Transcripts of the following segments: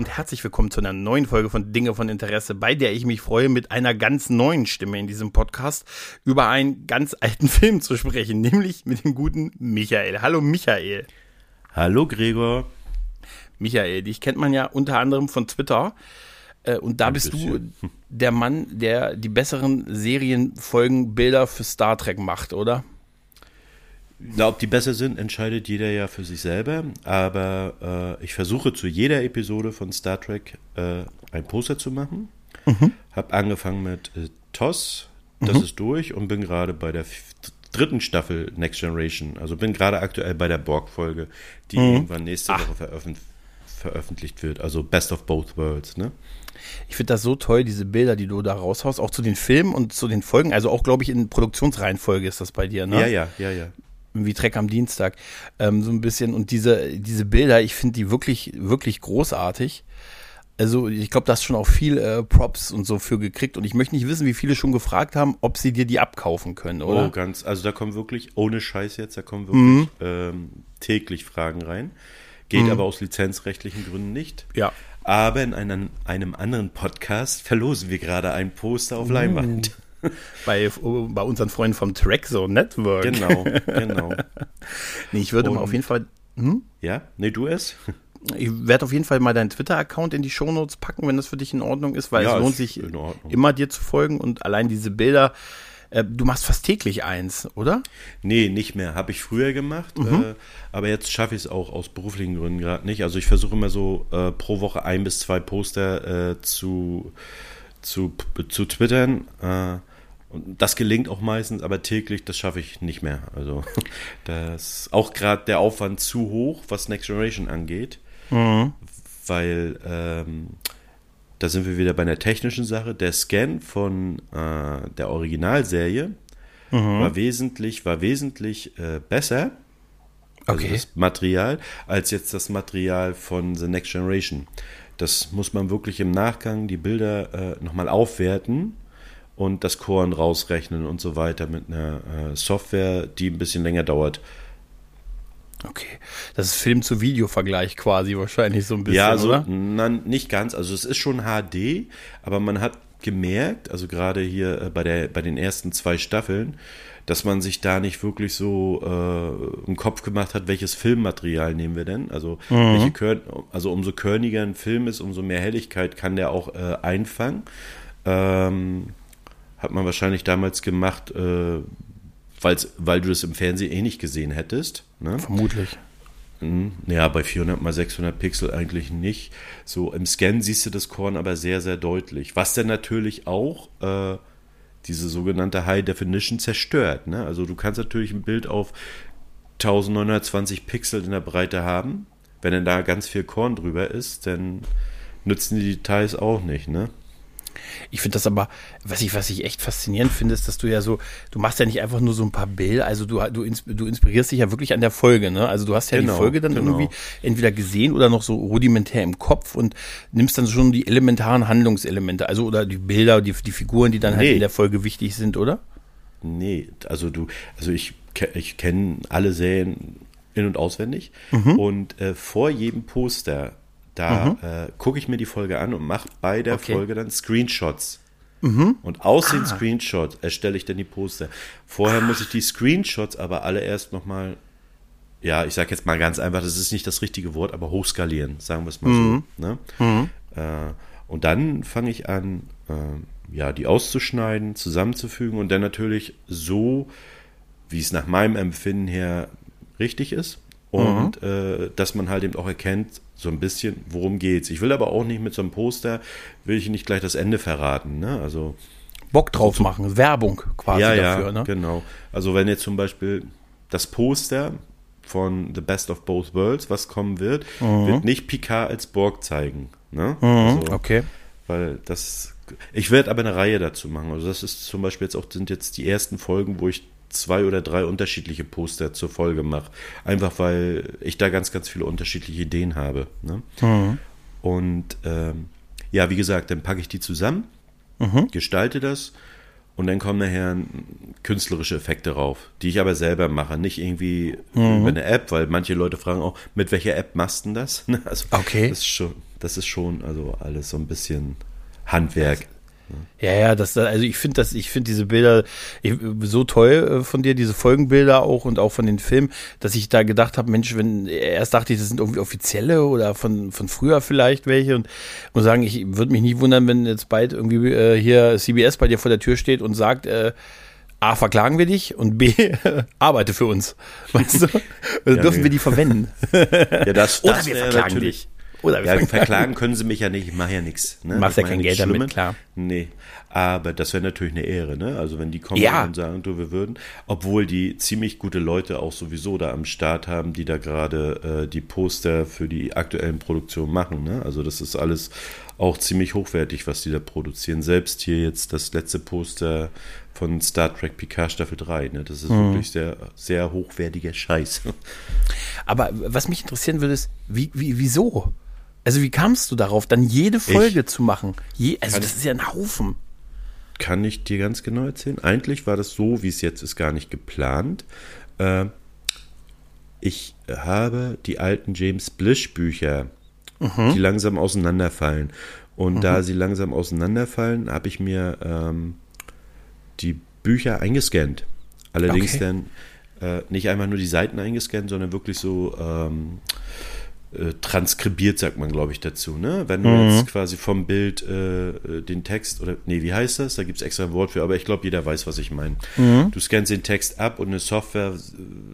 Und herzlich willkommen zu einer neuen Folge von Dinge von Interesse, bei der ich mich freue, mit einer ganz neuen Stimme in diesem Podcast über einen ganz alten Film zu sprechen, nämlich mit dem guten Michael. Hallo Michael. Hallo Gregor. Michael, dich kennt man ja unter anderem von Twitter. Äh, und da Ein bist bisschen. du der Mann, der die besseren Serienfolgenbilder für Star Trek macht, oder? Na, ob die besser sind, entscheidet jeder ja für sich selber. Aber äh, ich versuche zu jeder Episode von Star Trek äh, ein Poster zu machen. Hab angefangen mit äh, TOS, das ist durch und bin gerade bei der dritten Staffel Next Generation. Also bin gerade aktuell bei der Borg-Folge, die irgendwann nächste Woche veröffent veröffentlicht wird. Also Best of Both Worlds, ne? Ich finde das so toll, diese Bilder, die du da raushaust, auch zu den Filmen und zu den Folgen. Also auch, glaube ich, in Produktionsreihenfolge ist das bei dir, ne? Ja, ja, ja, ja. Wie Trek am Dienstag, ähm, so ein bisschen. Und diese, diese Bilder, ich finde die wirklich, wirklich großartig. Also ich glaube, da hast schon auch viel äh, Props und so für gekriegt. Und ich möchte nicht wissen, wie viele schon gefragt haben, ob sie dir die abkaufen können, oder? Oh, ganz, also da kommen wirklich, ohne Scheiß jetzt, da kommen wirklich ähm, täglich Fragen rein. Geht aber aus lizenzrechtlichen Gründen nicht. Ja. Aber in einem, einem anderen Podcast verlosen wir gerade ein Poster auf Leinwand. Bei, bei unseren Freunden vom Trackzone Network. Genau, genau. Nee, ich würde mal Und- auf jeden Fall, Ja, nee, du es? ich werde auf jeden Fall mal deinen Twitter-Account in die Shownotes packen, wenn das für dich in Ordnung ist, weil Ja, es lohnt sich immer dir zu folgen und allein diese Bilder, äh, du machst fast täglich eins, oder? Nee, nicht mehr. Habe ich früher gemacht, Mhm. äh, aber jetzt schaffe ich es auch aus beruflichen Gründen gerade nicht. Also ich versuche immer so äh, pro Woche ein bis zwei Poster äh, zu, zu, zu twittern. Und das gelingt auch meistens, aber täglich, das schaffe ich nicht mehr. Also das auch gerade der Aufwand zu hoch, was Next Generation angeht. Weil ähm, da sind wir wieder bei einer technischen Sache. Der Scan von äh, der Originalserie war wesentlich, war wesentlich äh, besser. Also Okay. das Material, als jetzt das Material von The Next Generation. Das muss man wirklich im Nachgang die Bilder äh, nochmal aufwerten und das Korn rausrechnen und so weiter mit einer äh, Software, die ein bisschen länger dauert. Okay. Das ist Film zu Video-Vergleich quasi wahrscheinlich so ein bisschen, ja, also oder? na, nicht ganz. Also es ist schon HD, aber man hat gemerkt, also gerade hier äh, bei, der, bei den ersten zwei Staffeln, dass man sich da nicht wirklich so äh, im Kopf gemacht hat, welches Filmmaterial nehmen wir denn? Also, Mhm. welche Körn, also umso körniger ein Film ist, umso mehr Helligkeit kann der auch äh, einfangen. Ähm, hat man wahrscheinlich damals gemacht, äh, weil du das im Fernsehen eh nicht gesehen hättest. Ne? Vermutlich. Mhm. Ja, bei 400 mal 600 Pixel eigentlich nicht. So im Scan siehst du das Korn aber sehr, sehr deutlich. Was dann natürlich auch äh, diese sogenannte High Definition zerstört. Ne? Also du kannst natürlich ein Bild auf 1920 Pixel in der Breite haben. Wenn dann da ganz viel Korn drüber ist, dann nützen die Details auch nicht. Ne? Ich finde das aber, was ich, was ich echt faszinierend finde, ist, dass du ja so, du machst ja nicht einfach nur so ein paar Bilder, also du, du, du inspirierst dich ja wirklich an der Folge, ne? Also du hast ja Genau, die Folge dann genau. irgendwie entweder gesehen oder noch so rudimentär im Kopf und nimmst dann schon die elementaren Handlungselemente, also oder die Bilder, die, die Figuren, die dann halt Nee. in der Folge wichtig sind, oder? Nee, also du, also ich, ich kenne alle Serien in- und auswendig Mhm. und äh, vor jedem Poster, da äh, gucke ich mir die Folge an und mache bei der Okay. Folge dann Screenshots. Und aus Ah. den Screenshots erstelle ich dann die Poster. Vorher muss ich die Screenshots aber alle erst nochmal, ja, ich sage jetzt mal ganz einfach, das ist nicht das richtige Wort, aber hochskalieren, sagen wir es mal Mhm. so. Ne? Äh, und dann fange ich an, äh, ja, die auszuschneiden, zusammenzufügen und dann natürlich so, wie es nach meinem Empfinden her richtig ist. Und äh, dass man halt eben auch erkennt, so ein bisschen, worum geht's. Ich will aber auch nicht mit so einem Poster, will ich nicht gleich das Ende verraten. Ne? Also Bock drauf machen, Werbung quasi ja, dafür, ja, ne? genau. Also wenn jetzt zum Beispiel das Poster von The Best of Both Worlds, was kommen wird, wird nicht Picard als Borg zeigen. Ne? Also, Okay. weil das. Ich werde aber eine Reihe dazu machen. Also das ist zum Beispiel jetzt auch sind jetzt die ersten Folgen, wo ich zwei oder drei unterschiedliche Poster zur Folge mache. Einfach weil ich da ganz, ganz viele unterschiedliche Ideen habe. Ne? Mhm. Und ähm, ja, wie gesagt, dann packe ich die zusammen, mhm. gestalte das und dann kommen nachher künstlerische Effekte rauf, die ich aber selber mache, nicht irgendwie mhm. über eine App, weil manche Leute fragen auch, mit welcher App machst du das? Also, okay. Das ist schon, das ist schon also alles so ein bisschen Handwerk. Ja, ja, das, also ich finde das, ich finde diese Bilder so toll äh, von dir, diese Folgenbilder auch und auch von den Filmen, dass ich da gedacht habe, Mensch, wenn erst dachte ich, das sind irgendwie offizielle oder von von früher vielleicht welche und muss sagen, ich würde mich nie wundern, wenn jetzt bald irgendwie äh, hier CBS bei dir vor der Tür steht und sagt, äh, A, verklagen wir dich und B, arbeite für uns. Weißt du? ja, dürfen nee. wir die verwenden. Ja, das, das Oder wir verklagen dich. Oder ja, verklagen können sie mich ja nicht, ich mache ja nichts. Ne? Machst ja kein Geld Schlimmen. damit, klar. Nee, aber das wäre natürlich eine Ehre, ne? Also wenn die kommen ja. und sagen, du, wir würden, obwohl die ziemlich gute Leute auch sowieso da am Start haben, die da gerade äh, die Poster für die aktuellen Produktionen machen, ne? Also das ist alles auch ziemlich hochwertig, was die da produzieren. Selbst hier jetzt das letzte Poster von Star Trek Picard Staffel 3, ne? Das ist mhm. wirklich sehr, sehr hochwertiger Scheiß. Aber was mich interessieren würde, ist, wie, wie, wieso? Also wie kamst du darauf, dann jede Folge ich zu machen? Je, also das ist ja ein Haufen. Kann ich dir ganz genau erzählen. Eigentlich war das so, wie es jetzt ist, gar nicht geplant. Äh, ich habe die alten James Blish Bücher, mhm. die langsam auseinanderfallen. Und mhm. da sie langsam auseinanderfallen, habe ich mir ähm, die Bücher eingescannt. Allerdings okay. dann äh, nicht einmal nur die Seiten eingescannt, sondern wirklich so ähm, äh, transkribiert, sagt man, glaube ich, dazu. Ne? Wenn du mhm. jetzt quasi vom Bild äh, äh, den Text oder nee, wie heißt das? Da gibt es extra ein Wort für, aber ich glaube, jeder weiß, was ich meine. Mhm. Du scannst den Text ab und eine Software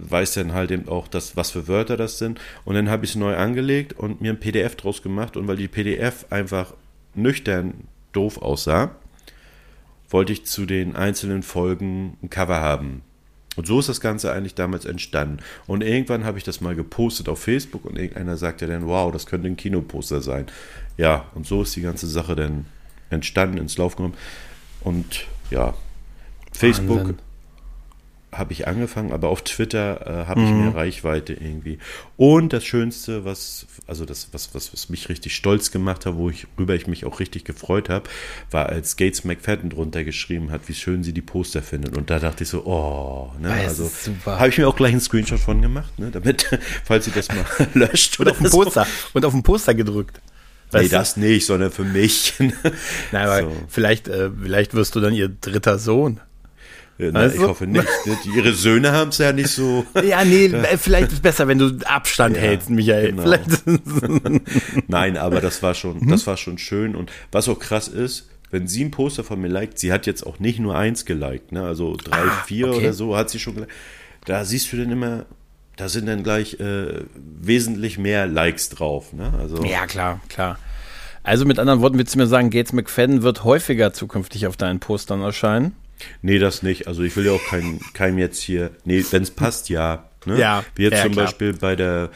weiß dann halt eben auch, das, was für Wörter das sind. Und dann habe ich es neu angelegt und mir ein PDF draus gemacht. Und weil die PDF einfach nüchtern doof aussah, wollte ich zu den einzelnen Folgen ein Cover haben. Und so ist das Ganze eigentlich damals entstanden. Und irgendwann habe ich das mal gepostet auf Facebook und irgendeiner sagte dann, wow, das könnte ein Kinoposter sein. Ja, und so ist die ganze Sache dann entstanden, ins Lauf genommen. Und ja, Facebook Wahnsinn habe ich angefangen, aber auf Twitter äh, habe ich mhm. mehr Reichweite irgendwie. Und das Schönste, was, also das, was, was, was mich richtig stolz gemacht hat, wo ich, worüber ich mich auch richtig gefreut habe, war, als Gates McFadden drunter geschrieben hat, wie schön sie die Poster findet. Und da dachte ich so, oh, ne, also habe ich mir auch gleich einen Screenshot von gemacht, ne, damit, falls sie das mal löscht. Und auf dem Poster, und auf dem Poster gedrückt. Weißt nee, das nicht, sondern für mich. Nein, aber so. vielleicht, äh, vielleicht wirst du dann ihr dritter Sohn. Ja, na, ich hoffe nicht. Ne? Ihre Söhne haben es ja nicht so. Ja, nee, vielleicht ist es besser, wenn du Abstand ja, hältst, Michael. Genau. Nein, aber das war schon, hm? das war schon schön. Und was auch krass ist, wenn sie ein Poster von mir liked, sie hat jetzt auch nicht nur eins geliked, ne? Also drei, ah, vier okay. oder so hat sie schon geliked. Da siehst du dann immer, da sind dann gleich äh, wesentlich mehr Likes drauf, ne? Also, ja, klar, klar. Also mit anderen Worten willst du mir sagen, Gates McFadden wird häufiger zukünftig auf deinen Postern erscheinen? Nee, das nicht. Also ich will ja auch keinem kein jetzt hier. Nee, wenn es passt, ja. Ne? Ja. Wie jetzt ja, zum klar. Beispiel bei der,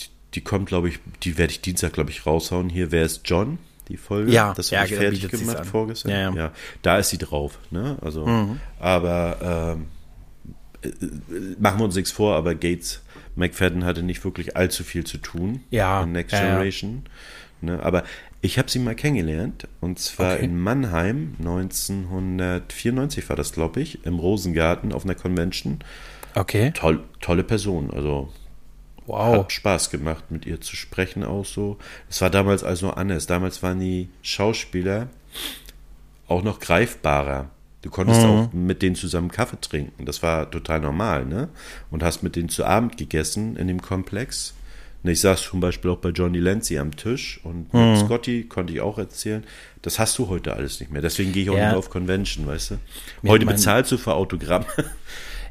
die, die kommt, glaube ich, die werde ich Dienstag, glaube ich, raushauen. Hier, wer ist John? Die Folge. Ja, das ja, habe ich fertig gemacht vorgestern. Ja, ja. ja, da ist sie drauf. Ne? Also, mhm. aber ähm, äh, machen wir uns nichts vor, aber Gates McFadden hatte nicht wirklich allzu viel zu tun. Ja. In Next Generation. Ne? Aber ich habe sie mal kennengelernt und zwar okay. in Mannheim 1994 war das, glaube ich, im Rosengarten auf einer Convention. Okay. Toll, tolle Person, also wow. hat Spaß gemacht, mit ihr zu sprechen auch so. Es war damals also anders. Damals waren die Schauspieler auch noch greifbarer. Du konntest mhm. auch mit denen zusammen Kaffee trinken. Das war total normal, ne? Und hast mit denen zu Abend gegessen in dem Komplex. Und ich saß zum Beispiel auch bei Johnny Lancy am Tisch und mit mhm. Scotty konnte ich auch erzählen. Das hast du heute alles nicht mehr. Deswegen gehe ich auch ja. nicht auf Convention, weißt du? Heute bezahlst du für Autogramm.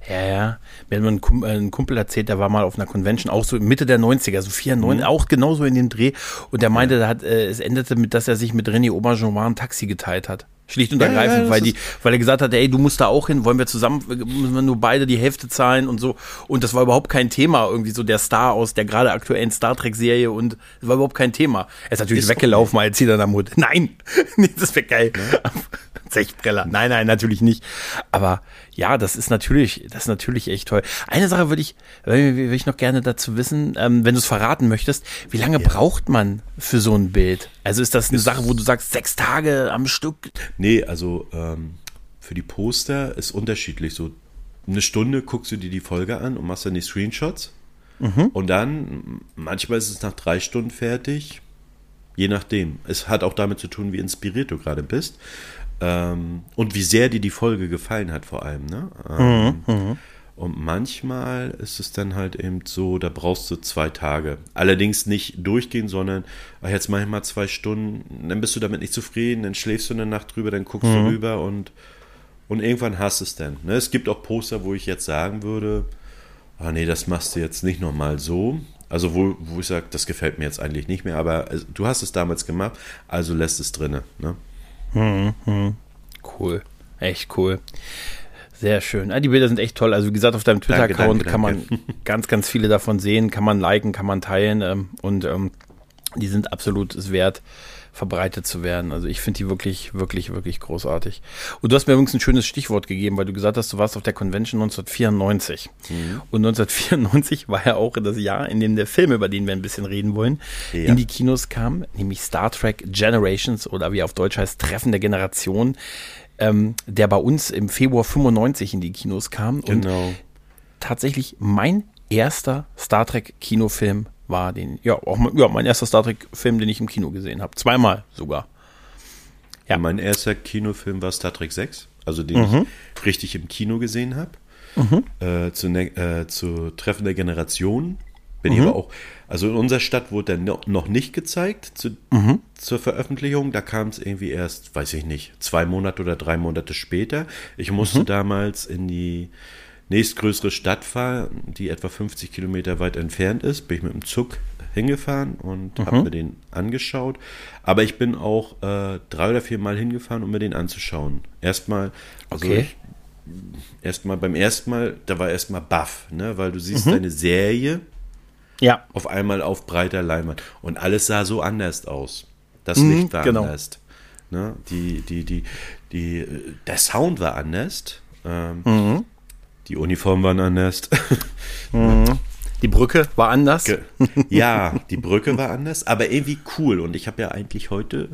Ja, ja. Mir hat ein, ein Kumpel erzählt, der war mal auf einer Convention, auch so Mitte der 90er, so 94, mhm. auch genauso in dem Dreh. Und der meinte, ja. hat, äh, es endete mit, dass er sich mit René Auberjonois ein Taxi geteilt hat. Schlicht und ergreifend, ja, ja, weil die, weil er gesagt hat, ey, du musst da auch hin, wollen wir zusammen, müssen wir nur beide die Hälfte zahlen und so. Und das war überhaupt kein Thema, irgendwie so der Star aus der gerade aktuellen Star Trek-Serie und das war überhaupt kein Thema. Er ist natürlich ist weggelaufen, als sie dann am Hut. Nein, das wäre geil. Ja. Zechbrella. Nein, nein, natürlich nicht. Aber ja, das ist natürlich, das ist natürlich echt toll. Eine Sache würde ich, würde ich noch gerne dazu wissen, ähm, wenn du es verraten möchtest, wie lange ja. braucht man für so ein Bild? Also ist das eine ist, Sache, wo du sagst, sechs Tage am Stück? Nee, also ähm, für die Poster ist unterschiedlich. So eine Stunde guckst du dir die Folge an und machst dann die Screenshots. Mhm. Und dann, manchmal ist es nach drei Stunden fertig. Je nachdem. Es hat auch damit zu tun, wie inspiriert du gerade bist. Ähm, und wie sehr dir die Folge gefallen hat, vor allem. Ne? Ähm, mhm, mhm, und manchmal ist es dann halt eben so, da brauchst du zwei Tage. Allerdings nicht durchgehen, sondern ach, jetzt manchmal zwei Stunden, dann bist du damit nicht zufrieden, dann schläfst du eine Nacht drüber, dann guckst mhm. du rüber und, und irgendwann hast du es dann. Ne? Es gibt auch Poster, wo ich jetzt sagen würde, ah nee, das machst du jetzt nicht nochmal so. Also wo, wo ich sage, das gefällt mir jetzt eigentlich nicht mehr, aber also, du hast es damals gemacht, also lässt es drinne. Ne? Hm, hm. Cool. Echt cool. Sehr schön. Ah, die Bilder sind echt toll. Also wie gesagt, auf deinem Twitter-Account kann man ganz, ganz viele davon sehen, kann man liken, kann man teilen ähm, und ähm, die sind absolut es wert, verbreitet zu werden. Also ich finde die wirklich, wirklich, wirklich großartig. Und du hast mir übrigens ein schönes Stichwort gegeben, weil du gesagt hast, du warst auf der Convention 1994. Mhm. Und 1994 war ja auch das Jahr, in dem der Film, über den wir ein bisschen reden wollen, ja. in die Kinos kam, nämlich Star Trek Generations oder wie auf Deutsch heißt, Treffen der Generation, ähm, der bei uns im Februar 95 in die Kinos kam. Genau. Und tatsächlich mein erster Star Trek Kinofilm war, den, ja, auch mein, ja, mein erster Star Trek-Film, den ich im Kino gesehen habe. Zweimal sogar. Ja. Mein erster Kinofilm war Star Trek 6, also den mhm. ich richtig im Kino gesehen habe. Mhm. Äh, zu, ne, äh, zu Treffen der Generation. Bin mhm. ich aber auch, also in unserer Stadt wurde der noch nicht gezeigt zu, mhm. zur Veröffentlichung. Da kam es irgendwie erst, weiß ich nicht, zwei Monate oder drei Monate später. Ich musste mhm. damals in die nächstgrößere Stadt fahre, die etwa 50 Kilometer weit entfernt ist, bin ich mit dem Zug hingefahren und mhm. habe mir den angeschaut. Aber ich bin auch äh, drei oder vier Mal hingefahren, um mir den anzuschauen. Erstmal, also okay. erstmal beim ersten Mal, da war erstmal baff, ne? weil du siehst mhm. deine Serie ja. auf einmal auf breiter Leinwand und alles sah so anders aus. Das mhm, Licht war genau. anders. Ne? Die, die, die, die, der Sound war anders. Ähm, mhm. Die Uniformen waren anders. Mhm. Die Brücke war anders. Ja, die Brücke war anders, aber irgendwie cool. Und ich habe ja eigentlich heute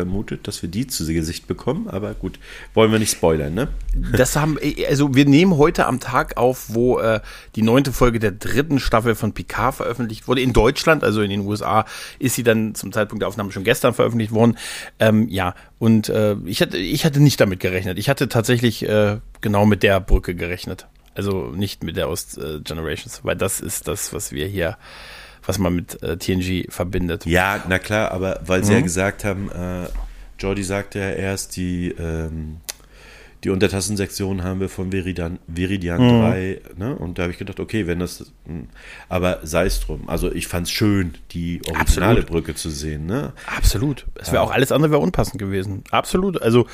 vermutet, dass wir die zu Gesicht bekommen, aber gut, wollen wir nicht spoilern, ne? Das haben, also wir nehmen heute am Tag auf, wo äh, die neunte Folge der dritten Staffel von Picard veröffentlicht wurde. In Deutschland, also in den USA, ist sie dann zum Zeitpunkt der Aufnahme schon gestern veröffentlicht worden. Ähm, ja, und äh, ich, hatte, ich hatte nicht damit gerechnet. Ich hatte tatsächlich äh, genau mit der Brücke gerechnet. Also nicht mit der aus äh, Generations, weil das ist das, was wir hier was man mit äh, TNG verbindet. Ja, na klar, aber weil sie mhm. ja gesagt haben, äh, Jordi sagte ja erst, die, ähm, die Untertassensektion haben wir von Viridian, Viridian mhm. 3, ne? Und da habe ich gedacht, okay, wenn das, hm, aber sei es drum. Also ich fand es schön, die originale Absolut. Brücke zu sehen, ne? Absolut. Es wäre ja. auch alles andere wäre unpassend gewesen. Absolut. Also,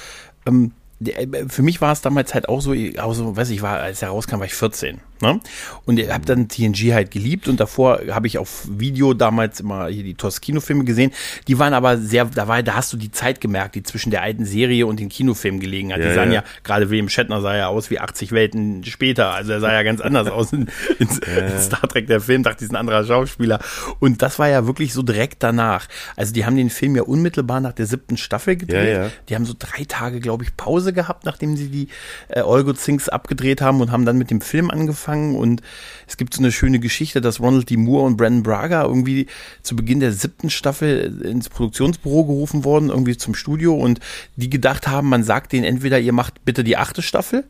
ähm, äh, für mich war es damals halt auch so, auch so, weiß ich, war, als er rauskam, war ich 14. Ne? Und ich habe dann TNG halt geliebt und davor habe ich auf Video damals immer hier die Tos-Kinofilme gesehen. Die waren aber sehr, da war, da hast du die Zeit gemerkt, die zwischen der alten Serie und den Kinofilmen gelegen hat. Ja, die sahen ja, ja gerade William Shatner sah ja aus wie 80 Welten später. Also er sah ja ganz anders aus in, in, ja. in Star Trek, der Film, dachte ich, ist ein anderer Schauspieler. Und das war ja wirklich so direkt danach. Also die haben den Film ja unmittelbar nach der siebten Staffel gedreht. Die haben so drei Tage, glaube ich, Pause gehabt, nachdem sie die äh, Olgo Things abgedreht haben und haben dann mit dem Film angefangen angefangen und es gibt so eine schöne Geschichte, dass Ronald D. Moore und Brandon Braga irgendwie zu Beginn der siebten Staffel ins Produktionsbüro gerufen wurden, irgendwie zum Studio und die gedacht haben, man sagt denen entweder, ihr macht bitte die achte Staffel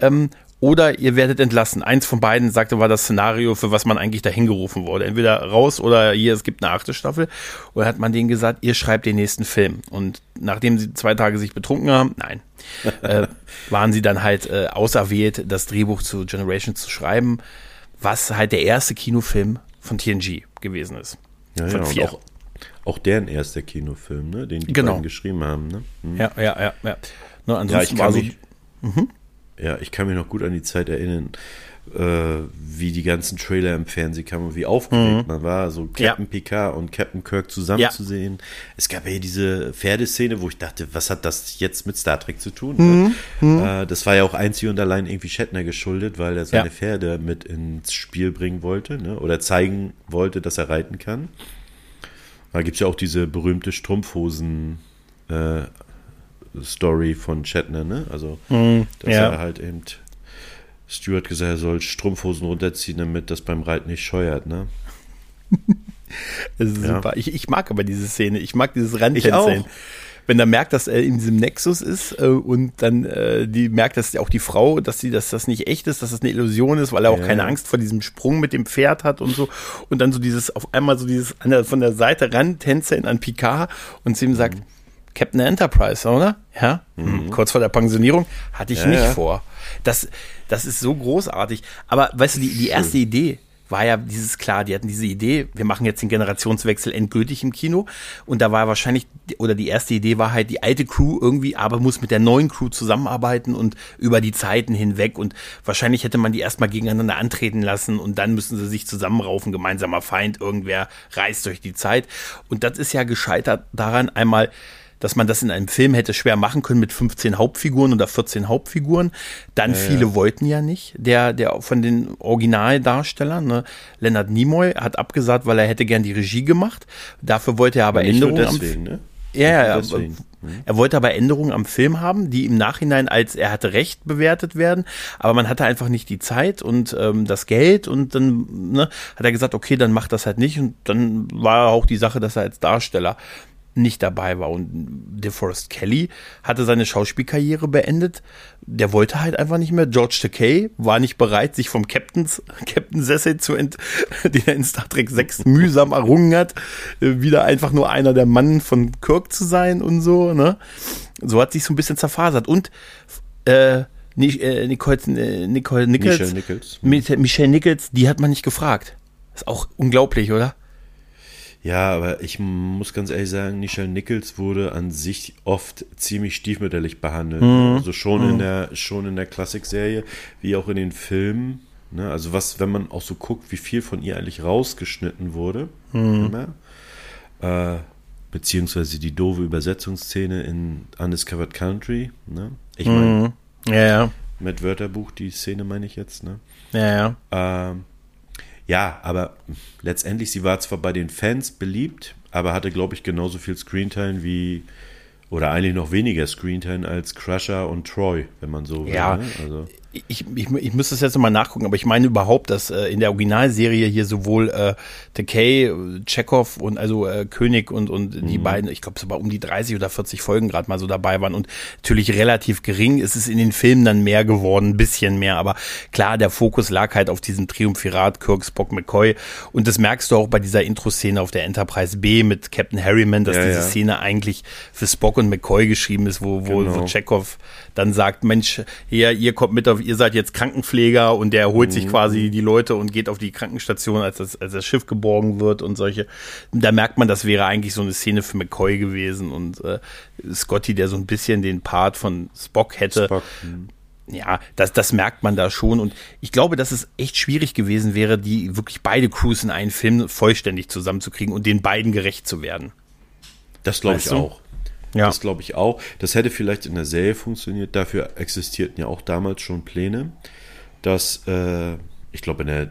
ähm, oder ihr werdet entlassen. Eins von beiden sagte, war das Szenario, für was man eigentlich dahin gerufen wurde. Entweder raus oder hier, es gibt eine achte Staffel. Oder hat man denen gesagt, ihr schreibt den nächsten Film. Und nachdem sie zwei Tage sich betrunken haben, nein, äh, waren sie dann halt äh, auserwählt, das Drehbuch zu Generation zu schreiben, was halt der erste Kinofilm von TNG gewesen ist. Ja, von ja, vier. Auch, auch deren erster Kinofilm, ne? den die Genau. beiden geschrieben haben. Ne? Hm. Ja, ja, ja, ja. Ne, Ja, ansonsten ich war so, mich, ja, ich kann mich noch gut an die Zeit erinnern, äh, wie die ganzen Trailer im Fernsehen kamen und wie aufgeregt man war, so Captain Picard und Captain Kirk zusammen Ja. zu sehen. Es gab ja diese Pferdeszene, wo ich dachte, was hat das jetzt mit Star Trek zu tun? ne? Äh, das war ja auch einzig und allein irgendwie Shatner geschuldet, weil er seine Ja. Pferde mit ins Spiel bringen wollte, ne? oder zeigen wollte, dass er reiten kann. Da gibt es ja auch diese berühmte Strumpfhosen äh, Story von Shatner, ne? Also, dass Mhm. ja. er halt eben Stuart gesagt, er soll Strumpfhosen runterziehen, damit das beim Reiten nicht scheuert, ne? Das ist Ja. super. Ich, ich mag aber diese Szene. Ich mag dieses auch. Wenn er merkt, dass er in diesem Nexus ist äh, und dann äh, die merkt, dass auch die Frau, dass sie, dass das nicht echt ist, dass das eine Illusion ist, weil er auch Ja. keine Angst vor diesem Sprung mit dem Pferd hat und so. Und dann so dieses, auf einmal so dieses von der Seite rantänzeln an Picard und zu ihm sagt, Captain Enterprise, oder? Ja. Hm, Kurz vor der Pensionierung hatte ich Ja, nicht ja. vor. Das, das ist so großartig. Aber weißt du, die, die erste Idee war ja dieses klar, die hatten diese Idee, wir machen jetzt den Generationswechsel endgültig im Kino. Und da war wahrscheinlich, oder die erste Idee war halt, die alte Crew irgendwie, aber muss mit der neuen Crew zusammenarbeiten und über die Zeiten hinweg. Und wahrscheinlich hätte man die erstmal gegeneinander antreten lassen und dann müssen sie sich zusammenraufen, gemeinsamer Feind, irgendwer reist durch die Zeit. Und das ist ja gescheitert daran einmal, dass man das in einem Film hätte schwer machen können mit 15 Hauptfiguren oder 14 Hauptfiguren. Dann viele wollten ja nicht. Der, der von den Originaldarstellern, ne, Leonard Nimoy, hat abgesagt, weil er hätte gern die Regie gemacht. Dafür wollte er aber nur Änderungen am deswegen, ne? ja, ja, ja. Deswegen. Er wollte aber Änderungen am Film haben, die im Nachhinein als er hatte recht bewertet werden, aber man hatte einfach nicht die Zeit und ähm, das Geld und dann ne, hat er gesagt, okay, dann macht das halt nicht und dann war auch die Sache, dass er als Darsteller nicht dabei war und DeForest Kelly hatte seine Schauspielkarriere beendet. Der wollte halt einfach nicht mehr. George Takei war nicht bereit, sich vom Captains, Captain Sessel zu ent, den er in Star Trek 6 mühsam errungen hat, äh, wieder einfach nur einer der Mann von Kirk zu sein und so, ne? So hat sich so ein bisschen zerfasert. Und äh, äh, Nicole, äh, Nicole Nichols, Michelle Nichols. Mich- Michelle Nichols, die hat man nicht gefragt. Ist auch unglaublich, oder? Ja, aber ich muss ganz ehrlich sagen, Nichelle Nichols wurde an sich oft ziemlich stiefmütterlich behandelt. Also schon in der, schon in der Klassikserie, wie auch in den Filmen. Ne? Also was, wenn man auch so guckt, wie viel von ihr eigentlich rausgeschnitten wurde. Immer. Äh, beziehungsweise die doofe Übersetzungsszene in Undiscovered Country. Ne? Ich meine, Ja, ja. mit Wörterbuch, die Szene meine ich jetzt. Ne? Ja, ja. Ähm, ja, aber letztendlich, sie war zwar bei den Fans beliebt, aber hatte, glaube ich, genauso viel Screentime wie, oder eigentlich noch weniger Screentime als Crusher und Troy, wenn man so will. Ja. Ne? Also, Ich, ich, ich müsste es jetzt nochmal nachgucken, aber ich meine überhaupt, dass äh, in der Originalserie hier sowohl äh, Takei, Chekhov und also äh, König und, und die beiden, ich glaube, es war um die 30 oder 40 Folgen gerade mal so dabei waren und natürlich relativ gering. Es ist in den Filmen dann mehr geworden, ein bisschen mehr, aber klar, der Fokus lag halt auf diesem Triumphirat Kirk, Spock, McCoy und das merkst du auch bei dieser Intro-Szene auf der Enterprise B mit Captain Harriman, dass Ja, diese ja. Szene eigentlich für Spock und McCoy geschrieben ist, wo, wo, Genau. wo Chekhov dann sagt, Mensch, hier, ihr kommt mit auf, ihr seid jetzt Krankenpfleger und der holt Mhm. sich quasi die Leute und geht auf die Krankenstation, als das, als das Schiff geborgen wird und solche. Da merkt man, das wäre eigentlich so eine Szene für McCoy gewesen und äh, Scotty, der so ein bisschen den Part von Spock hätte. Spock, hm. Ja, das, das merkt man da schon. Und ich glaube, dass es echt schwierig gewesen wäre, die wirklich beide Crews in einen Film vollständig zusammenzukriegen und den beiden gerecht zu werden. das glaube ich du? auch. Ja. Das glaube ich auch. Das hätte vielleicht in der Serie funktioniert. Dafür existierten ja auch damals schon Pläne, dass, äh, ich glaube, in der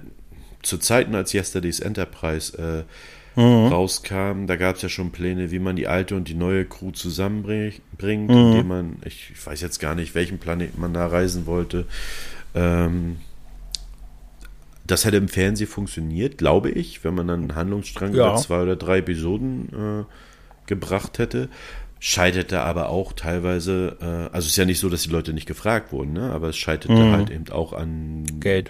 zu Zeiten, als Yesterday's Enterprise äh, rauskam, da gab es ja schon Pläne, wie man die alte und die neue Crew zusammenbringt, indem man, ich, ich weiß jetzt gar nicht, welchen Planeten man da reisen wollte. Ähm, das hätte im Fernsehen funktioniert, glaube ich, wenn man dann einen Handlungsstrang Ja. über zwei oder drei Episoden äh, gebracht hätte. Scheiterte aber auch teilweise, äh, also es ist ja nicht so, dass die Leute nicht gefragt wurden, ne? aber es scheiterte halt eben auch an Geld.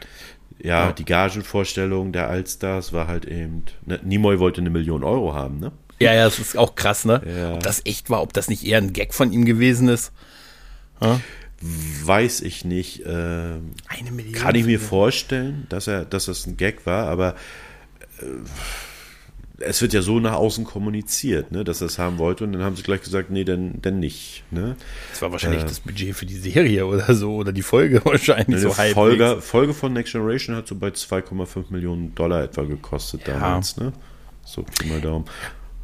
Ja, Ja. die Gagenvorstellung der Allstars war halt eben, ne? Nimoy wollte eine Million Euro haben, ne? Ja, ja, das ist auch krass, ne? Ja. Ob das echt war, ob das nicht eher ein Gag von ihm gewesen ist. Weiß ich nicht. ähm, Eine Million. kann ich mir vorstellen, dass er, dass das ein Gag war, aber äh, es wird ja so nach außen kommuniziert, ne, dass er es haben wollte und dann haben sie gleich gesagt, nee, dann, dann nicht. Ne? Das war wahrscheinlich äh, das Budget für die Serie oder so oder die Folge wahrscheinlich so halbwegs. Folge, Folge von Next Generation hat so bei 2,5 Millionen Dollar etwa gekostet ja. damals. Ne? So Pi mal Daumen.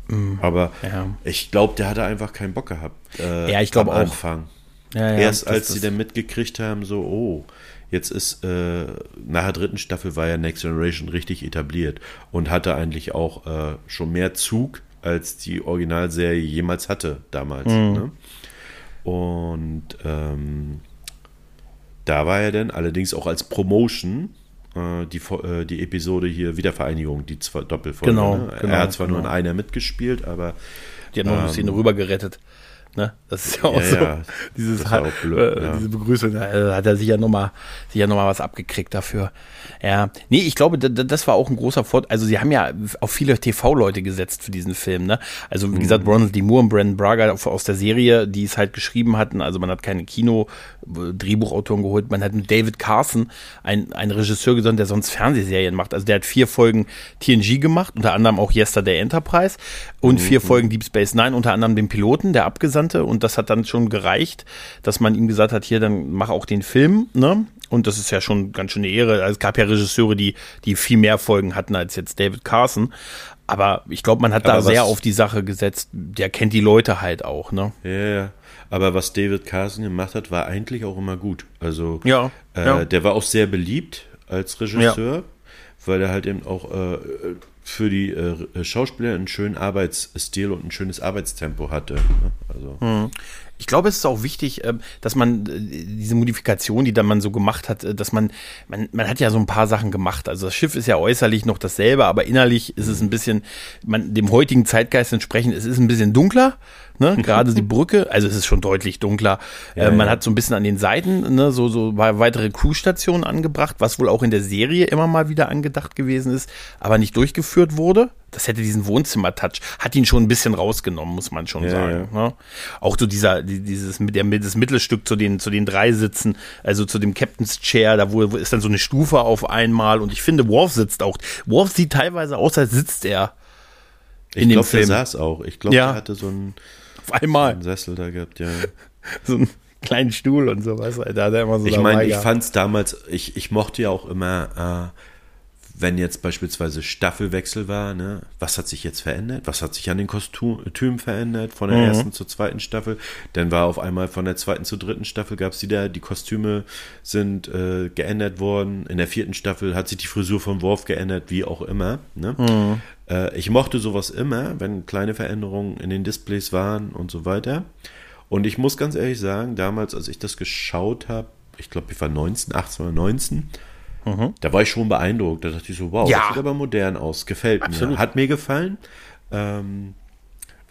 Mhm. Aber ja. ich glaube, der hatte einfach keinen Bock gehabt. Äh, ja, ich glaube auch. Anfang. Ja, Erst als sie dann mitgekriegt haben, so, oh, Jetzt ist äh, nach der dritten Staffel war ja Next Generation richtig etabliert und hatte eigentlich auch äh, schon mehr Zug, als die Originalserie jemals hatte damals. Mhm. Ne? Und ähm, da war er dann allerdings auch als Promotion äh, die, äh, die Episode hier Wiedervereinigung, die zwei Doppelfolge. Genau, ne? genau, Er hat zwar genau. nur in einer mitgespielt, aber. Die hat noch ähm, ein bisschen rüber gerettet. Ne? Das ist ja auch ja, so. Ja. Dieses halt, blöd, äh, ja. Diese Begrüßung, da hat er sich ja nochmal noch mal was abgekriegt dafür. Ja, nee, ich glaube, das war auch ein großer Vorteil. Also sie haben ja auf viele TV-Leute gesetzt für diesen Film. Ne? Also wie mhm. gesagt, Ronald D. Moore und Brandon Braga aus der Serie, die es halt geschrieben hatten. Also man hat keine Kino-Drehbuchautoren geholt. Man hat mit David Carson einen, einen Regisseur gesandt, der sonst Fernsehserien macht. Also der hat vier Folgen TNG gemacht, unter anderem auch Yesterday Enterprise und mhm. vier Folgen Deep Space Nine, unter anderem den Piloten, der Abgesandte. Und das hat dann schon gereicht, dass man ihm gesagt hat, hier, dann mach auch den Film. Ne? Und das ist ja schon ganz schön eine Ehre. Also es gab ja Regisseure, die, die viel mehr Folgen hatten als jetzt David Carson. Aber ich glaube, man hat Aber da sehr auf die Sache gesetzt. Der kennt die Leute halt auch, ne? Ja, ja. Aber was David Carson gemacht hat, war eigentlich auch immer gut. Also, ja, äh, ja. der war auch sehr beliebt als Regisseur, ja. weil er halt eben auch äh, für die äh, Schauspieler einen schönen Arbeitsstil und ein schönes Arbeitstempo hatte. Ne? Also. Mhm ich glaube, es ist auch wichtig, ähm, dass man äh, diese Modifikation, die dann man so gemacht hat, äh, dass man, man, man hat ja so ein paar Sachen gemacht. Also das Schiff ist ja äußerlich noch dasselbe, aber innerlich ist es ein bisschen, man, dem heutigen Zeitgeist entsprechend, es ist ein bisschen dunkler, ne? Gerade die Brücke, also es ist schon deutlich dunkler. Ja, äh, man ja. hat so ein bisschen an den Seiten, ne, so, so weitere Crewstationen angebracht, was wohl auch in der Serie immer mal wieder angedacht gewesen ist, aber nicht durchgeführt wurde das hätte diesen Wohnzimmer-Touch, hat ihn schon ein bisschen rausgenommen, muss man schon ja, sagen. Ne? Auch so dieser, dieses, der, das Mittelstück zu den, zu den drei Sitzen, also zu dem Captain's Chair, da wo, ist dann so eine Stufe auf einmal und ich finde, Worf sitzt auch. Worf sieht teilweise aus, als sitzt er. In ich glaube, der saß auch. Ich glaube, ja. er hatte so einen, auf einmal. einen Sessel da gehabt, ja. so einen kleinen Stuhl und sowas. Da hat er immer so ich meine, ich fand es damals, ich, ich mochte ja auch immer, äh, wenn jetzt beispielsweise Staffelwechsel war, ne, was hat sich jetzt verändert? Was hat sich an den Kostümen verändert von der mhm. ersten zur zweiten Staffel? Dann war auf einmal von der zweiten zur dritten Staffel gab es wieder, die Kostüme sind äh, geändert worden. In der vierten Staffel hat sich die Frisur vom Worf geändert, wie auch immer. Ne? Mhm. Äh, ich mochte sowas immer, wenn kleine Veränderungen in den Displays waren und so weiter. Und ich muss ganz ehrlich sagen, damals, als ich das geschaut habe, ich glaube, ich war 19, 18 oder 19, Mhm. Da war ich schon beeindruckt. Da dachte ich so, wow, ja. das sieht aber modern aus. Gefällt Absolut. mir. Hat mir gefallen. Ähm,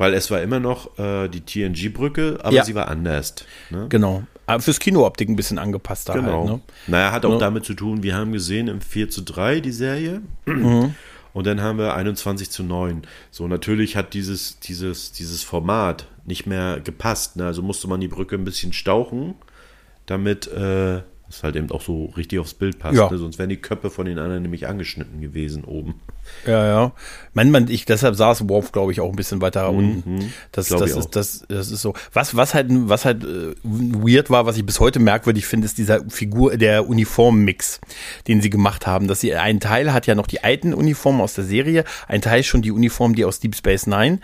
weil es war immer noch äh, die TNG-Brücke, aber ja. sie war anders. Ne? Genau. Aber fürs Kinooptik ein bisschen angepasst da genau. halt. Ne? Naja, hat auch ja. damit zu tun, wir haben gesehen im 4 zu 3 die Serie. Mhm. Und dann haben wir 21 zu 9. So, natürlich hat dieses, dieses, dieses Format nicht mehr gepasst. Ne? Also musste man die Brücke ein bisschen stauchen, damit äh, das halt eben auch so richtig aufs Bild passt. Ja. Ne? Sonst wären die Köpfe von den anderen nämlich angeschnitten gewesen oben. Ja, ja. Man, man, ich, deshalb saß Worf, glaube ich, auch ein bisschen weiter mhm. unten. Das, das ist, das, das ist so. Was, was halt, was halt äh, weird war, was ich bis heute merkwürdig finde, ist dieser Figur, der Uniformmix, den sie gemacht haben. Dass sie, ein Teil hat ja noch die alten Uniformen aus der Serie, ein Teil schon die Uniform, die aus Deep Space Nine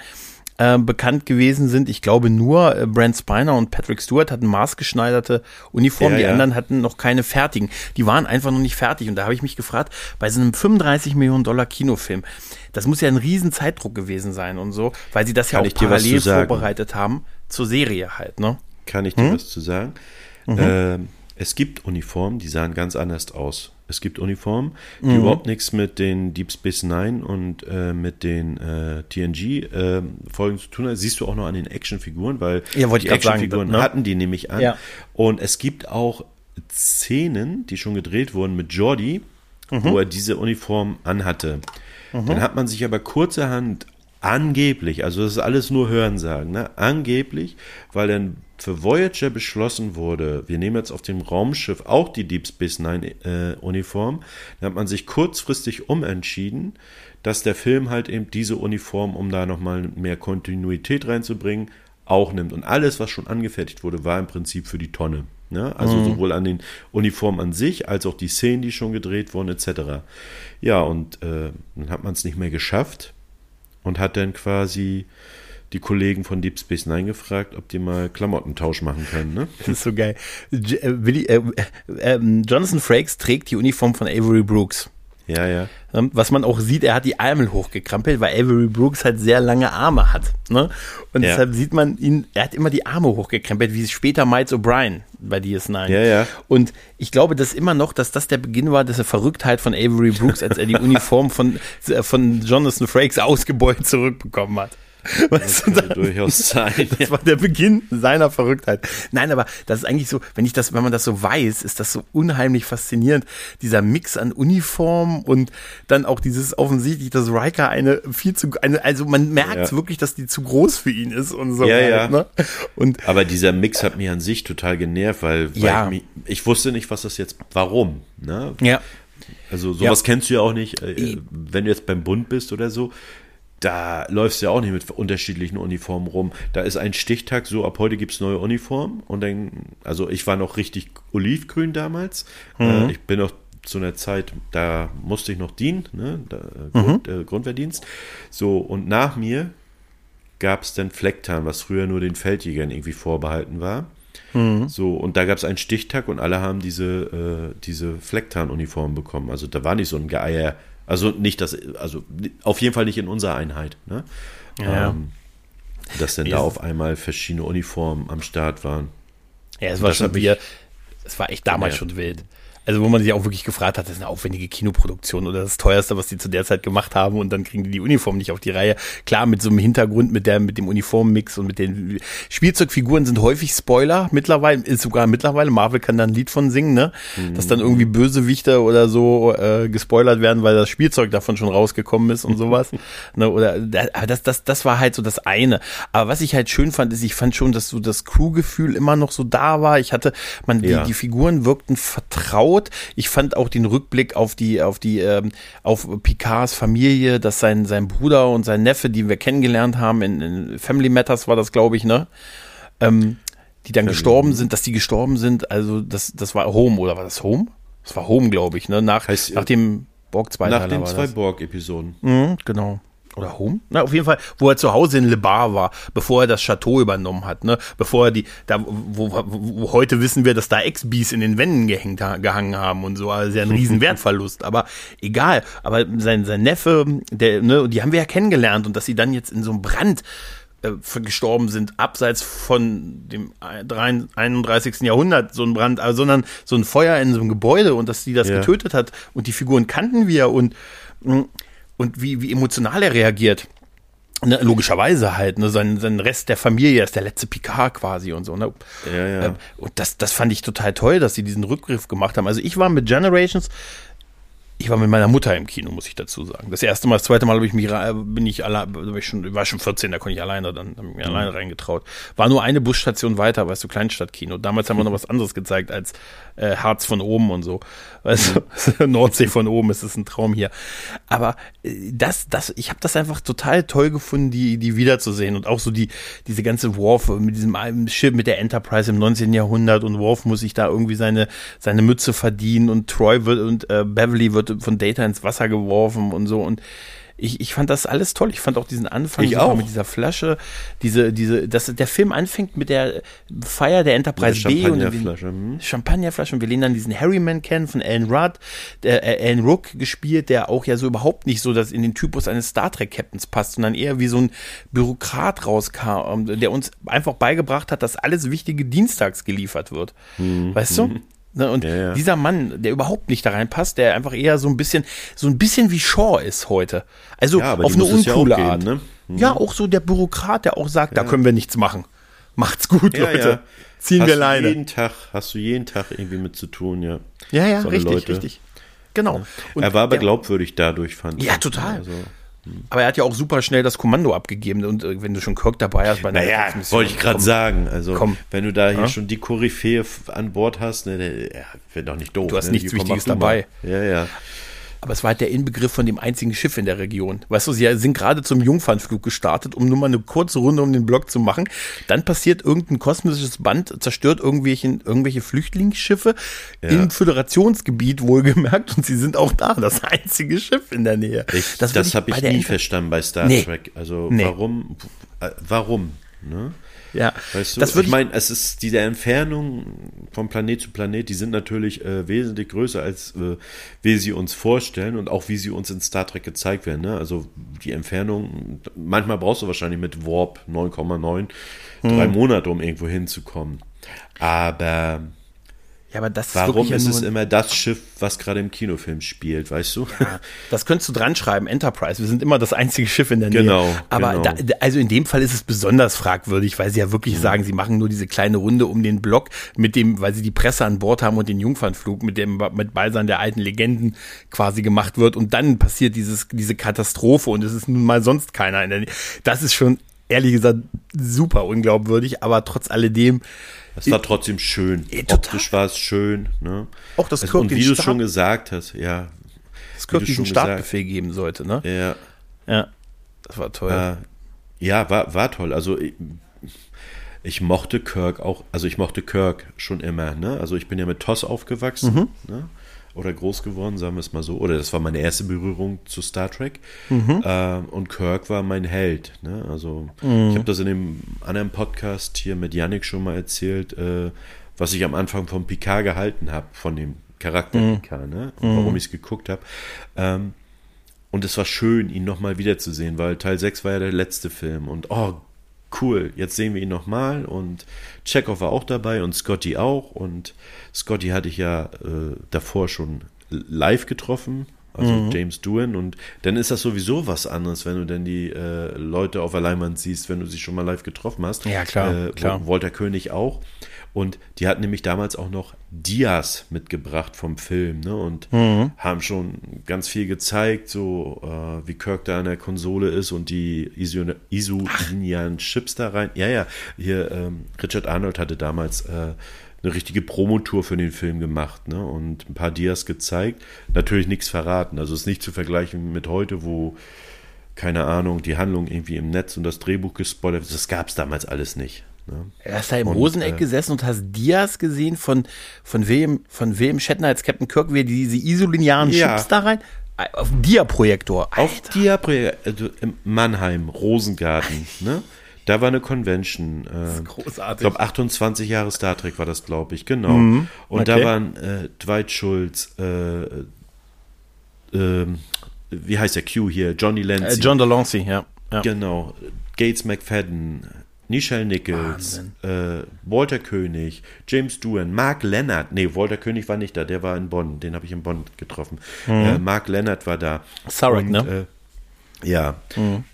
äh, bekannt gewesen sind. Ich glaube nur äh, Brent Spiner und Patrick Stewart hatten maßgeschneiderte Uniformen, ja, die ja. anderen hatten noch keine fertigen. Die waren einfach noch nicht fertig. Und da habe ich mich gefragt, bei so einem 35 Millionen Dollar Kinofilm, das muss ja ein riesen Zeitdruck gewesen sein und so, weil sie das Kann ja auch parallel vorbereitet haben zur Serie halt, ne? Kann ich dir hm? was zu sagen? Mhm. Äh, es gibt Uniformen, die sahen ganz anders aus. Es gibt Uniformen, die mhm. überhaupt nichts mit den Deep Space Nine und äh, mit den äh, TNG-Folgen äh, zu tun haben. Siehst du auch noch an den Actionfiguren, weil ja, die Actionfiguren ne? hatten die nämlich an. Ja. Und es gibt auch Szenen, die schon gedreht wurden mit Jordi, mhm. wo er diese Uniform anhatte. Mhm. Dann hat man sich aber kurzerhand angeblich, also das ist alles nur Hörensagen, ne? angeblich, weil dann für Voyager beschlossen wurde, wir nehmen jetzt auf dem Raumschiff auch die Deep Space Nine äh, Uniform, dann hat man sich kurzfristig umentschieden, dass der Film halt eben diese Uniform, um da nochmal mehr Kontinuität reinzubringen, auch nimmt. Und alles, was schon angefertigt wurde, war im Prinzip für die Tonne. Ne? Also mhm. sowohl an den Uniformen an sich, als auch die Szenen, die schon gedreht wurden, etc. Ja, und äh, dann hat man es nicht mehr geschafft und hat dann quasi die Kollegen von Deep Space Nine gefragt, ob die mal Klamottentausch machen können. Ne? Das ist so geil. J äh, Willi, äh, äh, ähm, Jonathan Frakes trägt die Uniform von Avery Brooks. Ja, ja. Ähm, was man auch sieht, er hat die Ärmel hochgekrampelt, weil Avery Brooks halt sehr lange Arme hat. Ne? Und ja. deshalb sieht man ihn, er hat immer die Arme hochgekrempelt, wie später Miles O'Brien bei DS9. Ja, ja. Und ich glaube das immer noch, dass das der Beginn war, dieser Verrücktheit von Avery Brooks, als er die Uniform von, von Jonathan Frakes ausgebeult zurückbekommen hat. Weißt das du, durchaus sein. Das war der Beginn seiner Verrücktheit. Nein, aber das ist eigentlich so, wenn ich das, wenn man das so weiß, ist das so unheimlich faszinierend. Dieser Mix an Uniform und dann auch dieses offensichtlich, dass Riker eine viel zu, eine, also man merkt ja. wirklich, dass die zu groß für ihn ist und so. Ja, halt, ja. Ne? Und aber dieser Mix hat mich an sich total genervt, weil, weil ja. ich, mich, ich wusste nicht, was das jetzt, warum. Ne? Ja. Also sowas ja. kennst du ja auch nicht, äh, wenn du jetzt beim Bund bist oder so da läufst du ja auch nicht mit unterschiedlichen Uniformen rum. Da ist ein Stichtag, so ab heute gibt es neue Uniformen. Und dann, also ich war noch richtig olivgrün damals. Mhm. Äh, ich bin noch zu einer Zeit, da musste ich noch dienen, ne? Da, äh, Grund, mhm. äh, Grundwehrdienst. So, und nach mir gab es dann Flecktarn, was früher nur den Feldjägern irgendwie vorbehalten war. Mhm. So, und da gab es einen Stichtag und alle haben diese, äh, diese Flecktarn-Uniformen bekommen. Also da war nicht so ein Geier also nicht das, also auf jeden Fall nicht in unserer Einheit. Ne? Ja. Ähm, dass denn da auf einmal verschiedene Uniformen am Start waren. Ja, es war schon wieder, es war echt damals ja. schon wild. Also wo man sich auch wirklich gefragt hat, das ist eine aufwendige Kinoproduktion oder das teuerste, was die zu der Zeit gemacht haben und dann kriegen die die Uniform nicht auf die Reihe. Klar, mit so einem Hintergrund, mit der, mit dem Uniformmix und mit den Spielzeugfiguren sind häufig Spoiler mittlerweile, ist sogar mittlerweile, Marvel kann da ein Lied von singen, ne? Mhm. Dass dann irgendwie Bösewichter oder so äh, gespoilert werden, weil das Spielzeug davon schon rausgekommen ist und sowas. ne? Oder das, das, das war halt so das eine. Aber was ich halt schön fand, ist, ich fand schon, dass so das Crew-Gefühl immer noch so da war. Ich hatte, man, ja. die, die Figuren wirkten vertraut Haut. Ich fand auch den Rückblick auf die, auf die, ähm, auf Picards Familie, dass sein, sein Bruder und sein Neffe, die wir kennengelernt haben, in, in Family Matters war das, glaube ich, ne? Ähm, die dann gestorben sind, dass die gestorben sind, also das, das war Home, oder war das Home? Das war Home, glaube ich, ne? Nach, heißt, nach dem Borg 2 Nach den zwei Borg-Episoden. Mhm, genau oder Home? Na, auf jeden Fall, wo er zu Hause in Le Bar war, bevor er das Chateau übernommen hat, ne? Bevor er die, da, wo, wo, wo heute wissen wir, dass da Ex-Bees in den Wänden gehängt, gehangen haben und so, also ja ein riesen Wertverlust, aber egal, aber sein, sein Neffe, der, ne, die haben wir ja kennengelernt und dass sie dann jetzt in so einem Brand äh, gestorben sind, abseits von dem 31. Jahrhundert, so ein Brand, also, sondern so ein Feuer in so einem Gebäude und dass sie das ja. getötet hat und die Figuren kannten wir und mh, und wie, wie emotional er reagiert. Ne, logischerweise halt, ne, sein, sein Rest der Familie ist der letzte Picard quasi und so. Ne? Ja, ja. Ähm, und das, das fand ich total toll, dass sie diesen Rückgriff gemacht haben. Also ich war mit Generations ich war mit meiner Mutter im Kino, muss ich dazu sagen. Das erste Mal, das zweite Mal habe ich mich, bin ich allein, war ich schon, war schon 14, da konnte ich alleine, dann habe ich mir mhm. alleine reingetraut. War nur eine Busstation weiter, weißt du, Kleinstadtkino. Damals haben wir noch was anderes gezeigt als äh, Harz von oben und so. Du, Nordsee von oben, es ist ein Traum hier. Aber äh, das, das, ich habe das einfach total toll gefunden, die, die wiederzusehen und auch so die, diese ganze Worf mit diesem Schiff mit der Enterprise im 19. Jahrhundert und Worf muss sich da irgendwie seine, seine Mütze verdienen und Troy wird und äh, Beverly wird von Data ins Wasser geworfen und so und ich, ich fand das alles toll. Ich fand auch diesen Anfang ich auch. mit dieser Flasche, diese, diese, dass der Film anfängt mit der Feier der Enterprise B und Champagnerflasche. Hm. Champagnerflasche und wir lernen dann diesen Harryman kennen von Alan Rudd, der äh, Alan Rook gespielt, der auch ja so überhaupt nicht so dass in den Typus eines Star Trek Captains passt, sondern eher wie so ein Bürokrat rauskam, der uns einfach beigebracht hat, dass alles Wichtige dienstags geliefert wird. Hm. Weißt du? Ne? Und ja, ja. dieser Mann, der überhaupt nicht da reinpasst, der einfach eher so ein bisschen, so ein bisschen wie Shaw ist heute. Also ja, auf eine uncoole Art. Gehen, ne? mhm. Ja, auch so der Bürokrat, der auch sagt, da können wir nichts machen. Macht's gut, Leute. Ziehen hast wir Leine. Jeden Tag, hast du jeden Tag irgendwie mit zu tun, ja. Ja, ja, richtig, Leute. richtig. Genau. Und er war aber glaubwürdig dadurch, fand ich. Ja, total. Also, Aber er hat ja auch super schnell das Kommando abgegeben und äh, wenn du schon Kirk dabei hast bei einer Naja, wollte ich gerade sagen. Also, komm. wenn du da hier Ja? schon die Koryphäe an Bord hast, ne, der, ja, wäre doch nicht doof. Du hast ne? nichts Wichtiges dabei. Ja, ja. Aber es war halt der Inbegriff von dem einzigen Schiff in der Region. Weißt du, sie sind gerade zum Jungfernflug gestartet, um nur mal eine kurze Runde um den Block zu machen. Dann passiert irgendein kosmisches Band, zerstört irgendwelche, irgendwelche Flüchtlingsschiffe im Föderationsgebiet wohlgemerkt und sie sind auch da, das einzige Schiff in der Nähe. Ich, Das das habe ich nie Inter- verstanden bei Star Nee. Trek. Also Nee. warum? äh, Warum? Ne? Ja, Weißt du, das ich meine, es ist diese Entfernung von Planet zu Planet, die sind natürlich äh, wesentlich größer, als äh, wir sie uns vorstellen und auch wie sie uns in Star Trek gezeigt werden. Ne? Also die Entfernung, manchmal brauchst du wahrscheinlich mit Warp 9,9 Hm. drei Monate, um irgendwo hinzukommen. Aber ja, aber das ist warum ja ist nur es immer das Schiff, was gerade im Kinofilm spielt, weißt du? Das könntest du dran schreiben, Enterprise. Wir sind immer das einzige Schiff in der Nähe. Genau, Aber genau. Da, also in dem Fall ist es besonders fragwürdig, weil sie ja wirklich sagen, sie machen nur diese kleine Runde um den Block mit dem, weil sie die Presse an Bord haben und den Jungfernflug mit dem mit Beisein der alten Legenden quasi gemacht wird und dann passiert dieses diese Katastrophe und es ist nun mal sonst keiner in der Nähe. Das ist schon ehrlich gesagt super unglaubwürdig, aber trotz alledem Es war trotzdem schön. Total. Optisch war es schön. Ne? Auch das also, Und wie du Start- schon gesagt hast, ja. es Kirk diesen Startbefehl geben sollte, ne? Ja, Ja. Das war toll. äh, ja war, war toll. Also ich, ich mochte Kirk auch, also ich mochte Kirk schon immer. Ne? Also ich bin ja mit Toss aufgewachsen. Mhm. Ne? Oder groß geworden, sagen wir es mal so. Oder das war meine erste Berührung zu Star Trek. Mhm. Äh, und Kirk war mein Held. Ne? Also ich habe das in dem anderen Podcast hier mit Yannick schon mal erzählt, äh, was ich am Anfang von Picard gehalten habe, von dem Charakter Mhm. Picard, ne? Und warum ich es geguckt habe. Ähm, und es war schön, ihn nochmal wiederzusehen, weil Teil 6 war ja der letzte Film. Und oh, cool, jetzt sehen wir ihn nochmal. Und Chekhov war auch dabei und Scotty auch. Und Scotty hatte ich ja äh, davor schon live getroffen. Also Mhm. James Doohan. Und dann ist das sowieso was anderes, wenn du dann die äh, Leute auf der Leinwand siehst, wenn du sie schon mal live getroffen hast. Ja, klar, Äh, klar. Walter König auch. Und die hatten nämlich damals auch noch Dias mitgebracht vom Film, ne? Und Mhm. haben schon ganz viel gezeigt, so äh, wie Kirk da an der Konsole ist und die iso isolian Chips da rein. Ja, ja, hier ähm, Richard Arnold hatte damals äh, eine richtige Promotour für den Film gemacht, ne? Und ein paar Dias gezeigt. Natürlich nichts verraten. Also es ist nicht zu vergleichen mit heute, wo keine Ahnung, die Handlung irgendwie im Netz und das Drehbuch gespoilert wird. Das gab es damals alles nicht. Ne? Du hast da im Und, Roseneck äh, gesessen und hast Dias gesehen von, von William, von William Shatner als Captain Kirk, wie diese isolinearen Ja. Chips da rein, auf dem Dia-Projektor. Auf Dia-Projekt, also im Mannheim, Rosengarten, ne? Da war eine Convention. Äh, großartig. Ich glaube, 28 Jahre Star Trek war das, glaube ich, genau. Und da okay. waren äh, Dwight Schultz, äh, ähm, wie heißt der Q hier? Johnny Äh, Lancy. John Delancey, ja. ja. Genau. Gates McFadden, Nichelle Nichols, äh, Walter König, James Doohan, Mark Leonard. Nee, Walter König war nicht da, der war in Bonn. Den habe ich in Bonn getroffen. Äh, Mark Leonard war da. Sarek, Und, ne? Ja.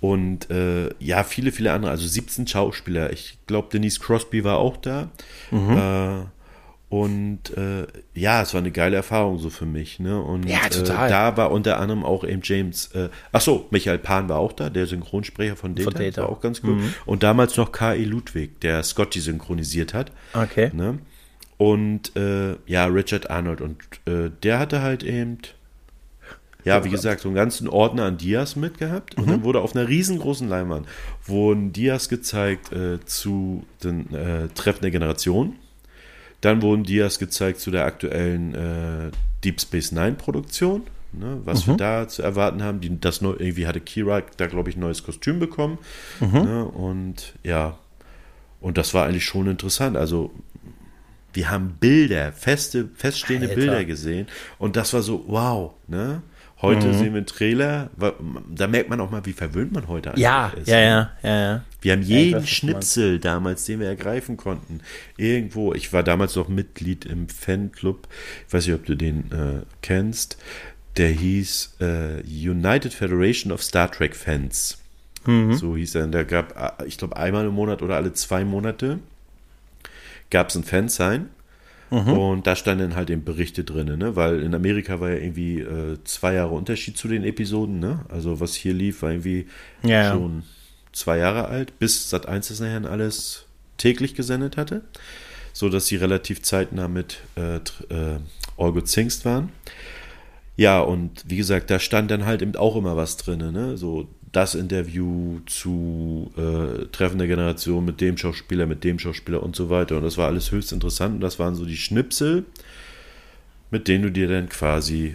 Und äh, ja, viele, viele andere. Also 17 Schauspieler. Ich glaube, Denise Crosby war auch da. Äh, und äh, ja, es war eine geile Erfahrung so für mich. Ne? Und Ja, total. Äh, da war unter anderem auch eben James, äh, ach so, Michael Pan war auch da, der Synchronsprecher von Data, Von Data. Mhm. war auch ganz cool. Und damals noch K.E. Ludwig, der Scotty synchronisiert hat. Okay. Ne? Und äh, ja, Richard Arnold. Und äh, der hatte halt eben, ja, wie gesagt, so einen ganzen Ordner an Dias mitgehabt. Und dann wurde auf einer riesengroßen Leinwand wurden Dias gezeigt äh, zu den äh, Treffen der Generation. Dann wurden Dias gezeigt zu der aktuellen äh, Deep Space Nine Produktion, ne, was wir da zu erwarten haben. Die, das neu, irgendwie hatte Kira da, glaube ich, ein neues Kostüm bekommen. Ne, und ja, und das war eigentlich schon interessant. Also wir haben Bilder, feste, feststehende Alter. Bilder gesehen. Und das war so, wow, ne? Heute Mhm. sehen wir einen Trailer, da merkt man auch mal, wie verwöhnt man heute Ja, ist. ja, ne? ja, ja, ja. Wir haben jeden weiß. Schnipsel damals, den wir ergreifen konnten. Irgendwo, ich war damals noch Mitglied im Fanclub, ich weiß nicht, ob du den äh, kennst, der hieß äh, United Federation of Star Trek Fans. Mhm. So hieß er. Und da gab, äh, ich glaube, einmal im Monat oder alle zwei Monate gab es ein Fansign. Und da standen halt eben Berichte drin, ne? weil in Amerika war ja irgendwie äh, zwei Jahre Unterschied zu den Episoden. Ne? Also was hier lief, war irgendwie Ja, schon zwei Jahre alt, bis Sat 1 das nachher alles täglich gesendet hatte, so dass sie relativ zeitnah mit äh, äh, All Good Things waren. Ja, und wie gesagt, da stand dann halt eben auch immer was drin, ne? So das Interview zu äh, Treffen der Generation mit dem Schauspieler, mit dem Schauspieler und so weiter. Und das war alles höchst interessant. Und das waren so die Schnipsel, mit denen du dir dann quasi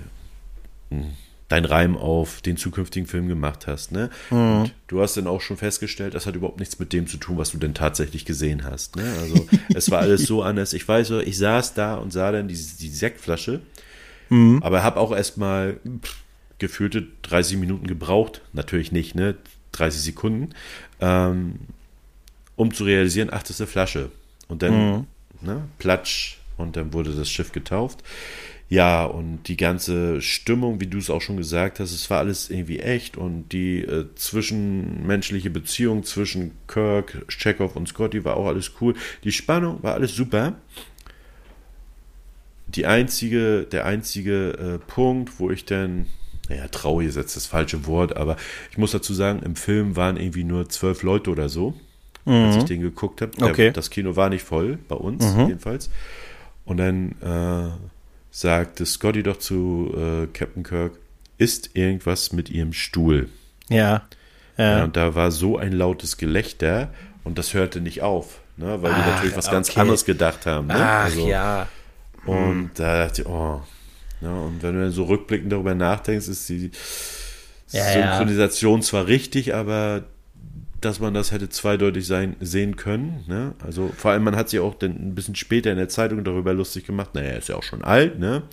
hm, dein Reim auf den zukünftigen Film gemacht hast. Ne? Und du hast dann auch schon festgestellt, das hat überhaupt nichts mit dem zu tun, was du denn tatsächlich gesehen hast. Ne? Also es war alles so anders. Ich weiß, ich saß da und sah dann die, die Sektflasche, aber habe auch erstmal gefühlte 30 Minuten gebraucht. Natürlich nicht, ne? 30 Sekunden, ähm, um zu realisieren, ach, das ist eine Flasche. Und dann, ne, platsch, und dann wurde das Schiff getauft. Ja, und die ganze Stimmung, wie du es auch schon gesagt hast, es war alles irgendwie echt und die äh, zwischenmenschliche Beziehung zwischen Kirk, Chekhov und Scotty war auch alles cool. Die Spannung war alles super. Die einzige, der einzige äh, Punkt, wo ich dann, naja, traurig ist jetzt das falsche Wort, aber ich muss dazu sagen, im Film waren irgendwie nur zwölf Leute oder so, als ich den geguckt habe. Okay. Das Kino war nicht voll, bei uns jedenfalls. Und dann äh, sagte Scotty doch zu äh, Captain Kirk, ist irgendwas mit ihrem Stuhl? Ja. Ja. Ja. und da war so ein lautes Gelächter und das hörte nicht auf, ne, weil die Ach, natürlich was ganz okay. anderes gedacht haben. Ne? Ach Also, ja. Und da dachte ich, oh. Ja, und wenn du dann so rückblickend darüber nachdenkst, ist die Ja, ja. Synchronisation zwar richtig, aber dass man das hätte zweideutig sein, sehen können. Ne? Also vor allem, man hat sich auch dann ein bisschen später in der Zeitung darüber lustig gemacht. Naja, er ist ja auch schon alt, ne?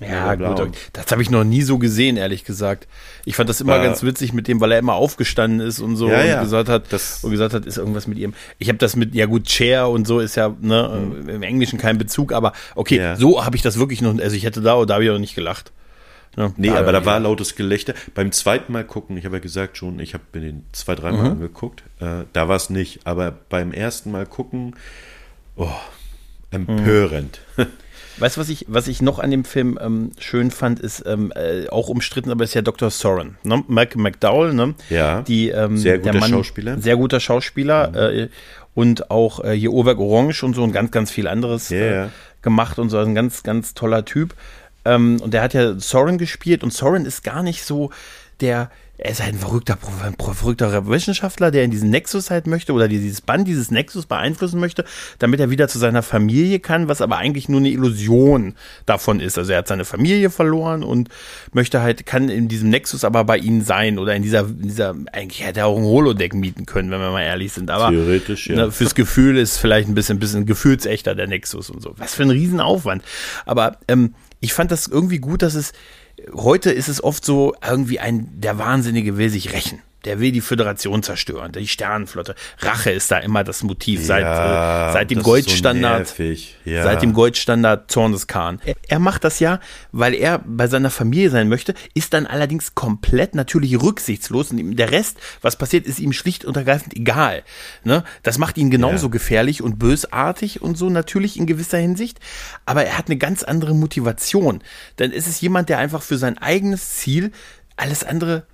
Ja, Bla, bla, gut. Das habe ich noch nie so gesehen, ehrlich gesagt. Ich fand das immer War- ganz witzig mit dem, weil er immer aufgestanden ist und so Ja, und ja. gesagt hat, und gesagt hat, ist irgendwas mit ihm. Ich habe das mit, ja gut, Chair und so ist ja ne, im Englischen kein Bezug, aber okay, Mhm. Ja. so habe ich das wirklich noch, also ich hätte da, da habe ich auch nicht gelacht. Ne, Nee, aber da nicht war lautes Gelächter. Beim zweiten Mal gucken, ich habe ja gesagt schon, ich habe mir den zwei, Mhm. dreimal angeguckt. Äh, da war es nicht. Aber beim ersten Mal gucken, oh, empörend. Weißt du, was ich, was ich noch an dem Film ähm, schön fand, ist ähm, äh, auch umstritten, aber ist ja Dr. Soren, ne? Malcolm McDowell, ne? Ja, Die, ähm, sehr der guter Mann, Schauspieler. Sehr guter Schauspieler äh, und auch äh, hier Oberg Orange und so und ganz, ganz viel anderes Ja, äh, gemacht und so ein ganz, ganz toller Typ. Ähm, und der hat ja Soren gespielt und Soren ist gar nicht so der, er ist halt ein verrückter, ein verrückter Wissenschaftler, der in diesen Nexus halt möchte oder dieses Band dieses Nexus beeinflussen möchte, damit er wieder zu seiner Familie kann, was aber eigentlich nur eine Illusion davon ist. Also er hat seine Familie verloren und möchte halt, kann in diesem Nexus aber bei ihnen sein oder in dieser, in dieser eigentlich hätte er auch ein Holodeck mieten können, wenn wir mal ehrlich sind. Aber Theoretisch, ja. ne, fürs Gefühl ist vielleicht ein bisschen, bisschen gefühlsechter der Nexus und so. Was für ein Riesenaufwand. Aber ähm, ich fand das irgendwie gut, dass es heute ist es oft so irgendwie ein der Wahnsinnige will sich rächen. Der will die Föderation zerstören, die Sternenflotte. Rache ist da immer das Motiv seit, Ja, äh, seit dem Goldstandard. So ja. Seit dem Goldstandard Zorn des Khan. Er, er macht das ja, weil er bei seiner Familie sein möchte, ist dann allerdings komplett natürlich rücksichtslos und der Rest, was passiert, ist ihm schlicht und ergreifend egal. Ne? Das macht ihn genauso Ja. gefährlich und bösartig und so natürlich in gewisser Hinsicht, aber er hat eine ganz andere Motivation. Dann ist es jemand, der einfach für sein eigenes Ziel alles andere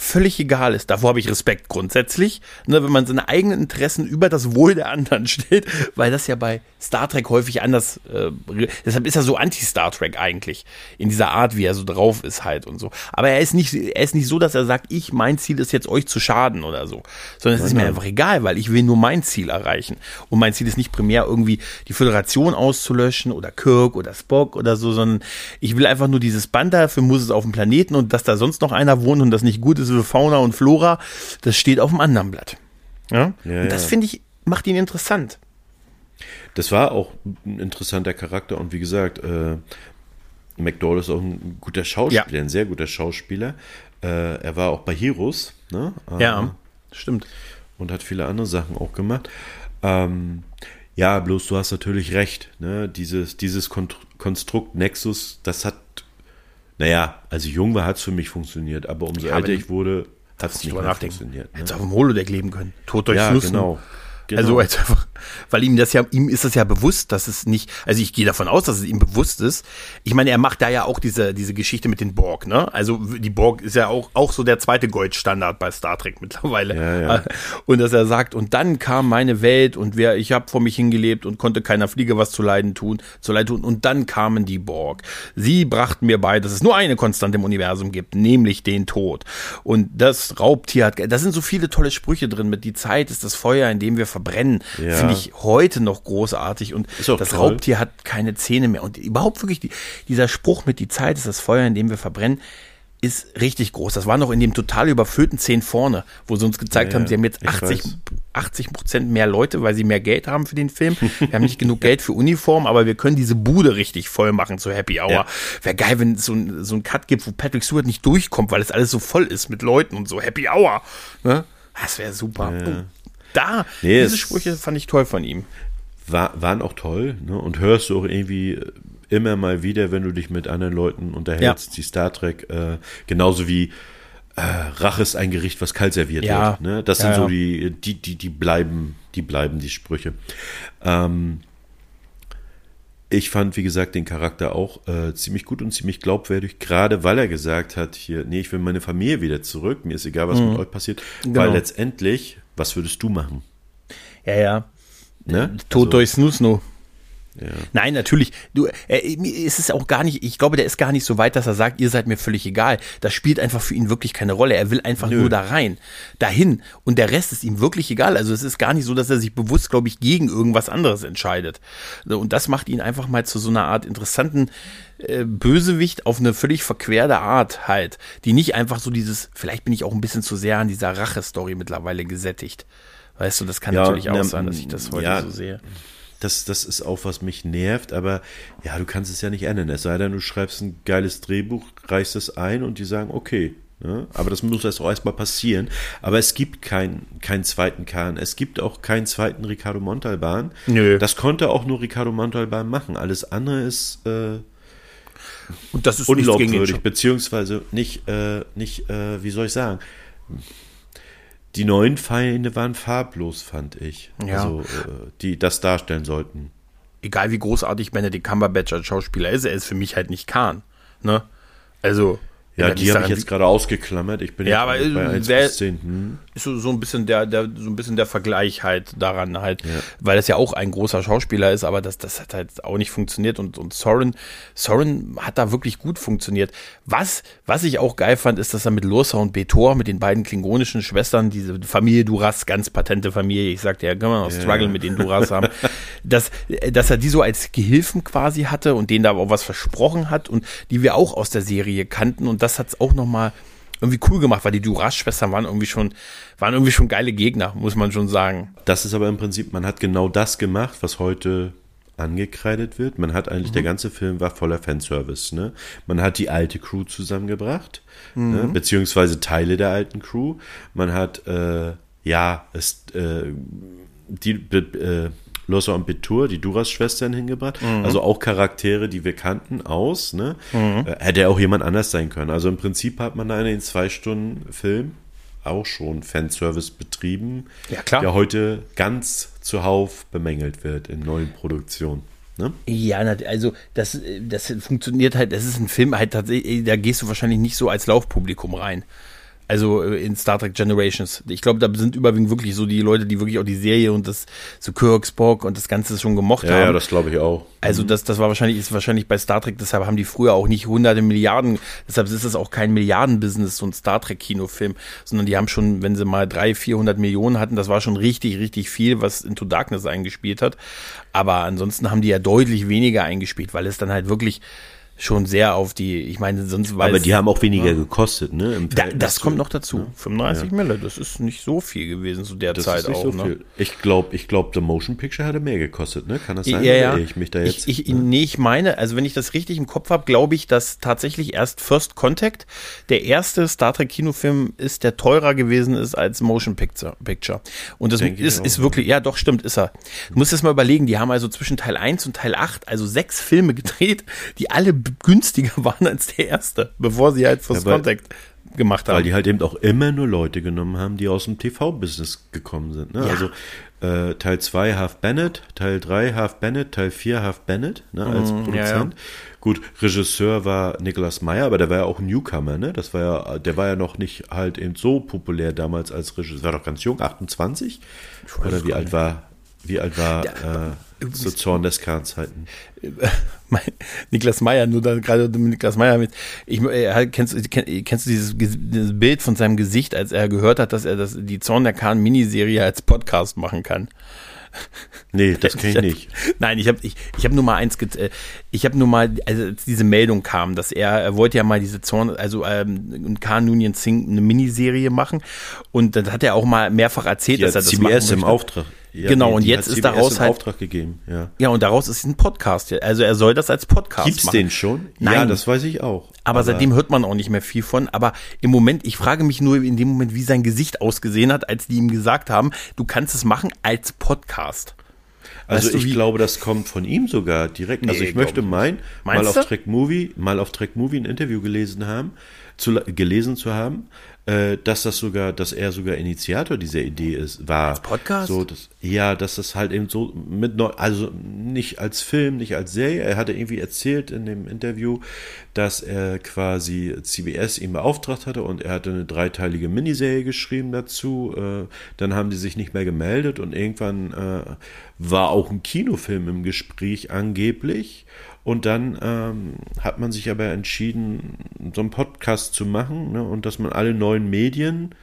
völlig egal ist. Davor habe ich Respekt grundsätzlich, ne, wenn man seine eigenen Interessen über das Wohl der anderen stellt, weil das ja bei Star Trek häufig anders, äh, deshalb ist er so anti-Star Trek eigentlich, in dieser Art, wie er so drauf ist halt und so. Aber er ist nicht, er ist nicht so, dass er sagt, ich, mein Ziel ist jetzt euch zu schaden oder so, sondern es ist mir einfach egal, weil ich will nur mein Ziel erreichen. Und mein Ziel ist nicht primär irgendwie die Föderation auszulöschen oder Kirk oder Spock oder so, sondern ich will einfach nur dieses Band, dafür muss es auf dem Planeten und dass da sonst noch einer wohnt und das nicht gut ist für Fauna und Flora, das steht auf dem anderen Blatt. Ja? Ja, und das ja. finde ich, macht ihn interessant. Das war auch ein interessanter Charakter und wie gesagt, äh, McDowell ist auch ein guter Schauspieler, Ja. ein sehr guter Schauspieler. Äh, er war auch bei Heroes, ne? Äh, Ja, stimmt. und hat viele andere Sachen auch gemacht. Ähm, ja, bloß du hast natürlich recht. Ne? Dieses, dieses Kont Konstrukt Nexus, das hat, naja, als ich jung war, hat es für mich funktioniert, aber umso Ja, älter ich wurde, hat es nicht mehr nachdenken. funktioniert. Ne? Hätte auf dem Holodeck leben können. Tot durch Ja, Nussen. genau. Genau. Also einfach. weil ihm das ja, ihm ist das ja bewusst, dass es nicht, also ich gehe davon aus, dass es ihm bewusst ist. Ich meine, er macht da ja auch diese, diese Geschichte mit den Borg, ne? Also die Borg ist ja auch, auch so der zweite Goldstandard bei Star Trek mittlerweile. Ja, ja. Und dass er sagt, und dann kam meine Welt und wer, ich habe vor mich hingelebt und konnte keiner Fliege was zu leiden tun, zu leid tun. Und dann kamen die Borg. Sie brachten mir bei, dass es nur eine Konstante im Universum gibt, nämlich den Tod. Und das Raubtier hat, da sind so viele tolle Sprüche drin mit, die Zeit ist das Feuer, in dem wir verbrennen. Ja. Finde ich heute noch großartig. Und das toll. Raubtier hat keine Zähne mehr. Und überhaupt wirklich die, dieser Spruch mit, die Zeit ist das Feuer, in dem wir verbrennen, ist richtig groß. Das war noch in dem total überfüllten 10 vorne, wo sie uns gezeigt ja, haben, sie haben jetzt 80, 80 Prozent mehr Leute, weil sie mehr Geld haben für den Film. Wir haben nicht genug Geld für Uniform, aber wir können diese Bude richtig voll machen zu Happy Hour. Ja. Wäre geil, wenn es so ein, so ein Cut gibt, wo Patrick Stewart nicht durchkommt, weil es alles so voll ist mit Leuten und so. Happy Hour. Ne? Das wäre super. Ja. Da, nee, diese Sprüche fand ich toll von ihm. War, waren auch toll, ne? Und hörst du auch irgendwie immer mal wieder, wenn du dich mit anderen Leuten unterhältst, ja. die Star Trek, äh, genauso wie äh, Rache ist ein Gericht, was kalt serviert ja. wird. Ne? Das sind ja, so die, die, die, die bleiben, die bleiben, die Sprüche. Ähm, ich fand, wie gesagt, den Charakter auch äh, ziemlich gut und ziemlich glaubwürdig, gerade weil er gesagt hat, hier, nee, ich will meine Familie wieder zurück, mir ist egal, was mhm. mit euch passiert, genau. weil letztendlich, was würdest du machen? Ja, ja. Ne? Tod also, durch Snusno. Ja. Nein, natürlich. Du, äh, ist es auch gar nicht, ich glaube, der ist gar nicht so weit, dass er sagt, ihr seid mir völlig egal. Das spielt einfach für ihn wirklich keine Rolle. Er will einfach Nö. nur da rein, dahin. Und der Rest ist ihm wirklich egal. Also es ist gar nicht so, dass er sich bewusst, glaube ich, gegen irgendwas anderes entscheidet. Und das macht ihn einfach mal zu so einer Art interessanten äh, Bösewicht auf eine völlig verquerte Art halt. Die nicht einfach so dieses, vielleicht bin ich auch ein bisschen zu sehr an dieser Rache-Story mittlerweile gesättigt. Weißt du, das kann ja, natürlich auch ne, sein, dass ich das heute ja, so sehe. Das, das ist auch, was mich nervt, aber ja, du kannst es ja nicht ändern. Es sei denn, du schreibst ein geiles Drehbuch, reichst es ein und die sagen, okay. Ne? Aber das muss erst auch erstmal passieren. Aber es gibt keinen keinen zweiten Kahn. Es gibt auch keinen zweiten Ricardo Montalban. Nö. Das konnte auch nur Ricardo Montalban machen. Alles andere ist äh, und das ist unglaubwürdig, beziehungsweise nicht, äh, nicht äh, wie soll ich sagen, die neuen Feinde waren farblos, fand ich. Ja. Also, äh, die das darstellen sollten. Egal wie großartig Benedict Cumberbatch als Schauspieler ist, er ist für mich halt nicht Kahn. Ne? Also, ja, die habe ich jetzt gerade ausgeklammert. Ich bin ja, aber bei 1 der, bis 10. Hm. Ist so, so ein bisschen der, der, so ein bisschen der Vergleich halt daran halt, ja. weil das ja auch ein großer Schauspieler ist, aber das, das hat halt auch nicht funktioniert und, und Soren, Soren hat da wirklich gut funktioniert. Was, was ich auch geil fand, ist, dass er mit Lursa und Betor, mit den beiden klingonischen Schwestern, diese Familie Duras, ganz patente Familie, ich sagte ja, kann man auch ja. Struggle mit den Duras haben, dass, dass er die so als Gehilfen quasi hatte und denen da auch was versprochen hat und die wir auch aus der Serie kannten und das das hat es auch nochmal irgendwie cool gemacht, weil die Duras-Schwestern waren irgendwie schon, waren irgendwie schon geile Gegner, muss man schon sagen. Das ist aber im Prinzip, man hat genau das gemacht, was heute angekreidet wird. Man hat eigentlich, mhm. der ganze Film war voller Fanservice. Ne? Man hat die alte Crew zusammengebracht, ne? mhm. ne? beziehungsweise Teile der alten Crew. Man hat, äh, ja, es, äh, die, äh, Lossa und Betur, die Duras-Schwestern hingebracht. Mhm. Also auch Charaktere, die wir kannten, aus. Ne? Mhm. Äh, hätte auch jemand anders sein können. Also im Prinzip hat man da in den zwei Stunden Film auch schon Fanservice betrieben, ja, klar. der heute ganz zuhauf bemängelt wird in neuen Produktionen. Ne? Ja, also das, das funktioniert halt, das ist ein Film halt tatsächlich, da gehst du wahrscheinlich nicht so als Laufpublikum rein. Also äh, in Star Trek Generations. Ich glaube, da sind überwiegend wirklich so die Leute, die wirklich auch die Serie und das so Kirk, Spock und das Ganze schon gemocht ja, haben. Ja, das glaube ich auch. Also mhm. das, das war wahrscheinlich, ist wahrscheinlich bei Star Trek, deshalb haben die früher auch nicht hunderte Milliarden, deshalb ist es auch kein Milliardenbusiness, so ein Star Trek Kinofilm, sondern die haben schon, wenn sie mal drei, vierhundert Millionen hatten, das war schon richtig, richtig viel, was Into Darkness eingespielt hat. Aber ansonsten haben die ja deutlich weniger eingespielt, weil es dann halt wirklich schon sehr auf die, ich meine, sonst weiß Aber die haben auch weniger ja. gekostet, ne? Da, das kommt noch dazu. Ja. 35 ja. Mille, das ist nicht so viel gewesen zu der das Zeit auch. So ne? Ich glaube, ich glaube, The Motion Picture hatte mehr gekostet, ne? Kann das sein? Ja, ja. Ich mich da jetzt. Ich, ich, nee, ich meine, also wenn ich das richtig im Kopf habe, glaube ich, dass tatsächlich erst First Contact der erste Star Trek Kinofilm ist, der teurer gewesen ist als Motion Picture. Picture. Und das Denk ist, ist wirklich, ja, doch, stimmt, ist er. Du musst es mal überlegen, die haben also zwischen Teil 1 und Teil 8, also sechs Filme gedreht, die alle günstiger waren als der erste, bevor sie halt First ja, Contact gemacht haben. Weil die halt eben auch immer nur Leute genommen haben, die aus dem TV-Business gekommen sind. Ne? Ja. Also äh, Teil 2 Half Bennett, Teil 3 Half Bennett, Teil 4 Half Bennett ne, als Mhm, Produzent. ja. Gut, Regisseur war Nicolas Meyer, aber der war ja auch ein Newcomer, ne? Das war ja, der war ja noch nicht halt eben so populär damals als Regisseur. War doch ganz jung, 28? Oder wie alt war, wie alt war äh, zu Zorn des Kahn-Zeiten? mein, Niklas Meyer, nur dann gerade mit Niklas Meyer mit. Ich, äh, kennst, du- kenn, kennst du dieses, dieses Bild von seinem Gesicht, als er gehört hat, dass er das, die Zorn der Kahn Miniserie als Podcast machen kann? Nee, das kenne ich nicht. Nein, ich habe ich, ich hab nur mal eins, get- äh, ich habe nur mal, also als diese Meldung kam, dass er, er wollte ja mal diese Zorn, also ähm, Khan Noonien Singh eine Miniserie machen und dann hat er auch mal mehrfach erzählt, Die dass er das CBS machen im möchte. Auftrag. Ja, Genau, nee, und die jetzt ist daraus halt- Auftrag gegeben, ja. Ja, und daraus ist ein Podcast. Also er soll das als Podcast Gibt's machen. den schon? Ja, Nein. das weiß ich auch. Aber, seitdem hört man auch nicht mehr viel von. Aber im Moment, ich frage mich nur in dem Moment, wie sein Gesicht ausgesehen hat, als die ihm gesagt haben, du kannst es machen als Podcast. Also Weißt du, ich wie- glaube, das kommt von ihm sogar direkt. also Nee, ich möchte meinen, mal auf du? Track Movie, mal auf Track Movie ein Interview gelesen haben, zu, gelesen zu haben, dass das sogar, dass er sogar Initiator dieser Idee ist, war. Podcast? So, das, ja, dass das halt eben so mit neu, also nicht als Film, nicht als Serie. Er hatte irgendwie erzählt in dem Interview, dass er quasi CBS ihm beauftragt hatte und er hatte eine dreiteilige Miniserie geschrieben dazu. Äh, dann haben die sich nicht mehr gemeldet und irgendwann äh, war auch ein Kinofilm im Gespräch angeblich. Und dann ähm, hat man sich aber entschieden, so einen Podcast zu machen ne, und dass man alle neuen Medien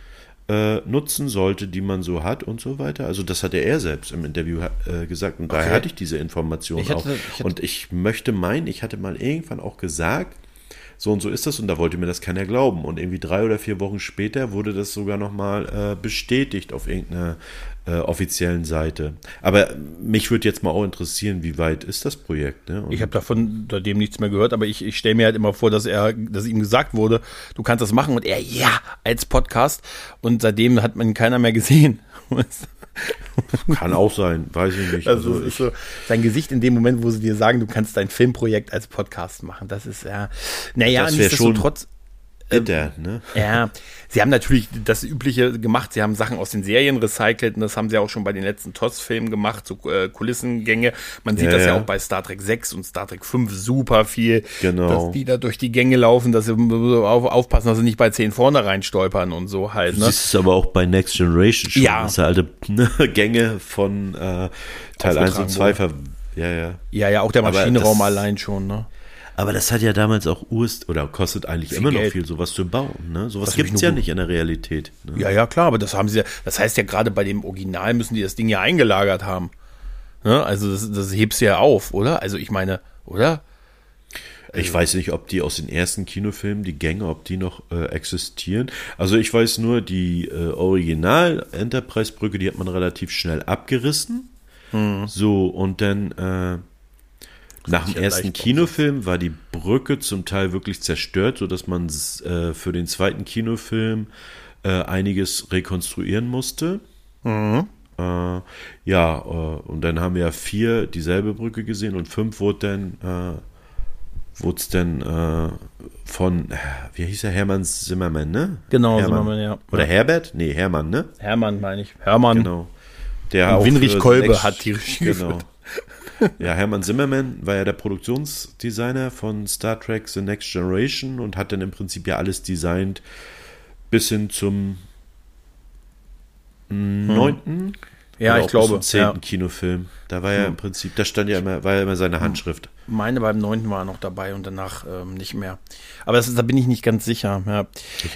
äh, nutzen sollte, die man so hat und so weiter. Also das hatte er selbst im Interview äh, gesagt und daher Okay. hatte ich diese Information Ich hatte- auch. ich und ich möchte meinen, ich hatte mal irgendwann auch gesagt, so und so ist das und da wollte mir das keiner glauben. Und irgendwie drei oder vier Wochen später wurde das sogar nochmal äh, bestätigt auf irgendeiner äh, offiziellen Seite. Aber mich würde jetzt mal auch interessieren, wie weit ist das Projekt? Ne? Ich habe davon seitdem nichts mehr gehört, aber ich, ich stelle mir halt immer vor, dass er, dass ihm gesagt wurde, du kannst das machen und er ja als Podcast und seitdem hat man keiner mehr gesehen. kann auch sein, weiß ich nicht. Also, Also ich, so sein Gesicht in dem Moment, wo sie dir sagen, du kannst dein Filmprojekt als Podcast machen. Das ist ja, naja, Das wär schon- nichtsdestotrotz. Bitter, ne? Ja, sie haben natürlich das Übliche gemacht. Sie haben Sachen aus den Serien recycelt und das haben sie auch schon bei den letzten TOS-Filmen gemacht, so äh, Kulissengänge. Man sieht Ja, das ja ja. auch bei Star Trek 6 und Star Trek 5 super viel, Genau. dass die da durch die Gänge laufen, dass sie auf, aufpassen, dass sie nicht bei 10 vorne reinstolpern und so halt. Du Ne? siehst es aber auch bei Next Generation schon, Ja. dass alte ne, Gänge von äh, Teil 1 Aufgetragen und 2 ver ja, ja. Ja, ja, auch der Maschinenraum allein schon. Ne? Aber das hat ja damals auch Urst oder kostet eigentlich Viel immer noch Geld. viel, sowas zu bauen. Ne? Sowas gibt es ja nicht in der Realität. Ne? Ja, ja, klar, aber das haben sie ja, das heißt ja gerade bei dem Original müssen die das Ding ja eingelagert haben. Ne? Also das, das hebst du ja auf, oder? Also ich meine, oder? Ich weiß nicht, ob die aus den ersten Kinofilmen, die Gänge, ob die noch äh, existieren. Also ich weiß nur, die äh, Original-Enterprise-Brücke, die hat man relativ schnell abgerissen. So, und dann äh, nach dem ersten Kinofilm war die Brücke zum Teil wirklich zerstört, sodass man äh, für den zweiten Kinofilm äh, einiges rekonstruieren musste. Äh, ja, äh, und dann haben wir ja vier dieselbe Brücke gesehen und fünf wurde dann, äh, wurde es dann äh, von, äh, wie hieß er, Hermann Zimmermann, ne? Genau, Hermann. Zimmermann, ja. Oder Herbert? Nee, Hermann, ne? Hermann meine ich. Hermann. Genau. Der auch Winrich Kolbe hat die Regie Genau. geführt. Ja, Hermann Zimmermann war ja der Produktionsdesigner von Star Trek The Next Generation und hat dann im Prinzip ja alles designt bis hin zum neunten. Ja, oder ich glaube, zehnten ja. Hm. Kinofilm. Da war ja im Prinzip, da stand ja immer, war ja immer seine Handschrift. Meine beim neunten war er noch dabei und danach ähm, nicht mehr. Aber das ist, da bin ich nicht ganz sicher. Ja,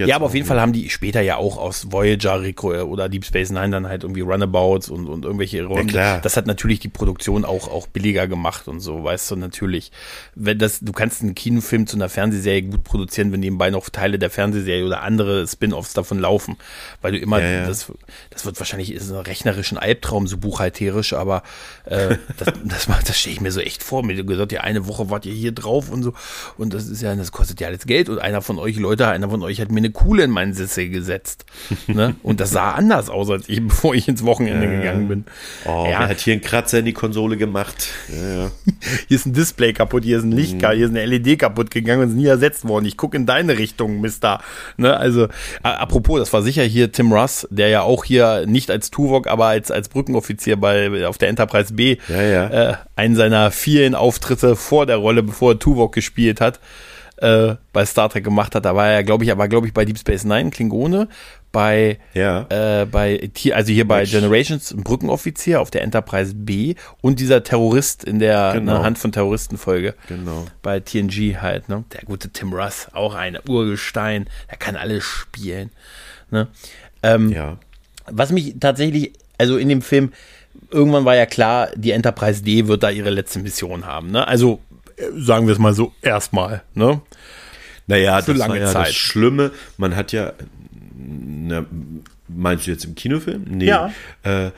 ja aber auf jeden nicht. Fall haben die später ja auch aus Voyager Rico, äh, oder Deep Space Nine dann halt irgendwie Runabouts und, und irgendwelche Räume. klar. Das hat natürlich die Produktion auch, auch billiger gemacht und so, weißt du, natürlich. Wenn das, du kannst einen Kinofilm zu einer Fernsehserie gut produzieren, wenn nebenbei noch Teile der Fernsehserie oder andere Spin-offs davon laufen. Weil du immer, Ja, ja. das, das wird wahrscheinlich ist ein rechnerischen Albtraum, so buchhalterisch, aber äh, das, das, macht- das stelle ich mir so echt vor. Mir gesagt, ja, eine Woche wart ihr hier drauf und so. Und das ist ja, das kostet ja alles Geld. Und einer von euch, Leute, einer von euch hat mir eine Kuhle in meinen Sessel gesetzt. ne? Und das sah anders aus, als ich, bevor ich ins Wochenende äh, gegangen bin. Oh, ja. er hat hier einen Kratzer in die Konsole gemacht. Ja, ja. hier ist ein Display kaputt, hier ist ein Licht, mhm. hier ist eine LED kaputt gegangen und ist nie ersetzt worden. Ich gucke in deine Richtung, Mister. Ne? Also, apropos, das war sicher hier Tim Russ, der ja auch hier nicht als Tuvok, aber als, als Brückenoffizier bei, auf der Enterprise B ja, ja. Äh, einen seiner vielen Auftritte vor der Rolle, bevor er Tuvok gespielt hat, äh, bei Star Trek gemacht hat. Da war er, glaube ich, aber glaube ich bei Deep Space Nine Klingone, bei ja. äh, bei also hier bei Generations ein Brückenoffizier auf der Enterprise B und dieser Terrorist in der genau. ne, Hand von Terroristen Folge. Genau. Bei TNG halt, ne? Der gute Tim Russ, auch ein Urgestein, der kann alles spielen, ne? Ähm, ja. Was mich tatsächlich, also in dem Film irgendwann war ja klar, die Enterprise D wird da ihre letzte Mission haben. Ne? Also äh, sagen wir es mal so, erstmal. Ne? Naja, Für das lange war ja Zeit. das Schlimme. Man hat ja, na, meinst du jetzt im Kinofilm? Nee. Ja. Äh,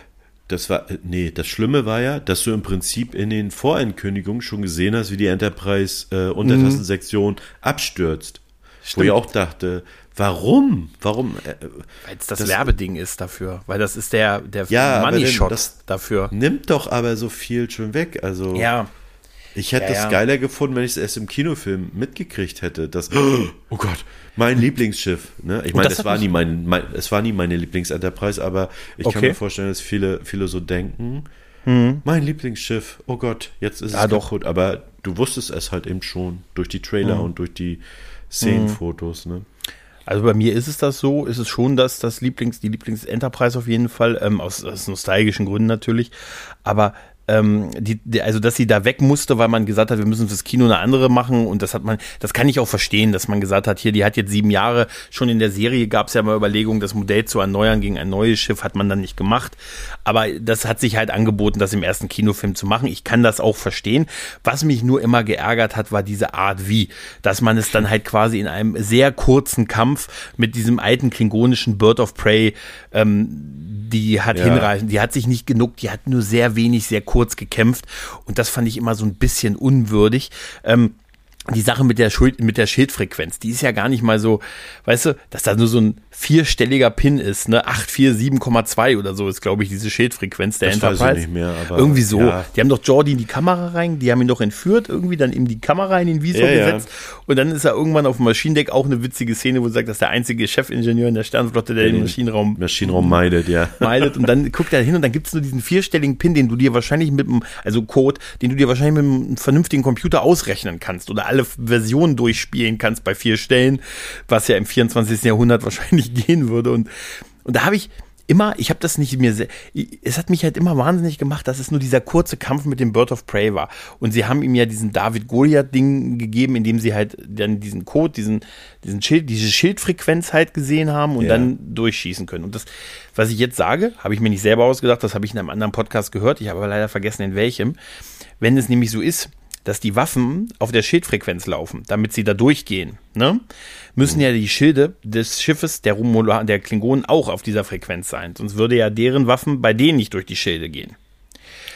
das war, nee, das Schlimme war ja, dass du im Prinzip in den Vorankündigungen schon gesehen hast, wie die Enterprise äh, Untertassensektion mhm. abstürzt. Stimmt. Wo ich auch dachte, Warum? Warum? Äh, Weil es das, das, Werbeding ist dafür. Weil das ist der, der ja, Money Shot dafür. Nimmt doch aber so viel schon weg. Also. Ja. Ich hätte es ja, ja. geiler gefunden, wenn ich es erst im Kinofilm mitgekriegt hätte. Das, oh Gott, mein Lieblingsschiff. Ne? Ich meine, es war nie mein, mein, es war nie meine Lieblings-Enterprise, aber ich okay. kann mir vorstellen, dass viele, viele so denken. Mhm. Mein Lieblingsschiff. Oh Gott, jetzt ist es ja, kaputt. Doch. Aber du wusstest es halt eben schon durch die Trailer mhm. und durch die Szenenfotos. Ne? Also bei mir ist es das so, ist es schon das, das Lieblings, die Lieblings-Enterprise auf jeden Fall, ähm, aus, aus nostalgischen Gründen natürlich. Aber ähm, die, die, also dass sie da weg musste, weil man gesagt hat, wir müssen fürs Kino eine andere machen und das hat man, das kann ich auch verstehen, dass man gesagt hat, hier, die hat jetzt sieben Jahre, schon in der Serie gab es ja mal Überlegungen, das Modell zu erneuern gegen ein neues Schiff, hat man dann nicht gemacht, aber das hat sich halt angeboten, das im ersten Kinofilm zu machen. Ich kann das auch verstehen. Was mich nur immer geärgert hat, war diese Art wie, dass man es dann halt quasi in einem sehr kurzen Kampf mit diesem alten klingonischen Bird of Prey ähm, die hat ja. hinreichend, die hat sich nicht genug, die hat nur sehr wenig, sehr kurz gekämpft und das fand ich immer so ein bisschen unwürdig. Ähm, die Sache mit der, Schuld, mit der Schildfrequenz, die ist ja gar nicht mal so, weißt du, dass da nur so ein vierstelliger Pin ist, ne? 847,2 oder so ist, glaube ich, diese Schildfrequenz der das Enterprise. Weiß ich nicht mehr, aber irgendwie so. Ja. Die haben doch Jordi in die Kamera rein, die haben ihn doch entführt, irgendwie dann in die Kamera in den Visor ja, gesetzt. Ja. Und dann ist er irgendwann auf dem Maschinendeck auch eine witzige Szene, wo er sagt, das ist der einzige Chefingenieur in der Sternflotte, der den, den Maschinenraum Maschinenraum meidet, ja. Meidet. Und dann guckt er hin und dann gibt es nur diesen vierstelligen Pin, den du dir wahrscheinlich mit einem, also Code, den du dir wahrscheinlich mit einem vernünftigen Computer ausrechnen kannst oder alle Versionen durchspielen kannst bei vier Stellen, was ja im 24. Jahrhundert wahrscheinlich gehen würde. Und und da habe ich immer, ich habe das nicht mir, sehr, es hat mich halt immer wahnsinnig gemacht, dass es nur dieser kurze Kampf mit dem Bird of Prey war. Und sie haben ihm ja diesen David Goliath-Ding gegeben, indem sie halt dann diesen Code, diesen, diesen Schild, diese Schildfrequenz halt gesehen haben und ja. dann durchschießen können. Und das, was ich jetzt sage, habe ich mir nicht selber ausgedacht, das habe ich in einem anderen Podcast gehört, ich habe aber leider vergessen, in welchem. Wenn es nämlich so ist, dass die Waffen auf der Schildfrequenz laufen, damit sie da durchgehen, ne? müssen ja die Schilde des Schiffes der Romulan, der Klingonen auch auf dieser Frequenz sein. Sonst würde ja deren Waffen bei denen nicht durch die Schilde gehen.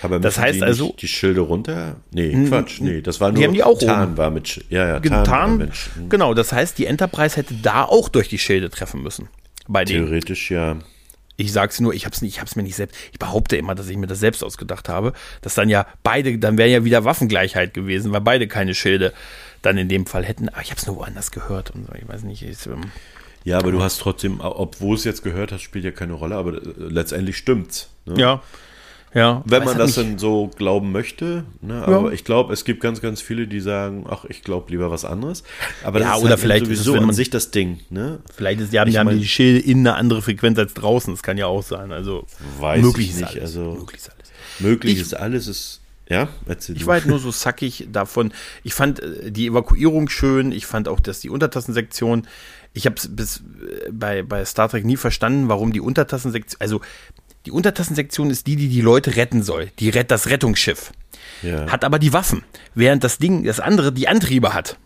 Aber das heißt die also die Schilde runter? Nee, Quatsch, nee, das war nur die haben die auch Tarn oben. war mit ja ja Tarn, Tarn mhm. genau, das heißt, die Enterprise hätte da auch durch die Schilde treffen müssen. Bei Theoretisch ja. Ich sag's nur, ich hab's nicht, ich hab's mir nicht selbst. Ich behaupte immer, dass ich mir das selbst ausgedacht habe, dass dann ja beide, dann wäre ja wieder Waffengleichheit gewesen, weil beide keine Schilde dann in dem Fall hätten. Aber ich hab's nur woanders gehört und so. Ich weiß nicht. Ich, ähm, ja, aber du hast trotzdem, obwohl es jetzt gehört hast, spielt ja keine Rolle, aber äh, letztendlich stimmt's. Ne? Ja, ja, Wenn man das dann so glauben möchte. Ne? Aber ja. ich glaube, es gibt ganz, ganz viele, die sagen, ach, ich glaube lieber was anderes. Aber das ja, ist oder halt vielleicht sowieso ist, wenn man sich das Ding. Ne? Vielleicht ist, die haben, die, haben die Schilde in eine andere Frequenz als draußen. Das kann ja auch sein. Also weiß möglich ich nicht. Alles. Also möglich ist alles. Möglich ich, ist alles. Ist, ja, erzähl Ich war halt nur so sackig davon. Ich fand äh, die Evakuierung schön. Ich fand auch, dass die Untertassensektion ich habe es bis äh, bei, bei Star Trek nie verstanden, warum die Untertassensektion, also die Untertassensektion ist die, die die Leute retten soll. Die rett das Rettungsschiff. Ja. Hat aber die Waffen. Während das Ding, das andere, die Antriebe hat.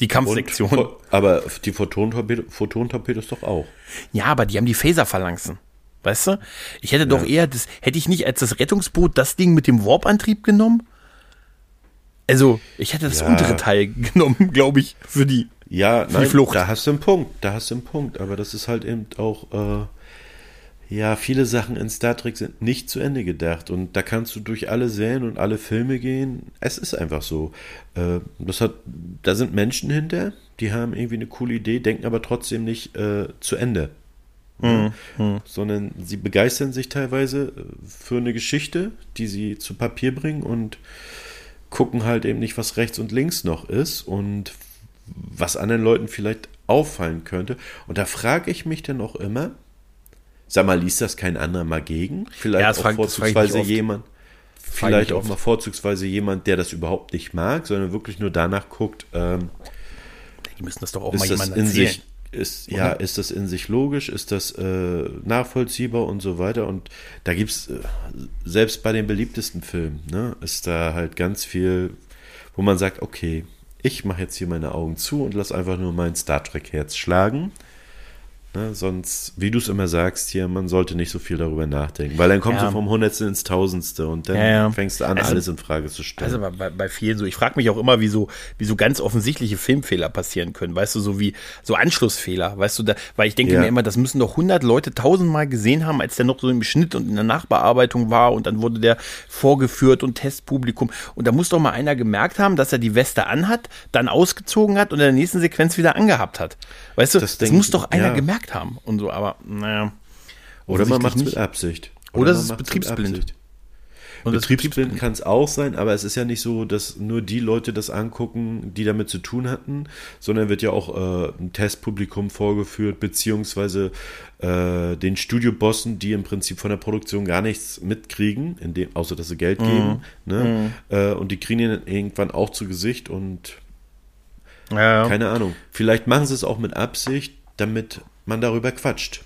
Die Kampfsektion. Und, aber die Photon-Torpedos doch auch. Ja, aber die haben die Phaser-Phalanxen. Weißt du? Ich hätte ja. doch eher das, hätte ich nicht als das Rettungsboot das Ding mit dem Warp-Antrieb genommen? Also, ich hätte das Ja. untere Teil genommen, glaube ich, für die. Ja, die nein, Flucht. da hast du einen Punkt, da hast du einen Punkt, aber das ist halt eben auch, äh, ja, viele Sachen in Star Trek sind nicht zu Ende gedacht und da kannst du durch alle Serien und alle Filme gehen. Es ist einfach so. Äh, das hat, da sind Menschen hinter, die haben irgendwie eine coole Idee, denken aber trotzdem nicht äh, zu Ende. Mhm. Ja, sondern sie begeistern sich teilweise äh, für eine Geschichte, die sie zu Papier bringen und gucken halt eben nicht, was rechts und links noch ist und was anderen Leuten vielleicht auffallen könnte. Und da frage ich mich dann auch immer, sag mal, liest das kein anderer mal gegen? Vielleicht Ja, auch frag- vorzugsweise jemand, vielleicht auch mal vorzugsweise jemand, der das überhaupt nicht mag, sondern wirklich nur danach guckt, ähm, Die müssen das doch auch mal jemandem erzählen. sich ist ja ist das in sich logisch? Ist das äh, nachvollziehbar und so weiter? Und da gibt's äh, selbst bei den beliebtesten Filmen ne ist da halt ganz viel wo man sagt okay ich mache jetzt hier meine Augen zu und lass einfach nur mein Star Trek Herz schlagen ne, sonst wie du es immer sagst hier man sollte nicht so viel darüber nachdenken. Weil dann kommst Ja. du vom Hundertsten ins Tausendste und dann Ja, ja. fängst du an Also- alles in Frage zu stellen. Also bei, bei, vielen so, ich frage mich auch immer, wie so, wie so ganz offensichtliche Filmfehler passieren können, weißt du, so wie so Anschlussfehler, weißt du, da, weil ich denke mir immer, das müssen doch 100 Leute tausendmal gesehen haben, als der noch so im Schnitt und in der Nachbearbeitung war und dann wurde der vorgeführt und Testpublikum. Und da muss doch mal einer gemerkt haben, dass er die Weste anhat, dann ausgezogen hat und in der nächsten Sequenz wieder angehabt hat, weißt du, Das das, denk- muss doch einer ja. Gemerkt haben und so, aber naja. Oder man macht es mit Absicht. Oder es man ist betriebsblind. Und Betriebsblind kann es auch sein, aber es ist ja nicht so, dass nur die Leute das angucken, die damit zu tun hatten, sondern wird ja auch äh, ein Testpublikum vorgeführt, beziehungsweise äh, den Studiobossen, die im Prinzip von der Produktion gar nichts mitkriegen, in dem, außer dass sie Geld geben. Ne? Äh, und die kriegen ihn irgendwann auch zu Gesicht und ja. keine Ahnung. Vielleicht machen sie es auch mit Absicht, damit man darüber quatscht.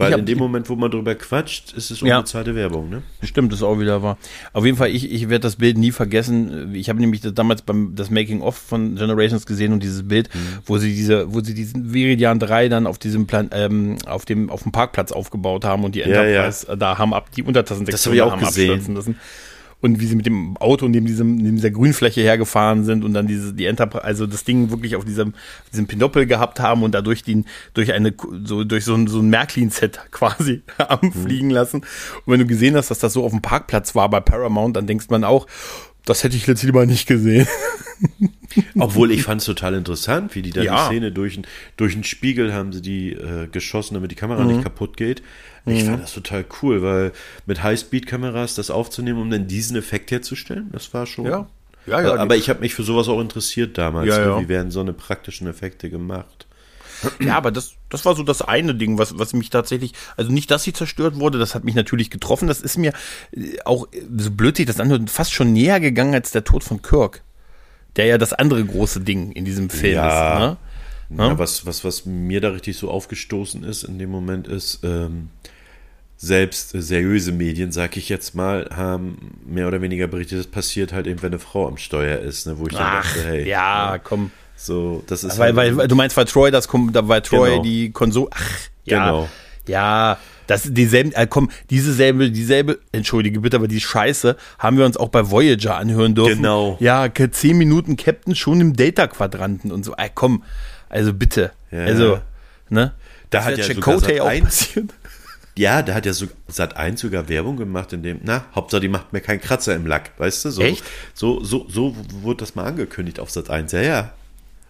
Weil hab- in dem Moment, wo man darüber quatscht, ist es Ja. unbezahlte Werbung, ne? Stimmt, das ist auch wieder wahr. Auf jeden Fall, ich, ich werde das Bild nie vergessen. Ich habe nämlich das damals beim das Making of von Generations gesehen und dieses Bild, Mhm. wo sie diese, wo sie diesen Viridian 3 dann auf diesem Plan, ähm, auf dem auf dem Parkplatz aufgebaut haben und die Ja, Enterprise äh, da haben ab die Untertassensektion Das habe ich auch haben gesehen. abstürzen lassen. Und wie sie mit dem Auto neben diesem neben dieser Grünfläche hergefahren sind und dann diese die Enterprise, also das Ding wirklich auf diesem diesem Pinoppel gehabt haben und dadurch den durch eine so durch so ein so ein Märklin-Set quasi haben Mhm. fliegen lassen. Und wenn du gesehen hast, dass das so auf dem Parkplatz war bei Paramount, dann denkst man auch, das hätte ich jetzt lieber nicht gesehen. Obwohl ich fand es total interessant, wie die da Ja. die Szene durch, durch einen Spiegel haben sie die äh, geschossen, damit die Kamera Mhm. nicht kaputt geht. Ich fand das total cool, weil mit Highspeed-Kameras das aufzunehmen, um dann diesen Effekt herzustellen, das war schon. Ja. Ja, ja, aber ich habe mich für sowas auch interessiert damals. Ja, ne? ja. Wie werden so eine praktischen Effekte gemacht? Ja, aber das, das war so das eine Ding, was, was mich tatsächlich, also nicht, dass sie zerstört wurde, das hat mich natürlich getroffen. Das ist mir äh, auch, äh, so blöd sich das anhört, fast schon näher gegangen als der Tod von Kirk. Der ja das andere große Ding in diesem Film Ja. ist. Ne? Ja, was, was, was mir da richtig so aufgestoßen ist in dem Moment ist, ähm, selbst äh, seriöse Medien, sag ich jetzt mal, haben mehr oder weniger berichtet, das passiert halt eben, wenn eine Frau am Steuer ist, ne, wo ich dann Ach, dachte, hey, ja, komm. so, das ist Weil, halt, weil, weil du meinst, weil Troy das kommt, war Troy Genau. die Konsole. Ach, ja. Genau. Ja, das dieselben, äh, komm, diese selbe, dieselbe, entschuldige bitte, aber die Scheiße haben wir uns auch bei Voyager anhören dürfen. Genau. Ja, zehn Minuten Captain schon im Data-Quadranten und so. Ey, komm, also bitte. Ja. Also, ne? Da Das hat ja Chakotay auch Sat.1 passiert. Ja, da hat ja so, Sat 1 sogar Werbung gemacht, in dem, na, Hauptsache die macht mir keinen Kratzer im Lack, weißt du, so, Echt? so, so, so wurde das mal angekündigt auf Sat 1, ja, ja.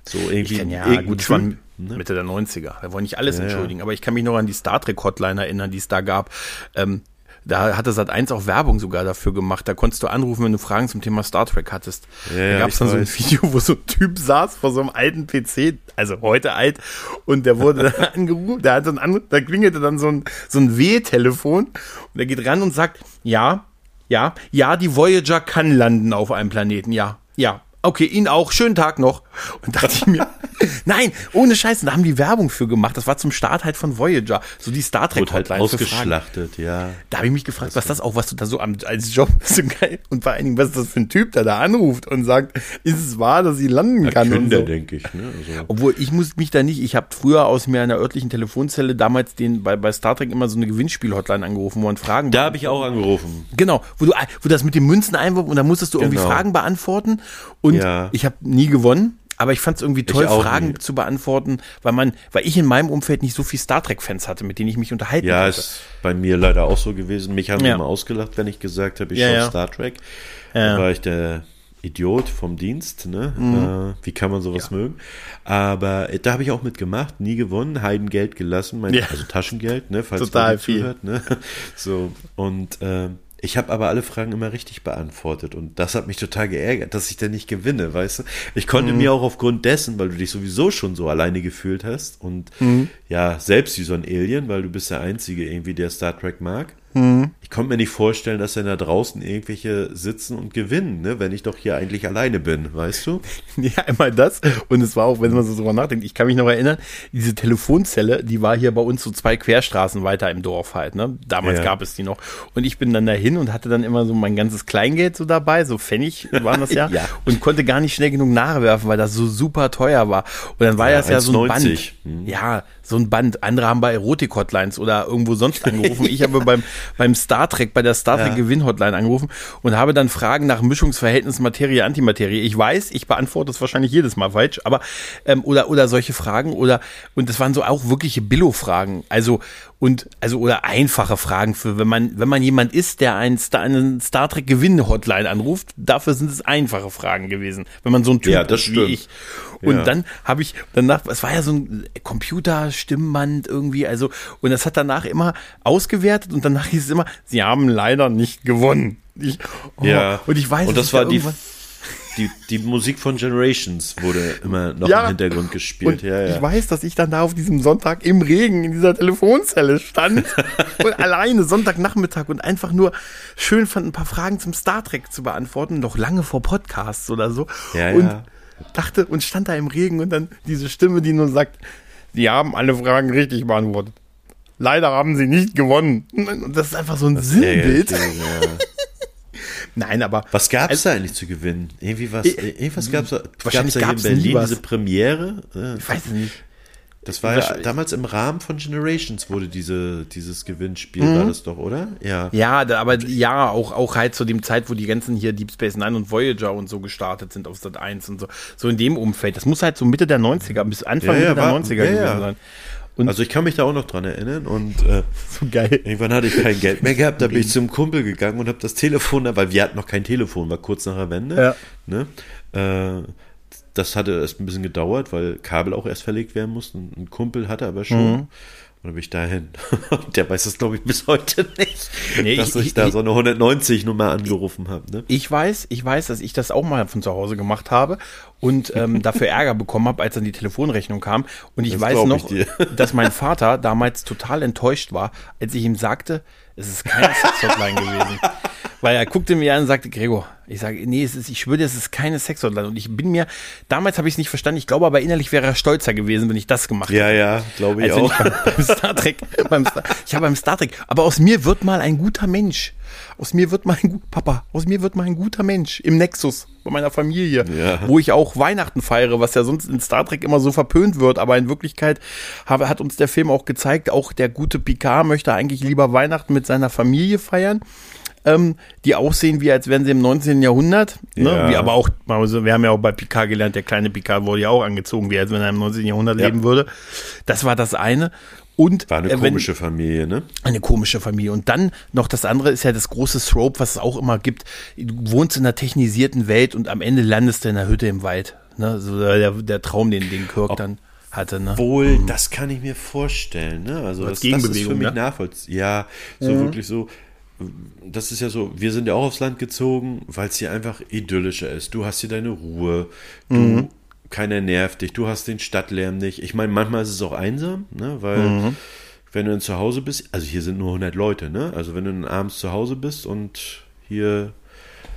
So irgendwie, Ich kenn, ja, gut, schon ne? Mitte der 90er. Wir wollen nicht alles Ja, ja. entschuldigen, aber ich kann mich noch an die Star Trek Hotline erinnern, die es da gab. Ähm, da hatte Sat 1 auch Werbung sogar dafür gemacht. Da konntest du anrufen, wenn du Fragen zum Thema Star Trek hattest. Ja, da gab es dann so ein weiß. Video, wo so ein Typ saß vor so einem alten PC, also heute alt, und der wurde dann angerufen, der hat ein Anruf, da klingelte dann so ein, so ein W-Telefon und er geht ran und sagt, ja, ja, ja, die Voyager kann landen auf einem Planeten, ja, ja. Okay, Ihnen auch. Schönen Tag noch. Und dachte ich mir, Nein, ohne Scheiße, da haben die Werbung für gemacht. Das war zum Start halt von Voyager. So die Star Trek Wurde halt ausgeschlachtet, ja. Da habe ich mich gefragt, was das auch, was du da so am, als Job so geil und vor allen Dingen, was ist das für ein Typ, der da anruft und sagt, ist es wahr, dass sie landen kann und Kinder, so. denke ich. Ne? Also, Obwohl ich muss mich da nicht, ich habe früher aus mir einer örtlichen Telefonzelle damals den bei, bei Star Trek immer so eine Gewinnspiel-Hotline angerufen, wo man Fragen da habe ich auch angerufen. Genau, wo du wo das mit den Münzen einwurf und da musstest du irgendwie Genau. Fragen beantworten und Ja. ich habe nie gewonnen, aber ich fand es irgendwie toll, Fragen nie. zu beantworten, weil man, weil ich in meinem Umfeld nicht so viel Star Trek Fans hatte, mit denen ich mich unterhalten Ja, konnte. ist bei mir leider auch so gewesen. Mich haben Ja. immer ausgelacht, wenn ich gesagt habe, ich Ja, schaue ja. Star Trek. Ja. Da war ich der Idiot vom Dienst, ne? Äh, wie kann man sowas mögen? Aber äh, da habe ich auch mitgemacht, nie gewonnen, Heidengeld gelassen, mein, Ja. also Taschengeld, ne? Falls Total man viel. zuhört, ne? So, und äh, ich habe aber alle Fragen immer richtig beantwortet und das hat mich total geärgert, dass ich da nicht gewinne, weißt du? Ich konnte Mhm. mir auch aufgrund dessen, weil du dich sowieso schon so alleine gefühlt hast und Mhm. ja, selbst wie so ein Alien, weil du bist der Einzige irgendwie, der Star Trek mag. Mhm. Ich konnte mir nicht vorstellen, dass dann da draußen irgendwelche sitzen und gewinnen, ne? wenn ich doch hier eigentlich alleine bin, weißt du? Ja, einmal das. Und es war auch, wenn man so drüber nachdenkt, ich kann mich noch erinnern, diese Telefonzelle, die war hier bei uns so zwei Querstraßen weiter im Dorf halt, ne? Damals Ja. gab es die noch. Und ich bin dann dahin und hatte dann immer so mein ganzes Kleingeld so dabei, so Pfennig waren das ja. Ja. Und konnte gar nicht schnell genug nachwerfen, weil das so super teuer war. Und dann war Ja, das ja so ein 1,90. Band. Ja, so ein Band. Andere haben bei Erotik-Hotlines oder irgendwo sonst angerufen. Ich habe beim, beim Star Trek, bei der Star Trek. Gewinn-Hotline angerufen und habe dann Fragen nach Mischungsverhältnis Materie, Antimaterie. Ich weiß, ich beantworte es wahrscheinlich jedes Mal falsch, aber ähm, oder oder solche Fragen oder und das waren so auch wirkliche Billo-Fragen. Also und also oder einfache Fragen für wenn man wenn man jemand ist, der einen Star, einen Star Trek Gewinn-Hotline anruft, dafür sind es einfache Fragen gewesen. Wenn man so ein Typ Ja, das ist wie stimmt. ich. Und Ja. dann habe ich danach, es war ja so ein Computerstimmband irgendwie, also, und das hat danach immer ausgewertet und danach hieß es immer, sie haben leider nicht gewonnen. Ich, oh, Ja. Und ich weiß, Und dass das ich da war die, die, die Musik von Generations wurde immer noch Ja. im Hintergrund gespielt. Ja, ja. ich weiß, dass ich dann da auf diesem Sonntag im Regen in dieser Telefonzelle stand und alleine Sonntagnachmittag und einfach nur schön fand, ein paar Fragen zum Star Trek zu beantworten, noch lange vor Podcasts oder so. Ja, und ja. Dachte und stand da im Regen und dann diese Stimme, die nur sagt, Sie haben alle Fragen richtig beantwortet. Leider haben Sie nicht gewonnen. Und das ist einfach so ein Sinnbild. Ja, ja. Nein, aber Was gab es Also- da eigentlich zu gewinnen? Irgendwie was, Äh, irgendwas gab es da, wahrscheinlich da hier in Berlin, diese Premiere? Äh, ich weiß es nicht. Das war ja damals im Rahmen von Generations wurde diese, dieses Gewinnspiel, war das doch, oder? Ja. Mhm. Ja, da, aber ja, auch, auch halt zu dem Zeit, wo die ganzen hier Deep Space Nine und Voyager und so gestartet sind auf Sat 1 und so. So in dem Umfeld. Das muss halt so Mitte der 90er bis Anfang Ja, ja, der war- 90er ja, gewesen ja. sein. Und Also ich kann mich da auch noch dran erinnern und äh, so geil. irgendwann hatte ich kein Geld mehr gehabt, da bin ich zum Kumpel gegangen und habe das Telefon, weil wir hatten noch kein Telefon, war kurz nach der Wende. Ja. Ne? Äh, das hatte erst ein bisschen gedauert, weil Kabel auch erst verlegt werden mussten. Ein Kumpel hatte aber schon. Mhm. Und dann bin ich dahin. Der weiß das, glaube ich, bis heute nicht, Nee, dass ich- ich, ich- da ich- so eine 190-Nummer angerufen habe. Ne? Ich weiß, ich weiß, dass ich das auch mal von zu Hause gemacht habe und ähm, dafür Ärger bekommen habe, als dann die Telefonrechnung kam. Und ich Das weiß ich noch, dir. dass mein Vater damals total enttäuscht war, als ich ihm sagte, es ist keine Sexhotline gewesen. Weil er guckte mir an und sagte, Gregor, ich sage, nee, es ist, ich schwöre, es ist keine Sexhotline. Und ich bin mir, damals habe ich es nicht verstanden, ich glaube aber innerlich wäre er stolzer gewesen, wenn ich das gemacht hätte. Ja, ja, glaube ich auch. ich beim, beim Star Trek, beim Star, ich habe beim Star Trek, aber aus mir wird mal ein guter Mensch. Aus mir wird mal ein gut, Papa, aus mir wird mal ein guter Mensch im Nexus bei meiner Familie, Ja. wo ich auch Weihnachten feiere, was ja sonst in Star Trek immer so verpönt wird, aber in Wirklichkeit habe, hat uns der Film auch gezeigt, auch der gute Picard möchte eigentlich lieber Weihnachten mit seiner Familie feiern. Ähm, die aussehen wie als wären sie im 19. Jahrhundert, ne? Ja. wie aber auch, also wir haben ja auch bei Picard gelernt, der kleine Picard wurde ja auch angezogen, wie als wenn er im 19. Jahrhundert Ja. leben würde. Das war das eine. Und War eine äh, wenn- komische Familie, ne? eine komische Familie. Und dann noch das andere ist ja das große Thrope, was es auch immer gibt. Du wohnst in einer technisierten Welt und am Ende landest du in einer Hütte im Wald. Ne? So der, der Traum, den, den Kirk dann hatte. Ne? Wohl, das kann ich mir vorstellen, ne? Also Als das, das ist für mich ne? nachvollziehbar. Ja, so wirklich so. Das ist ja so, wir sind ja auch aufs Land gezogen, weil es hier einfach idyllischer ist. Du hast hier deine Ruhe, du, keiner nervt dich, du hast den Stadtlärm nicht. Ich meine, manchmal ist es auch einsam, ne? Weil wenn du dann zu Hause bist, also hier sind nur 100 Leute, ne? Also wenn du dann abends zu Hause bist und hier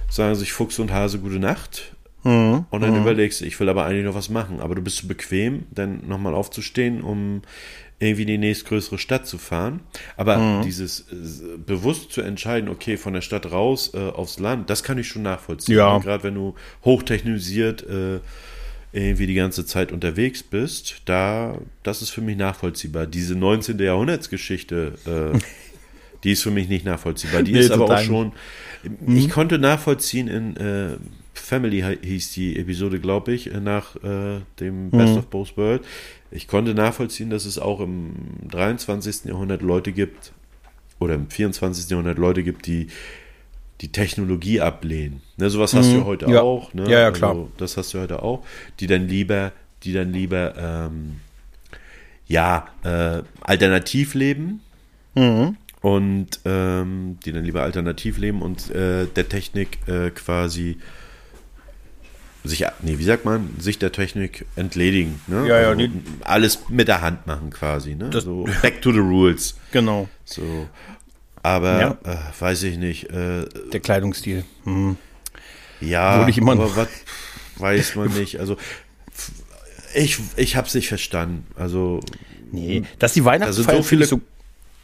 sagen sich Fuchs und Hase gute Nacht, Mhm. Und dann mhm. überlegst du, ich will aber eigentlich noch was machen. Aber du bist zu so bequem, dann nochmal aufzustehen, um irgendwie in die nächstgrößere Stadt zu fahren. Aber mhm. dieses äh, bewusst zu entscheiden, okay, von der Stadt raus äh, aufs Land, das kann ich schon nachvollziehen. Ja. Gerade wenn du hochtechnisiert äh, irgendwie die ganze Zeit unterwegs bist, da, das ist für mich nachvollziehbar. Diese 19. Jahrhundertsgeschichte, äh, die ist für mich nicht nachvollziehbar. Die nee, ist aber auch schon, mhm. ich konnte nachvollziehen in äh, Family hieß die Episode, glaube ich, nach äh, dem Best mhm. of Both Worlds. Ich konnte nachvollziehen, dass es auch im 23. Jahrhundert Leute gibt, oder im 24. Jahrhundert Leute gibt, die die Technologie ablehnen. Ne, sowas hast mhm. du heute ja. auch. Ne? Ja, ja, klar. Also, das hast du heute auch. Die dann lieber, die dann lieber, ähm, ja, äh, alternativ leben. Mhm. Und ähm, die dann lieber alternativ leben und äh, der Technik äh, quasi sich, nee, wie sagt man, sich der Technik entledigen. Ne? Ja, also ja, alles mit der Hand machen quasi. Ne? so back to the rules. Genau. So. Aber ja. äh, weiß ich nicht. Äh, der Kleidungsstil. Mhm. Ja, ich immer aber was weiß man nicht. Also ich, ich habe es nicht verstanden. Also nee, dass die Weihnachtsfeier so viele so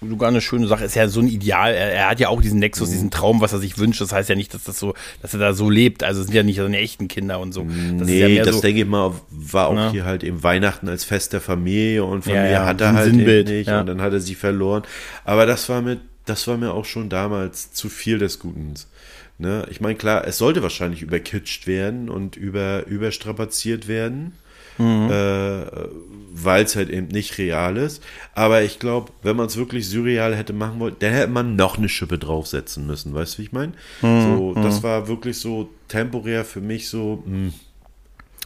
sogar eine schöne Sache. Ist ja so ein Ideal. Er, er hat ja auch diesen Nexus, mhm. diesen Traum, was er sich wünscht. Das heißt ja nicht, dass das so, dass er da so lebt. Also sind ja nicht seine echten Kinder und so. Das nee, ja das so, denke ich mal, war auch na? Ne? hier halt eben Weihnachten als Fest der Familie und Familie ja, ja, hat er halt Sinnbild, nicht und dann hat er sie verloren. Aber das war mit, das war mir auch schon damals zu viel des Guten. Ne? Ich meine, klar, es sollte wahrscheinlich überkitscht werden und über, überstrapaziert werden mhm. äh, weil es halt eben nicht real ist. Aber ich glaube, wenn man es wirklich surreal hätte machen wollen, dann hätte man noch eine Schippe draufsetzen müssen. Weißt du, wie ich meine? Mhm. So, das mhm. war wirklich so temporär für mich so. Mh.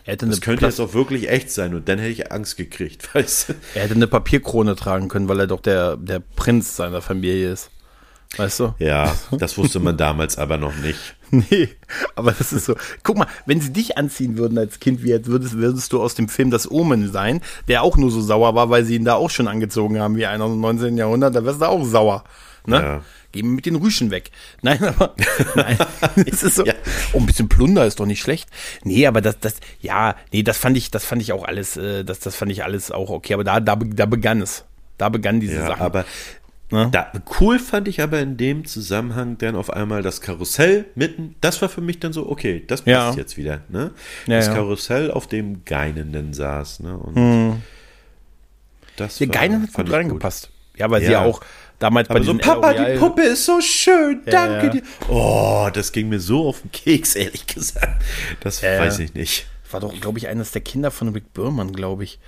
Das könnte jetzt auch wirklich echt sein und dann hätte ich Angst gekriegt, weißt du? Er hätte eine Papierkrone tragen können, weil er doch der, der Prinz seiner Familie ist. Weißt du? Ja, das wusste man damals aber noch nicht. Nee, aber das ist so. Guck mal, wenn sie dich anziehen würden als Kind, wie jetzt würdest, würdest du aus dem Film Das Omen sein, der auch nur so sauer war, weil sie ihn da auch schon angezogen haben wie einer aus dem 19. Jahrhundert, da wärst du auch sauer. Ne? Ja. Geh mit den Rüschen weg. Nein, aber nein, es ist so. Ja. Oh, ein bisschen Plunder ist doch nicht schlecht. Nee, aber das, das, ja, nee, das fand ich, das fand ich auch alles, äh, das, das fand ich alles auch okay. Aber da, da, da begann es. Da begann diese ja, Sache. Aber Ne? Da, cool fand ich aber in dem Zusammenhang dann auf einmal das Karussell mitten. Das war für mich dann so, okay, das passt ja. jetzt wieder. Ne? Ja, das. Karussell, auf dem Geinenden saß. Ne? Und hm. das Der Geinen hat gut reingepasst. Ja, weil sie ja auch damals aber bei so Papa, die Puppe ist so schön, danke dir. Oh, das ging mir so auf den Keks, ehrlich gesagt. Das weiß ich nicht. War doch, glaube ich, eines der Kinder von Rick Burman, glaube ich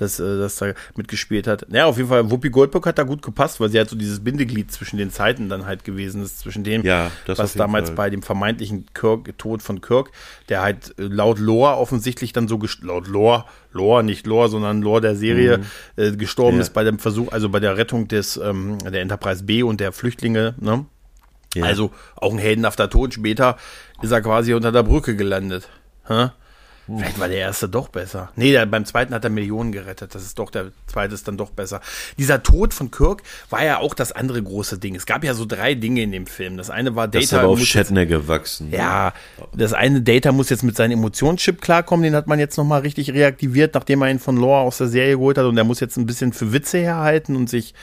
das, äh, das da mitgespielt hat. Ja, auf jeden Fall, Whoopi Goldberg hat da gut gepasst, weil sie halt so dieses Bindeglied zwischen den Zeiten dann halt gewesen ist, zwischen dem, ja, was damals Fall. bei dem vermeintlichen Kirk, Tod von Kirk, der halt äh, laut Lore offensichtlich dann so, laut Lore, Lore, nicht Lore, sondern Lore der Serie, mhm. äh, gestorben ja. ist bei dem Versuch, also bei der Rettung des, ähm, der Enterprise B und der Flüchtlinge, ne? Ja. Also auch ein heldenhafter Tod. Später ist er quasi unter der Brücke gelandet. Hä? Vielleicht war der erste doch besser. Nee, der, beim zweiten hat er Millionen gerettet. Das ist doch, der zweite ist dann doch besser. Dieser Tod von Kirk war ja auch das andere große Ding. Es gab ja so drei Dinge in dem Film. Das eine war Data. Das ist aber auf Shatner gewachsen. Ja, das eine Data muss jetzt mit seinem Emotionschip klarkommen. Den hat man jetzt nochmal richtig reaktiviert, nachdem er ihn von Lore aus der Serie geholt hat. Und der muss jetzt ein bisschen für Witze herhalten und sich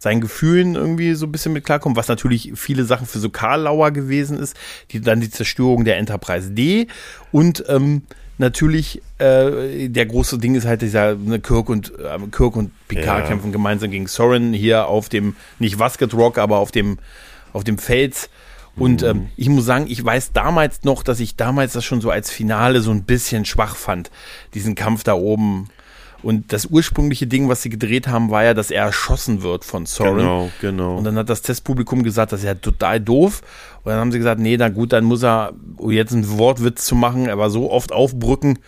seinen Gefühlen irgendwie so ein bisschen mit klarkommen, was natürlich viele Sachen für so Karlauer gewesen ist, die dann die Zerstörung der Enterprise D und ähm, natürlich äh, der große Ding ist halt dieser ne, Kirk und äh, Kirk und Picard ja. kämpfen gemeinsam gegen Soren hier auf dem nicht Wasket Rock, aber auf dem auf dem Fels. Und mhm. ähm, ich muss sagen, ich weiß damals noch, dass ich damals das schon so als Finale so ein bisschen schwach fand, diesen Kampf da oben und das ursprüngliche Ding, was sie gedreht haben, war ja, dass er erschossen wird von Soren. Genau, genau. Und dann hat das Testpublikum gesagt, das ist ja total doof. Und dann haben sie gesagt, nee, na gut, dann muss er, um jetzt einen Wortwitz zu machen, er war so oft auf Brücken,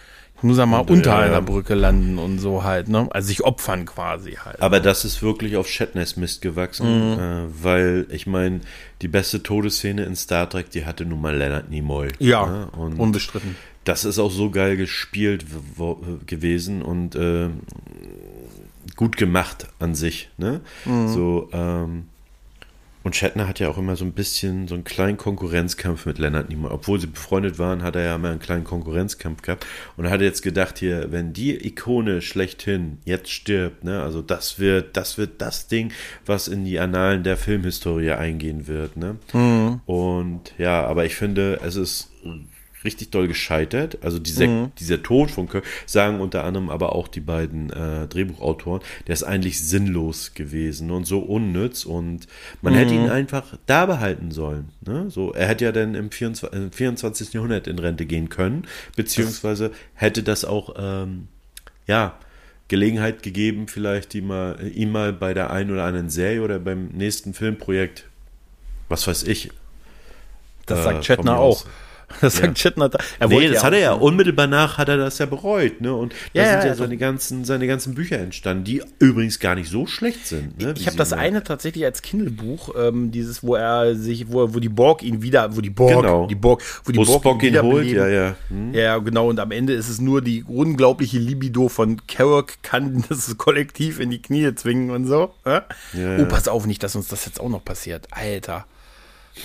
muss er mal und, unter ja, einer Brücke landen und so halt, ne? Also sich opfern quasi halt. Aber das ist wirklich auf Shatners Mist gewachsen, mhm. äh, weil ich meine, die beste Todesszene in Star Trek, die hatte nun mal Leonard Nimoy. Ja, ne? unbestritten das ist auch so geil gespielt gewesen und äh, gut gemacht an sich. Ne? Mhm. So, ähm, Und Shatner hat ja auch immer so ein bisschen so einen kleinen Konkurrenzkampf mit Leonard Nimoy. Obwohl sie befreundet waren, hat er ja immer einen kleinen Konkurrenzkampf gehabt. Und er hat jetzt gedacht hier, wenn die Ikone schlechthin jetzt stirbt, ne, also das wird, das wird das Ding, was in die Annalen der Filmhistorie eingehen wird, ne. Mhm. Und ja, aber ich finde, es ist richtig doll gescheitert. Also diese, mhm. dieser Tod von Kirk, sagen unter anderem aber auch die beiden äh, Drehbuchautoren, der ist eigentlich sinnlos gewesen und so unnütz und man mhm. hätte ihn einfach da behalten sollen. Ne? So, er hätte ja dann im 24, im 24. Jahrhundert in Rente gehen können, beziehungsweise hätte das auch, ähm, ja, Gelegenheit gegeben, vielleicht die mal, ihm mal bei der einen oder anderen Serie oder beim nächsten Filmprojekt, was weiß ich. Das äh, sagt Chetner auch. Das sagt ja. Shatner. Er nee, das ja hat er ja. Unmittelbar nach hat er das ja bereut, ne? Und da ja, sind ja also seine ganzen, seine ganzen Bücher entstanden, die übrigens gar nicht so schlecht sind. Ne? Ich habe das eine tatsächlich als Kindle-Buch, ähm, dieses, wo er sich, wo, wo die Borg ihn wieder, wo die Borg, genau. die Borg, wo die wo Borg Spock ihn, ihn holt, ja, ja. Hm. Ja, genau. Und am Ende ist es nur die unglaubliche Libido von Kerouac kann das Kollektiv in die Knie zwingen und so. Ja? Oh, pass auf, nicht, dass uns das jetzt auch noch passiert. Alter.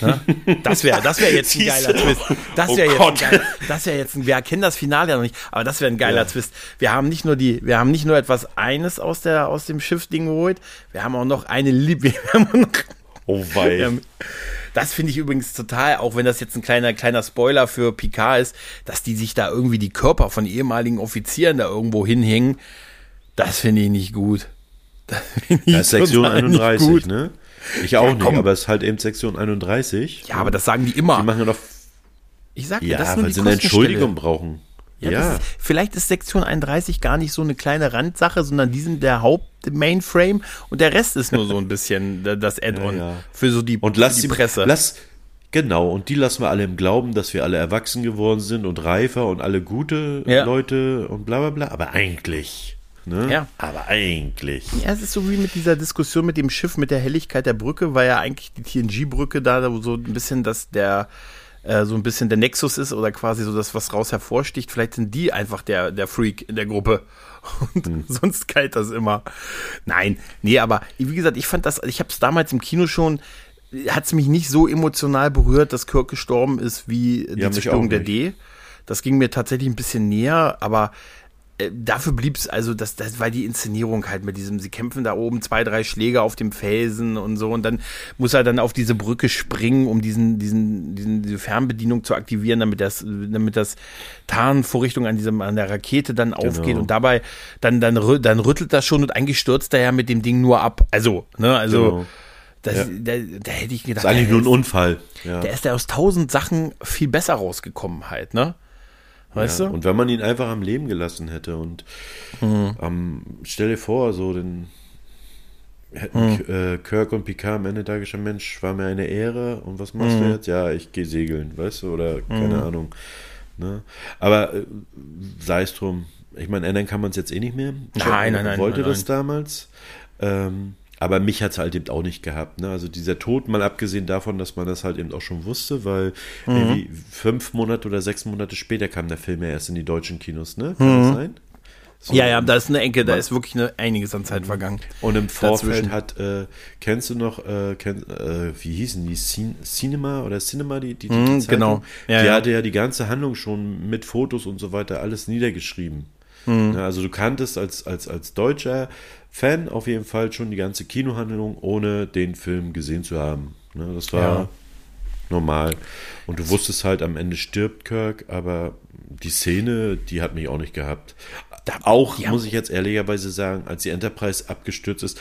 Ne? Das wäre das wär jetzt ein geiler Twist. Das wäre oh jetzt, ein das wär jetzt ein, wir kennen das Finale ja noch nicht, aber das wäre ein geiler ja. Twist. Wir haben nicht nur die, wir haben nicht nur etwas eines aus der, aus dem Schiff-Ding geholt, wir haben auch noch eine Liebe, Oh wei. Das finde ich übrigens total, auch wenn das jetzt ein kleiner, kleiner Spoiler für Picard ist, dass die sich da irgendwie die Körper von ehemaligen Offizieren da irgendwo hinhängen. Das finde ich nicht gut. Das, das ist Sektion 31, ne? Ich auch ja, nicht, aber es ist halt eben Sektion 31. Ja, aber das sagen die immer. Die machen ja noch. Ich sag ja, das nur weil sie eine Entschuldigung brauchen. Ja. ja. Ist, vielleicht ist Sektion 31 gar nicht so eine kleine Randsache, sondern die sind der Haupt-Mainframe und der Rest ist nur so ein bisschen das Add-on ja, für so die, und lass die Presse. Lass, genau, und die lassen wir alle im Glauben, dass wir alle erwachsen geworden sind und reifer und alle gute Leute und bla bla bla. Aber eigentlich Ne? Ja. Aber eigentlich. Ja, es ist so wie mit dieser Diskussion mit dem Schiff, mit der Helligkeit der Brücke, weil ja eigentlich die TNG-Brücke da so ein bisschen dass der äh, so ein bisschen der Nexus ist oder quasi so das, was raus hervorsticht. Vielleicht sind die einfach der, der Freak in der Gruppe. Und hm. sonst kalt das immer. Nein, nee, aber wie gesagt, ich fand das, ich habe es damals im Kino schon, hat es mich nicht so emotional berührt, dass Kirk gestorben ist wie die ja, Zerstörung der D. Das ging mir tatsächlich ein bisschen näher, aber äh, dafür blieb es, also das, das war die Inszenierung halt mit diesem, sie kämpfen da oben zwei, drei Schläge auf dem Felsen und so und dann muss er dann auf diese Brücke springen, um diesen, diesen, diesen diese Fernbedienung zu aktivieren, damit das, damit das Tarnvorrichtung an diesem, an der Rakete dann genau. aufgeht und dabei dann, dann, dann rüttelt das schon und eigentlich stürzt er ja mit dem Ding nur ab. Also, ne, also. Genau. Das, ja. da, da, hätte ich gedacht. Das ist eigentlich nur ein Unfall. Ja. Der ist ja aus tausend Sachen viel besser rausgekommen halt, ne? Weißt ja, du? Und wenn man ihn einfach am Leben gelassen hätte und mhm. ähm, stell dir vor, so den hätten mhm. äh, Kirk und Picard am Ende da gesagt, Mensch, war mir eine Ehre und was machst mhm. du jetzt? Ja, ich gehe segeln, weißt du, oder keine mhm. Ahnung. Ne? Aber äh, sei es drum, ich meine, ändern kann man es jetzt eh nicht mehr. Nein, nein, nein. Wollte nein, das damals. Ähm, aber mich hat es halt eben auch nicht gehabt. Ne? Also dieser Tod, mal abgesehen davon, dass man das halt eben auch schon wusste, weil mhm. irgendwie fünf Monate oder sechs Monate später kam der Film ja erst in die deutschen Kinos, ne? Kann mhm. das sein? So, ja, ja, da ist eine Ecke, da ist wirklich eine, einiges an Zeit vergangen. Und im Vorfeld Dazwischen. hat, äh, kennst du noch, äh, kenn, äh, wie hießen die, Cin Cinema oder Cinema, die, die, die, mm, Genau. Ja, die ja. hatte ja die ganze Handlung schon mit Fotos und so weiter alles niedergeschrieben. Mhm. Ja, also du kanntest als, als, als Deutscher Fan auf jeden Fall schon die ganze Kinohandlung, ohne den Film gesehen zu haben. Ne, das war ja. normal. Und du wusstest halt, am Ende stirbt Kirk, aber die Szene, die hat mich auch nicht gehabt. Auch, ja. muss ich jetzt ehrlicherweise sagen, als die Enterprise abgestürzt ist,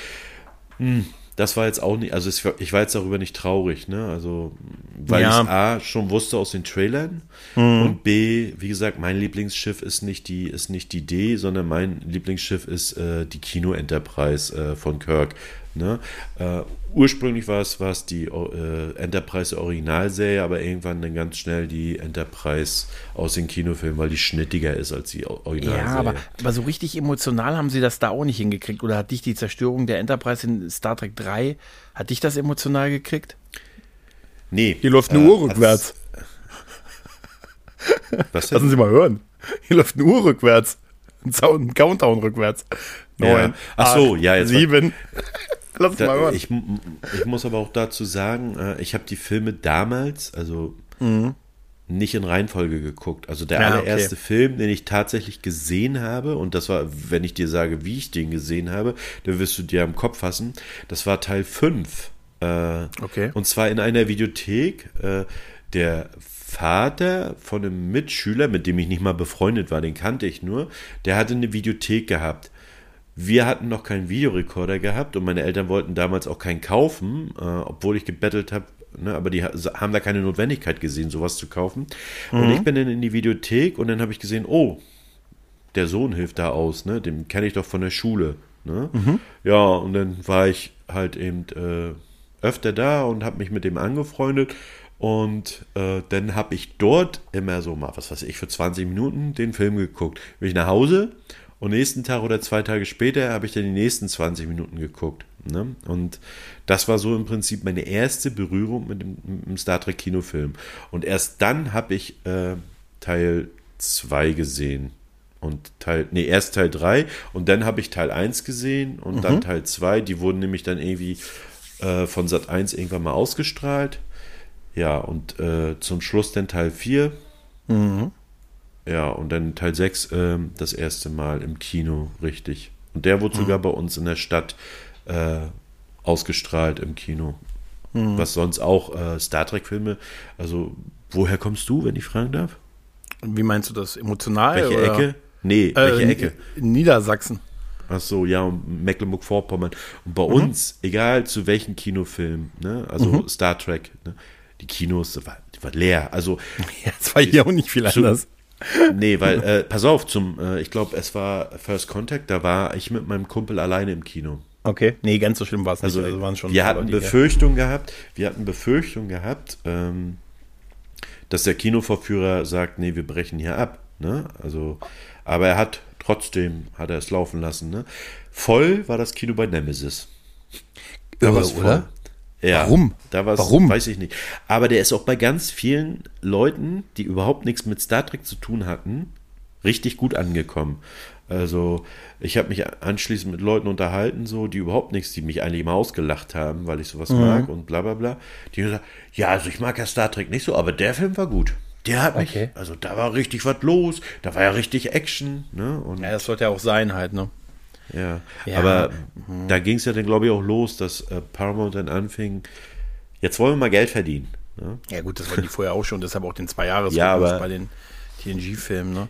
mh, hm, das war jetzt auch nicht, also ich war jetzt darüber nicht traurig, ne? Also, weil ja. ich A schon wusste aus den Trailern mhm. und B, wie gesagt, mein Lieblingsschiff ist nicht die, ist nicht die D, sondern mein Lieblingsschiff ist äh, die Kino Enterprise äh, von Kirk. Ne? Äh, ursprünglich war es, war es die äh, Enterprise Originalserie, aber irgendwann dann ganz schnell die Enterprise aus den Kinofilmen, weil die schnittiger ist als die Originalserie. Ja, aber, aber so richtig emotional haben sie das da auch nicht hingekriegt. Oder hat dich die Zerstörung der Enterprise in Star Trek 3, hat dich das emotional gekriegt? Nee. Hier läuft eine äh, Uhr rückwärts. Was Lassen Sie mal hören. Hier läuft eine Uhr rückwärts. Ein Countdown rückwärts. Neun. Ja. Ach so, acht, ja, jetzt. Sieben. Lass da, mal hören. Ich, ich muss aber auch dazu sagen, äh, ich habe die Filme damals, also mhm. nicht in Reihenfolge geguckt. Also der ja, allererste okay. Film, den ich tatsächlich gesehen habe, und das war, wenn ich dir sage, wie ich den gesehen habe, dann wirst du dir am Kopf fassen, das war Teil 5. Äh, okay. Und zwar in einer Videothek. Äh, der Vater von einem Mitschüler, mit dem ich nicht mal befreundet war, den kannte ich nur, der hatte eine Videothek gehabt. Wir hatten noch keinen Videorekorder gehabt und meine Eltern wollten damals auch keinen kaufen, äh, obwohl ich gebettelt habe, ne, aber die haben da keine Notwendigkeit gesehen, sowas zu kaufen. Mhm. Und ich bin dann in die Videothek und dann habe ich gesehen, oh, der Sohn hilft da aus, ne, den kenne ich doch von der Schule. Ne? Mhm. Ja, und dann war ich halt eben äh, öfter da und habe mich mit dem angefreundet. Und äh, dann habe ich dort immer so mal, was weiß ich, für 20 Minuten den Film geguckt. Bin ich nach Hause und nächsten Tag oder zwei Tage später habe ich dann die nächsten 20 Minuten geguckt. Ne? Und das war so im Prinzip meine erste Berührung mit dem, mit dem Star Trek Kinofilm. Und erst dann habe ich äh, Teil 2 gesehen. Und Teil, nee, erst Teil 3 und dann habe ich Teil 1 gesehen und mhm. dann Teil 2. Die wurden nämlich dann irgendwie äh, von Sat 1 irgendwann mal ausgestrahlt. Ja, und äh, zum Schluss dann Teil 4. Mhm. Ja, und dann Teil 6 äh, das erste Mal im Kino, richtig. Und der wurde mhm. sogar bei uns in der Stadt äh, ausgestrahlt im Kino. Mhm. Was sonst auch äh, Star Trek-Filme. Also, woher kommst du, wenn ich fragen darf? Wie meinst du das? Emotional? Welche oder? Ecke? Nee, welche äh, Ecke? Niedersachsen. Ach so, ja, Mecklenburg-Vorpommern. Und bei mhm. uns, egal zu welchem Kinofilm, ne, also mhm. Star Trek, ne, die Kinos, das war, die war leer. Also, ja, es war hier auch nicht viel zu, anders. Nee, weil, äh, pass auf, zum, äh, ich glaube, es war First Contact, da war ich mit meinem Kumpel alleine im Kino. Okay, nee, ganz so schlimm war es nicht. Also, also waren schon wir hatten Befürchtung gehabt, wir hatten Befürchtung gehabt, ähm, dass der Kinoverführer sagt, nee, wir brechen hier ab. Ne? Also, aber er hat trotzdem hat er es laufen lassen. Ne? Voll war das Kino bei Nemesis. Da Irre, oder? Ja, Warum? Da war's, Warum? Weiß ich nicht. Aber der ist auch bei ganz vielen Leuten, die überhaupt nichts mit Star Trek zu tun hatten, richtig gut angekommen. Also ich habe mich anschließend mit Leuten unterhalten, so die überhaupt nichts, die mich eigentlich immer ausgelacht haben, weil ich sowas mhm. mag und bla bla bla. Die haben gesagt, ja, also ich mag ja Star Trek nicht so, aber der Film war gut. Der hat mich, okay. also da war richtig was los, da war ja richtig Action. Ne? Und ja, das sollte ja auch sein halt, ne? Ja, ja. aber mhm. da ging es ja dann, glaube ich, auch los, dass äh, Paramount dann anfing, jetzt wollen wir mal Geld verdienen. Ne? Ja gut, das war die vorher auch schon, deshalb auch den zwei Jahres ja, bei den TNG-Filmen, ne?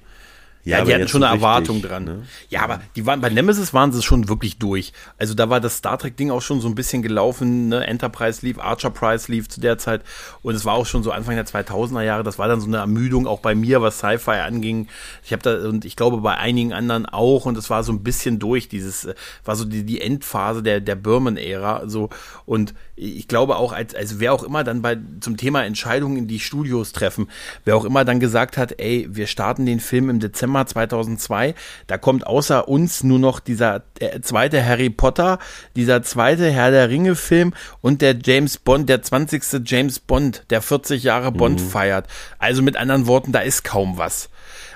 Ja, ja die hatten schon eine Erwartung dran. Ne? Ja, aber die waren bei Nemesis waren sie schon wirklich durch. Also da war das Star Trek Ding auch schon so ein bisschen gelaufen. Ne? Enterprise lief, Archer Prize lief zu der Zeit und es war auch schon so Anfang der 2000er Jahre. Das war dann so eine Ermüdung auch bei mir, was Sci-Fi anging. Ich habe da und ich glaube bei einigen anderen auch und es war so ein bisschen durch. Dieses äh, war so die, die Endphase der der Berman-Ära so und ich glaube auch als als wer auch immer dann bei zum Thema Entscheidungen in die Studios treffen, wer auch immer dann gesagt hat, ey, wir starten den Film im Dezember Dezember 2002. Da kommt außer uns nur noch dieser äh, zweite Harry Potter, dieser zweite Herr der Ringe Film und der James Bond, der 20. James Bond, der 40 Jahre Bond mhm. feiert. Also mit anderen Worten, da ist kaum was.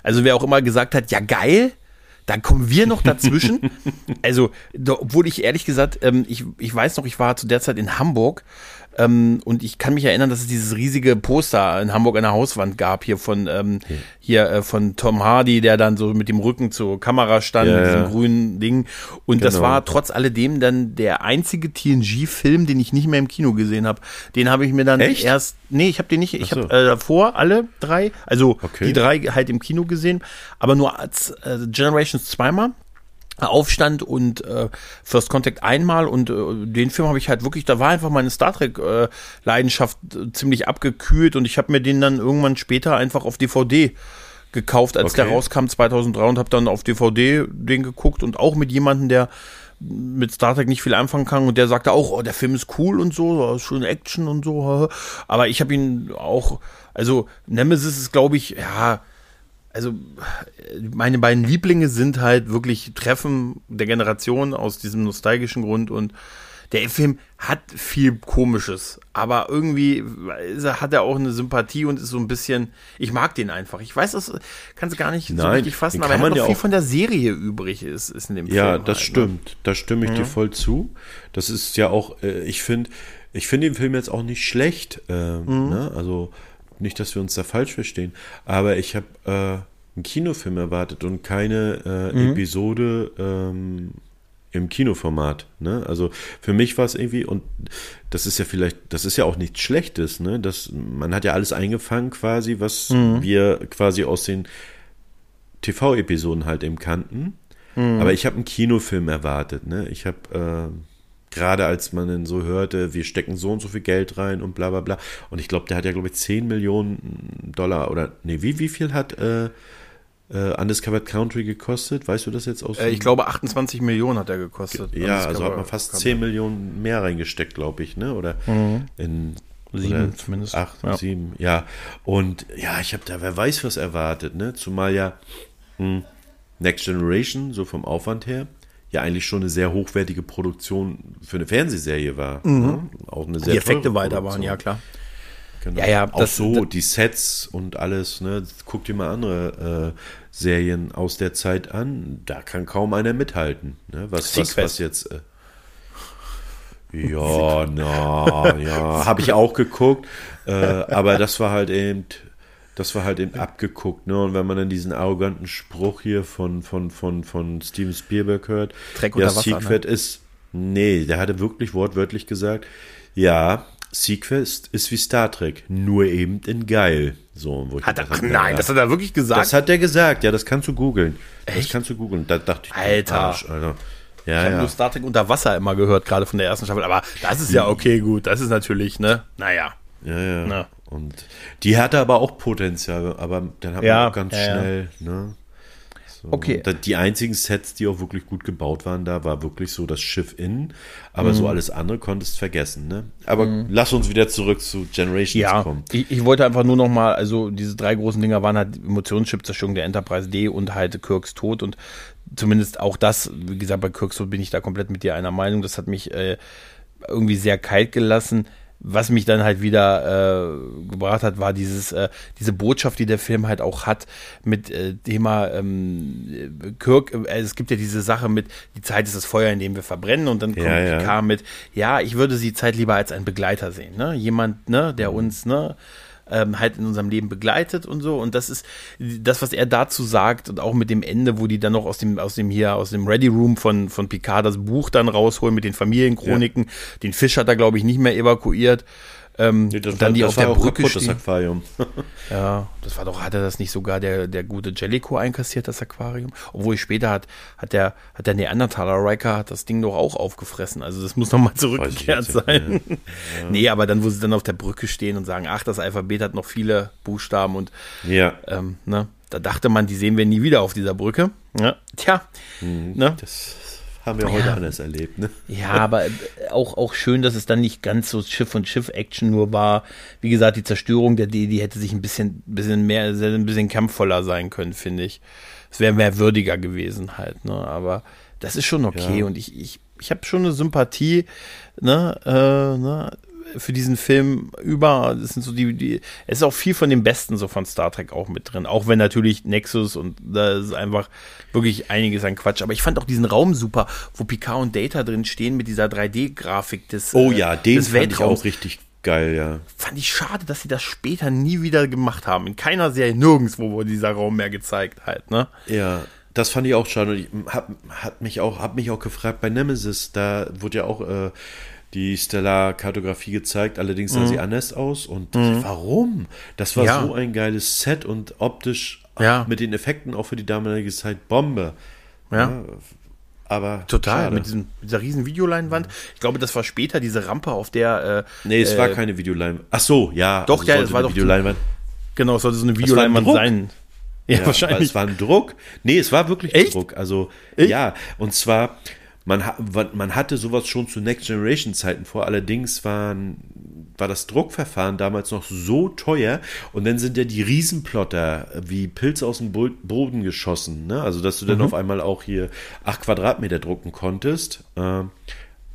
Also wer auch immer gesagt hat, ja geil, dann kommen wir noch dazwischen. also, obwohl ich ehrlich gesagt, ähm, ich, ich weiß noch, ich war zu der Zeit in Hamburg ähm, und ich kann mich erinnern, dass es dieses riesige Poster in Hamburg an der Hauswand gab, hier von ähm, okay. hier äh, von Tom Hardy, der dann so mit dem Rücken zur Kamera stand, ja, mit diesem ja. grünen Ding. Und genau. das war trotz alledem dann der einzige TNG-Film, den ich nicht mehr im Kino gesehen habe. Den habe ich mir dann Echt? erst. Nee, ich habe den nicht. Ich so. habe äh, davor alle drei, also okay. die drei halt im Kino gesehen, aber nur als äh, Generations zweimal. Aufstand und äh, First Contact einmal und äh, den Film habe ich halt wirklich, da war einfach meine Star Trek äh, Leidenschaft äh, ziemlich abgekühlt und ich habe mir den dann irgendwann später einfach auf DVD gekauft, als okay. der rauskam 2003 und habe dann auf DVD den geguckt und auch mit jemandem, der mit Star Trek nicht viel anfangen kann und der sagte auch, oh, der Film ist cool und so, schön Action und so, aber ich habe ihn auch, also Nemesis ist glaube ich, ja, also meine beiden Lieblinge sind halt wirklich Treffen der Generation aus diesem nostalgischen Grund und der Film hat viel Komisches, aber irgendwie hat er auch eine Sympathie und ist so ein bisschen, ich mag den einfach. Ich weiß, das kannst du gar nicht Nein, so richtig fassen, aber er hat noch viel von der Serie übrig ist, ist in dem ja, Film. das halt, ne? stimmt. Da stimme ich dir voll zu. Das ist ja auch, äh, ich finde, ich finde den Film jetzt auch nicht schlecht. ähm, ne? Also nicht, dass wir uns da falsch verstehen. Aber ich habe äh, einen Kinofilm erwartet und keine äh, Episode ähm, im Kinoformat. Ne? Also für mich war es irgendwie, und das ist ja vielleicht, das ist ja auch nichts Schlechtes, ne? Das, man hat ja alles eingefangen quasi, was wir quasi aus den TV-Episoden halt eben kannten. Aber ich habe einen Kinofilm erwartet. Ne? Ich habe äh, gerade als man dann so hörte, wir stecken so und so viel Geld rein und bla bla bla. Und ich glaube, der hat ja, glaube ich, 10 Millionen Dollar oder nee, wie, wie viel hat äh, äh, Undiscovered Country gekostet? Weißt du das jetzt aus? Äh, ich glaube 28 Millionen hat er gekostet. ja, Das also hat man fast 10 Millionen mehr reingesteckt, glaube ich, ne? Oder in Sieben zumindest. Acht, Ja. sieben, ja. Und ja, ich habe da, wer weiß, was erwartet, ne? Zumal ja hm, Next Generation, so vom Aufwand her, ja eigentlich schon eine sehr hochwertige Produktion für eine Fernsehserie war. Ne? Auch eine sehr Die Effekte weiter waren, ja klar. Genau. Ja, ja, auch das- so, das- die Sets und alles, ne? Guck dir mal andere äh, Serien aus der Zeit an. Da kann kaum einer mithalten. Ne? Was, was, was jetzt. Äh, ja, na, ja, habe ich auch geguckt, äh, aber das war halt eben, das war halt eben abgeguckt, ne? Und wenn man dann diesen arroganten Spruch hier von von von von Steven Spielberg hört, Trek ja, Wasser, ne? Sequest ist, nee, der hatte wirklich wortwörtlich gesagt, ja, Sequest ist wie Star Trek, nur eben in geil. So, wo Hat er, nein, ja, das hat er wirklich gesagt. das hat er gesagt, ja, das kannst du googeln. Das kannst du googeln. Da dachte ich, Alter. Arsch, Alter. Ja, ich habe ja. nur Star Trek unter Wasser immer gehört, gerade von der ersten Staffel. Aber das ist ja okay, gut. Das ist natürlich, ne? Naja. Ja, ja. Na. Und die hatte aber auch Potenzial, aber dann hat Ja, man auch ganz ja, schnell, ne? So. Okay. Die einzigen Sets, die auch wirklich gut gebaut waren, da war wirklich so das Schiff innen, aber Mhm. so alles andere konntest vergessen, ne? Aber lass uns wieder zurück zu Generations Ja, kommen. ich, ich wollte einfach nur noch mal, also diese drei großen Dinger waren halt Emotionschip, Zerstörung der Enterprise D und halt Kirks Tod und zumindest auch das, wie gesagt, bei Kirks Tod bin ich da komplett mit dir einer Meinung, das hat mich äh, irgendwie sehr kalt gelassen. Was mich dann halt wieder äh, gebracht hat, war dieses, äh, diese Botschaft, die der Film halt auch hat mit äh, Thema ähm, äh, Kirk. Äh, es gibt ja diese Sache mit, die Zeit ist das Feuer, in dem wir verbrennen und dann kommt Ja, ja. Picard mit, ja, ich würde sie Zeit lieber als einen Begleiter sehen, ne? Jemand, ne, der uns, ne, ähm, halt in unserem Leben begleitet und so. Und das ist das, was er dazu sagt und auch mit dem Ende, wo die dann noch aus dem, aus dem hier, aus dem Ready Room von, von Picard das Buch dann rausholen mit den Familienchroniken. Den Fisch hat er, glaube ich, nicht mehr evakuiert. Ähm, Nee, das und dann war, die auf der Brücke kaputt, das stehen. Aquarium. Ja, das war doch, hat er das nicht sogar der, der gute Jellico einkassiert, das Aquarium? Obwohl später hat, hat der, hat der Neandertaler Riker hat das Ding doch auch aufgefressen. Also das muss nochmal zurückgekehrt sein. Nee, aber dann, wo sie dann auf der Brücke stehen und sagen, ach, das Alphabet hat noch viele Buchstaben und ja, ähm, ne, da dachte man, die sehen wir nie wieder auf dieser Brücke. Ja, tja, ne? das haben wir heute Ja. anders erlebt, ne? Ja, aber äh, auch, auch schön, dass es dann nicht ganz so Schiff und Schiff-Action nur war. Wie gesagt, die Zerstörung der D, die hätte sich ein bisschen, bisschen mehr, ein bisschen kampfvoller sein können, finde ich. Es wäre mehr würdiger gewesen halt, ne? Aber das ist schon okay Ja. und ich, ich, ich habe schon eine Sympathie, ne, äh, ne, für diesen Film über. Das sind so die, die, es ist auch viel von dem Besten so von Star Trek auch mit drin. Auch wenn natürlich Nexus und da ist einfach wirklich einiges an Quatsch. Aber ich fand auch diesen Raum super, wo Picard und Data drin stehen mit dieser 3D-Grafik des, Oh äh, ja, den des fand ich Weltraums. auch richtig geil, ja. Fand ich schade, dass sie das später nie wieder gemacht haben. In keiner Serie, nirgendwo wurde dieser Raum mehr gezeigt halt, ne? Ja, das fand ich auch schade. Und ich hab, hat mich auch, hab mich auch gefragt bei Nemesis, da wurde ja auch äh, die Stellar-Kartografie gezeigt, allerdings sah sie anders aus. Und warum? Das war Mhm. Ja. so ein geiles Set und optisch Ja. mit den Effekten auch für die damalige Zeit Bombe. Ja. Aber Total, schade. mit, diesem, dieser riesen Videoleinwand. Ich glaube, das war später diese Rampe, auf der. Äh, Nee, es äh, war keine Videoleinwand. Ach so, ja. Doch, ja, sollte es war doch die- Videoleinwand. Genau, es sollte so eine ein Videoleinwand Druck. sein. Ja, Ja, wahrscheinlich. Es war ein Druck. Nee, es war wirklich Echt? Druck. Also, Echt? ja. Und zwar, man, man hatte sowas schon zu Next Generation Zeiten vor. Allerdings waren, war das Druckverfahren damals noch so teuer. Und dann sind ja die Riesenplotter wie Pilze aus dem Bo- Boden geschossen. Ne? Also, dass du dann Mhm. auf einmal auch hier acht Quadratmeter drucken konntest. Ähm,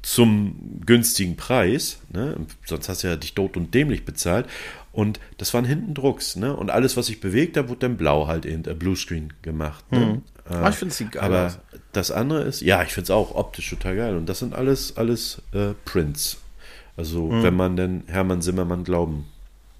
zum günstigen Preis, ne? sonst hast du ja dich tot und dämlich bezahlt. Und das waren hinten Drucks, ne? Und alles, was sich bewegt, da wurde dann blau halt in der Bluescreen gemacht. Ne? Mhm. Äh, ah, ich finde es geil. Aber. Das andere ist, ja, ich finde es auch optisch total geil. Und das sind alles, alles äh, Prints. Also, mhm. wenn man denn Hermann Zimmermann Glauben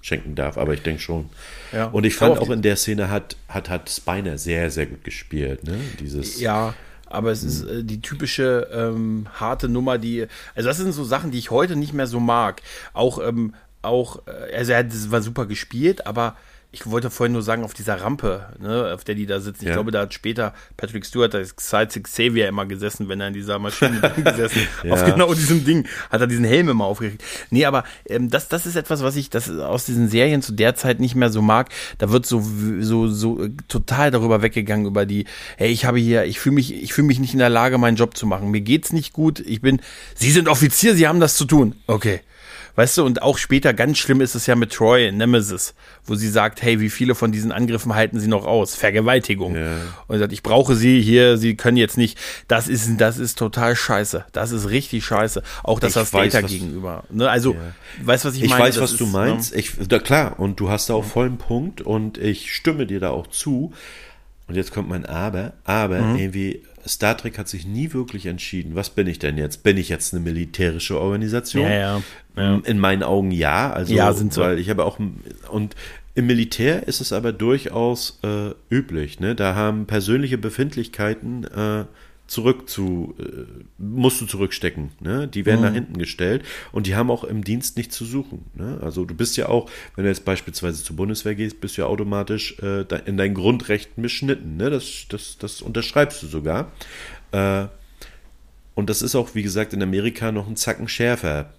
schenken darf, aber ich denke schon. Ja. Und ich fand auch in der Szene hat, hat, hat Spiner sehr, sehr gut gespielt, ne? Dieses. Ja, aber es ist äh, die typische ähm, harte Nummer, die, also das sind so Sachen, die ich heute nicht mehr so mag. Auch, ähm, auch, äh, also er hat, das war super gespielt, aber ich wollte vorhin nur sagen, auf dieser Rampe, ne, auf der die da sitzen. Ich ja. glaube, da hat später Patrick Stewart als Side Xavier immer gesessen, wenn er in dieser Maschine gesessen ja. Auf genau diesem Ding hat er diesen Helm immer aufgeregt. Nee, aber ähm, das, das ist etwas, was ich das aus diesen Serien zu der Zeit nicht mehr so mag. Da wird so, so, so äh, total darüber weggegangen, über die, hey, ich habe hier, ich fühle mich, ich fühle mich nicht in der Lage, meinen Job zu machen. Mir geht's nicht gut. Ich bin, Sie sind Offizier, Sie haben das zu tun. Okay. Weißt du, und auch später ganz schlimm ist es ja mit Troy in Nemesis, wo sie sagt, hey, wie viele von diesen Angriffen halten sie noch aus? Vergewaltigung. Ja. Und sagt, ich brauche sie hier, sie können jetzt nicht. Das ist, das ist total scheiße. Das ist richtig scheiße. Auch das das Data gegenüber. Ne? Also, ja. weißt was ich, ich meine? Ich weiß, was ist, du meinst. Ne? Ich, da, klar, und du hast da auch vollen Punkt und ich stimme dir da auch zu. Und jetzt kommt mein Aber, aber mhm. irgendwie Star Trek hat sich nie wirklich entschieden, was bin ich denn jetzt? Bin ich jetzt eine militärische Organisation? Ja, ja, ja. In meinen Augen ja. Also, ja, sind so. Weil ich habe auch, und im Militär ist es aber durchaus äh, üblich. Ne? Da haben persönliche Befindlichkeiten äh, zurück zu, äh, musst du zurückstecken. Ne? Die werden mhm. nach hinten gestellt und die haben auch im Dienst nichts zu suchen. Ne? Also du bist ja auch, wenn du jetzt beispielsweise zur Bundeswehr gehst, bist du ja automatisch äh, in deinen Grundrechten beschnitten. Ne? Das, das, das unterschreibst du sogar. Äh, und das ist auch, wie gesagt, in Amerika noch ein Zacken schärfer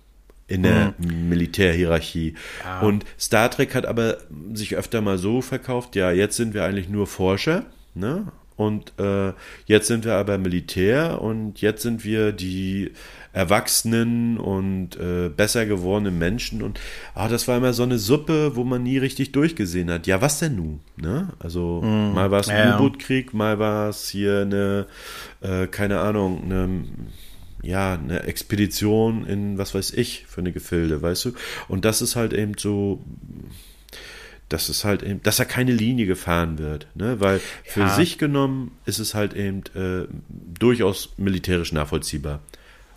in der mhm. Militärhierarchie. Ja. Und Star Trek hat aber sich öfter mal so verkauft, ja, jetzt sind wir eigentlich nur Forscher, ne? Und äh, jetzt sind wir aber Militär und jetzt sind wir die erwachsenen und äh, besser gewordenen Menschen. Und ah, das war immer so eine Suppe, wo man nie richtig durchgesehen hat. Ja, was denn nun? Ne? Also mm, mal war es ein ja. U-Boot-Krieg, mal war es hier eine, äh, keine Ahnung, eine ja, eine Expedition in was weiß ich für eine Gefilde, weißt du? Und das ist halt eben so dass es halt eben, dass er keine Linie gefahren wird, ne? Weil für ja. sich genommen ist es halt eben äh, durchaus militärisch nachvollziehbar.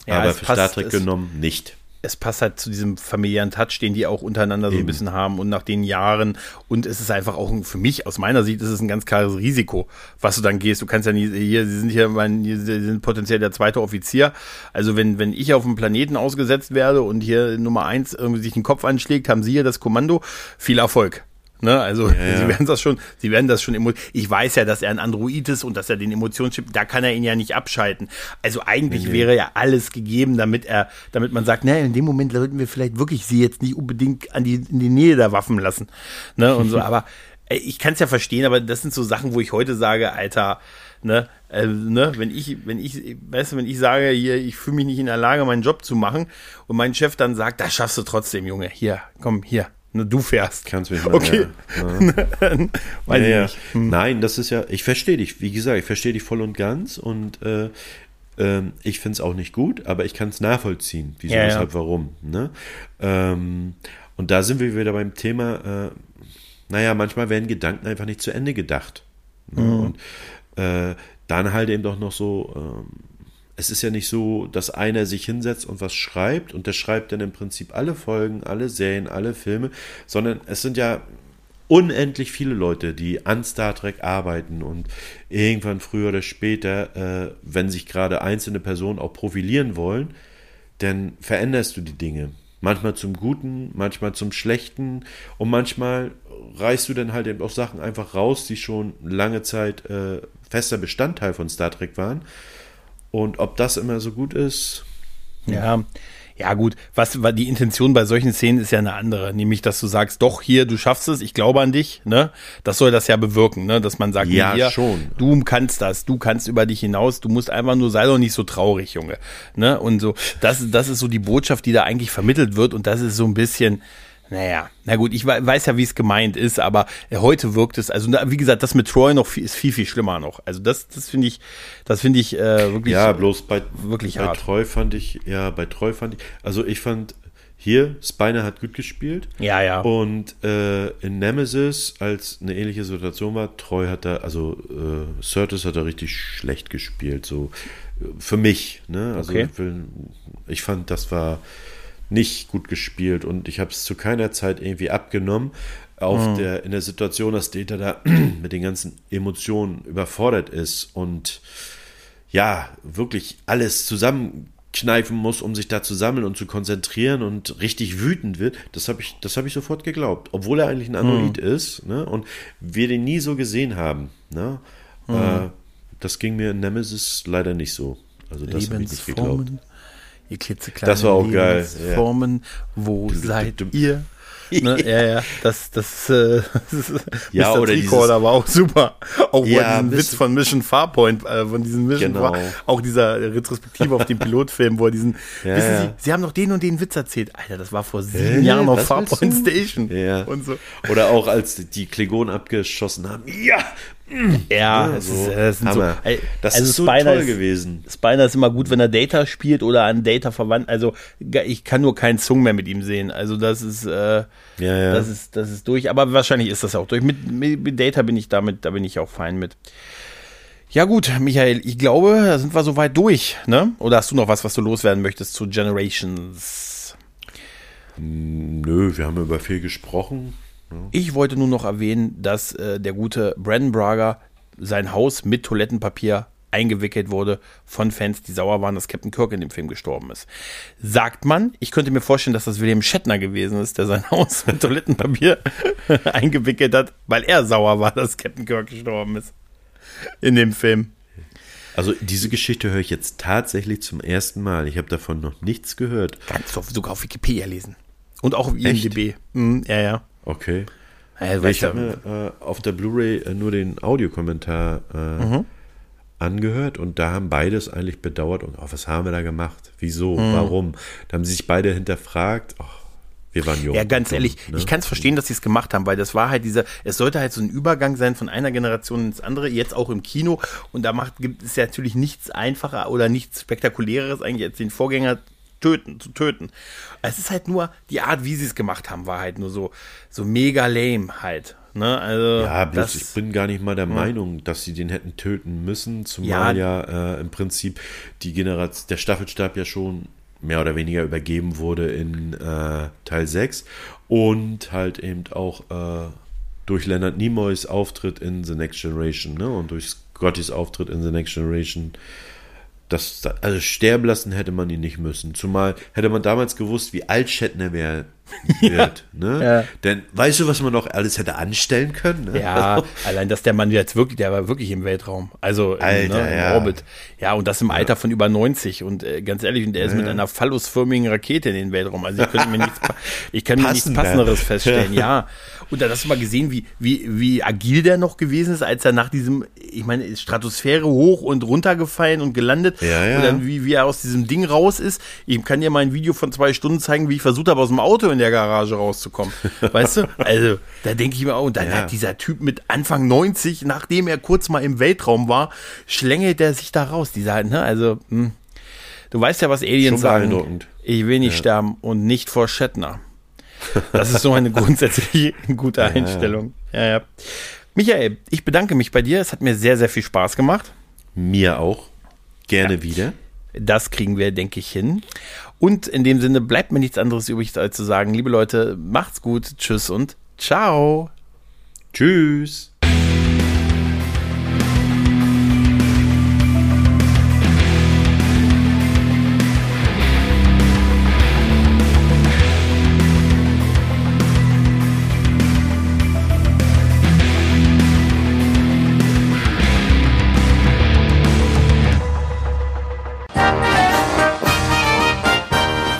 Ja, aber für passt, Star Trek genommen nicht. Es passt halt zu diesem familiären Touch, den die auch untereinander eben. so ein bisschen haben und nach den Jahren. Und es ist einfach auch für mich, aus meiner Sicht, ist es ein ganz klares Risiko, was du dann gehst. Du kannst ja nie, hier, sie sind hier, mein, sie sind potenziell der zweite Offizier. Also wenn, wenn ich auf dem Planeten ausgesetzt werde und hier Nummer eins irgendwie sich den Kopf anschlägt, haben sie hier das Kommando. Viel Erfolg. Ne? Also ja, ja. sie werden das schon, sie werden das schon Ich weiß ja, dass er ein Android ist und dass er den Emotionschip, da kann er ihn ja nicht abschalten. Also eigentlich nee, wäre ja alles gegeben, damit er, damit man sagt, naja, in dem Moment sollten wir vielleicht wirklich sie jetzt nicht unbedingt an die, in die Nähe der Waffen lassen. Ne? Und so, aber ich kann es ja verstehen, aber das sind so Sachen, wo ich heute sage, Alter, ne, äh, ne, wenn ich, wenn ich, weißt du, wenn ich sage, hier, ich fühle mich nicht in der Lage, meinen Job zu machen und mein Chef dann sagt, das schaffst du trotzdem, Junge, hier, komm, hier, du fährst. Kannst mich mal. Okay. Ja. Weiß ja, ich Hm. Nein, das ist ja, ich verstehe dich, wie gesagt, ich verstehe dich voll und ganz und äh, äh, ich finde es auch nicht gut, aber ich kann es nachvollziehen. Wieso, ja, weshalb, warum. Ne? Ähm, und da sind wir wieder beim Thema, äh, naja, manchmal werden Gedanken einfach nicht zu Ende gedacht. Ne? Mhm. Und äh, dann halt eben doch noch so ähm, es ist ja nicht so, dass einer sich hinsetzt und was schreibt und der schreibt dann im Prinzip alle Folgen, alle Serien, alle Filme, sondern es sind ja unendlich viele Leute, die an Star Trek arbeiten und irgendwann früher oder später, äh, wenn sich gerade einzelne Personen auch profilieren wollen, dann veränderst du die Dinge. Manchmal zum Guten, manchmal zum Schlechten und manchmal reißt du dann halt eben auch Sachen einfach raus, die schon lange Zeit äh, fester Bestandteil von Star Trek waren und ob das immer so gut ist. Ja, ja gut, was die Intention bei solchen Szenen ist ja eine andere, nämlich dass du sagst, doch hier, du schaffst es, ich glaube an dich, ne? Das soll das ja bewirken, ne? Dass man sagt, ja hier, schon. du kannst das, du kannst über dich hinaus, du musst einfach nur sei doch nicht so traurig, Junge, ne? Und so, das das ist so die Botschaft, die da eigentlich vermittelt wird und das ist so ein bisschen Naja, na gut, ich weiß ja, wie es gemeint ist, aber heute wirkt es, also wie gesagt, das mit Troy noch viel, ist viel, viel schlimmer noch. Also das, das finde ich, das finde ich äh, wirklich. Ja, bloß bei, wirklich bei hart. Troy fand ich, ja, bei Troy fand ich, also ich fand hier, Spiner hat gut gespielt. Ja, ja. Und äh, in Nemesis, als eine ähnliche Situation war, Troy hat da, also äh, Curtis hat da richtig schlecht gespielt, so für mich. Ne? Also Okay. ich, will, ich fand, das war nicht gut gespielt und ich habe es zu keiner Zeit irgendwie abgenommen. Auf der, in der Situation, dass Data da mit den ganzen Emotionen überfordert ist und ja, wirklich alles zusammenkneifen muss, um sich da zu sammeln und zu konzentrieren und richtig wütend wird, das habe ich, das habe ich sofort geglaubt. Obwohl er eigentlich ein Anolit ist, ne? Und wir den nie so gesehen haben. Ne? Äh, das ging mir in Nemesis leider nicht so. Also das habe ich nicht geglaubt. Lebensformen, ihr klitzekleine Das war auch geil, ja. Lebensformen, wo Du- du- seid du- ihr? Ne? Ja, ja, das, das, äh, das ist, Ja, Mr. oder Tricorder war auch super. Auch Ja, diesen. Witz von Mission Farpoint, äh, von diesem Mission Genau. Far, auch dieser Retrospektive auf dem Pilotfilm, wo er diesen, Ja, wissen. Sie, Sie haben doch den und den Witz erzählt. Alter, das war vor sieben Hä? Jahren auf Farpoint? Station. Ja. Und so. Oder auch als die Klingonen abgeschossen haben. Ja, Ja, Ja, es so. ist, es sind Hammer. so, ey, das also ist so Spiner toll ist, gewesen. Spiner ist immer gut, wenn er Data spielt oder an Data verwandt. Also ich kann nur keinen Zung mehr mit ihm sehen. Also das ist, äh, Ja, ja. das ist, das ist durch. Aber wahrscheinlich ist das auch durch. Mit, mit, mit Data bin ich damit, da bin ich auch fein mit. Ja gut, Michael, ich glaube, da sind wir soweit durch, ne? Oder hast du noch was, was du loswerden möchtest zu Generations? Nö, wir haben über viel gesprochen. Ich wollte nur noch erwähnen, dass äh, der gute Brandon Braga sein Haus mit Toilettenpapier eingewickelt wurde von Fans, die sauer waren, dass Captain Kirk in dem Film gestorben ist. Sagt man, ich könnte mir vorstellen, dass das William Shatner gewesen ist, der sein Haus mit Toilettenpapier eingewickelt hat, weil er sauer war, dass Captain Kirk gestorben ist. In dem Film. Also diese Geschichte höre ich jetzt tatsächlich zum ersten Mal. Ich habe davon noch nichts gehört. Kannst du sogar auf Wikipedia lesen. Und auch auf? IMDb. Mhm, ja, ja. Okay. weißt ich habe mir äh, auf der Blu-ray äh, nur den Audiokommentar äh, Mhm. angehört und da haben beides eigentlich bedauert und oh, was haben wir da gemacht? Wieso? Mhm. Warum? Da haben sie sich beide hinterfragt. Oh, wir waren jung. Ja, ganz ehrlich, ne? ich kann es verstehen, dass sie es gemacht haben, weil das war halt dieser, es sollte halt so ein Übergang sein von einer Generation ins andere, jetzt auch im Kino. Und da macht, gibt es ja natürlich nichts einfacher oder nichts spektakuläres eigentlich als den Vorgänger töten, zu töten. Es ist halt nur, die Art, wie sie es gemacht haben, war halt nur so, so mega lame halt. Ne? Also, Ja, bloß das, ich bin gar nicht mal der Meinung, dass sie den hätten töten müssen, zumal ja, äh, im Prinzip die Generation, der Staffelstab ja schon mehr oder weniger übergeben wurde in äh, Teil 6 und halt eben auch äh, durch Leonard Nimoys Auftritt in The Next Generation ne, und durch Scottys Auftritt in The Next Generation das, also sterben lassen hätte man ihn nicht müssen. Zumal hätte man damals gewusst, wie alt Shatner wär, wird. Ne? Ja. Denn weißt du, was man noch alles hätte anstellen können? Ne? Ja, allein, dass der Mann jetzt wirklich, der war wirklich im Weltraum. Also im, Alter, ne, im ja. Orbit. Ja, und das im Alter von über 90. Und äh, ganz ehrlich, und der ist mit einer phallusförmigen Rakete in den Weltraum. Also ich könnte mir nichts, ich kann mir nichts Passender. Passenderes feststellen. Ja. Und da hast du mal gesehen, wie, wie, wie agil der noch gewesen ist, als er nach diesem, ich meine, Stratosphäre hoch und runtergefallen und gelandet. Ja, ja. Und dann wie, wie er aus diesem Ding raus ist. Ich kann dir mal ein Video von zwei Stunden zeigen, wie ich versucht habe, aus dem Auto in der Garage rauszukommen. Weißt du? Also, da denke ich mir auch, und dann Ja. hat dieser Typ mit Anfang 90, nachdem er kurz mal im Weltraum war, schlängelt er sich da raus. Dieser, ne? Also, hm. du weißt ja, was Aliens Schon sagen. Ich will nicht sterben und nicht vor Shatner. Das ist so eine grundsätzlich gute Einstellung. Ja, ja. Michael, ich bedanke mich bei dir. Es hat mir sehr, sehr viel Spaß gemacht. Mir auch. Gerne wieder. Das kriegen wir, denke ich, hin. Und in dem Sinne bleibt mir nichts anderes übrig, als zu sagen, liebe Leute, macht's gut, tschüss und ciao. Tschüss.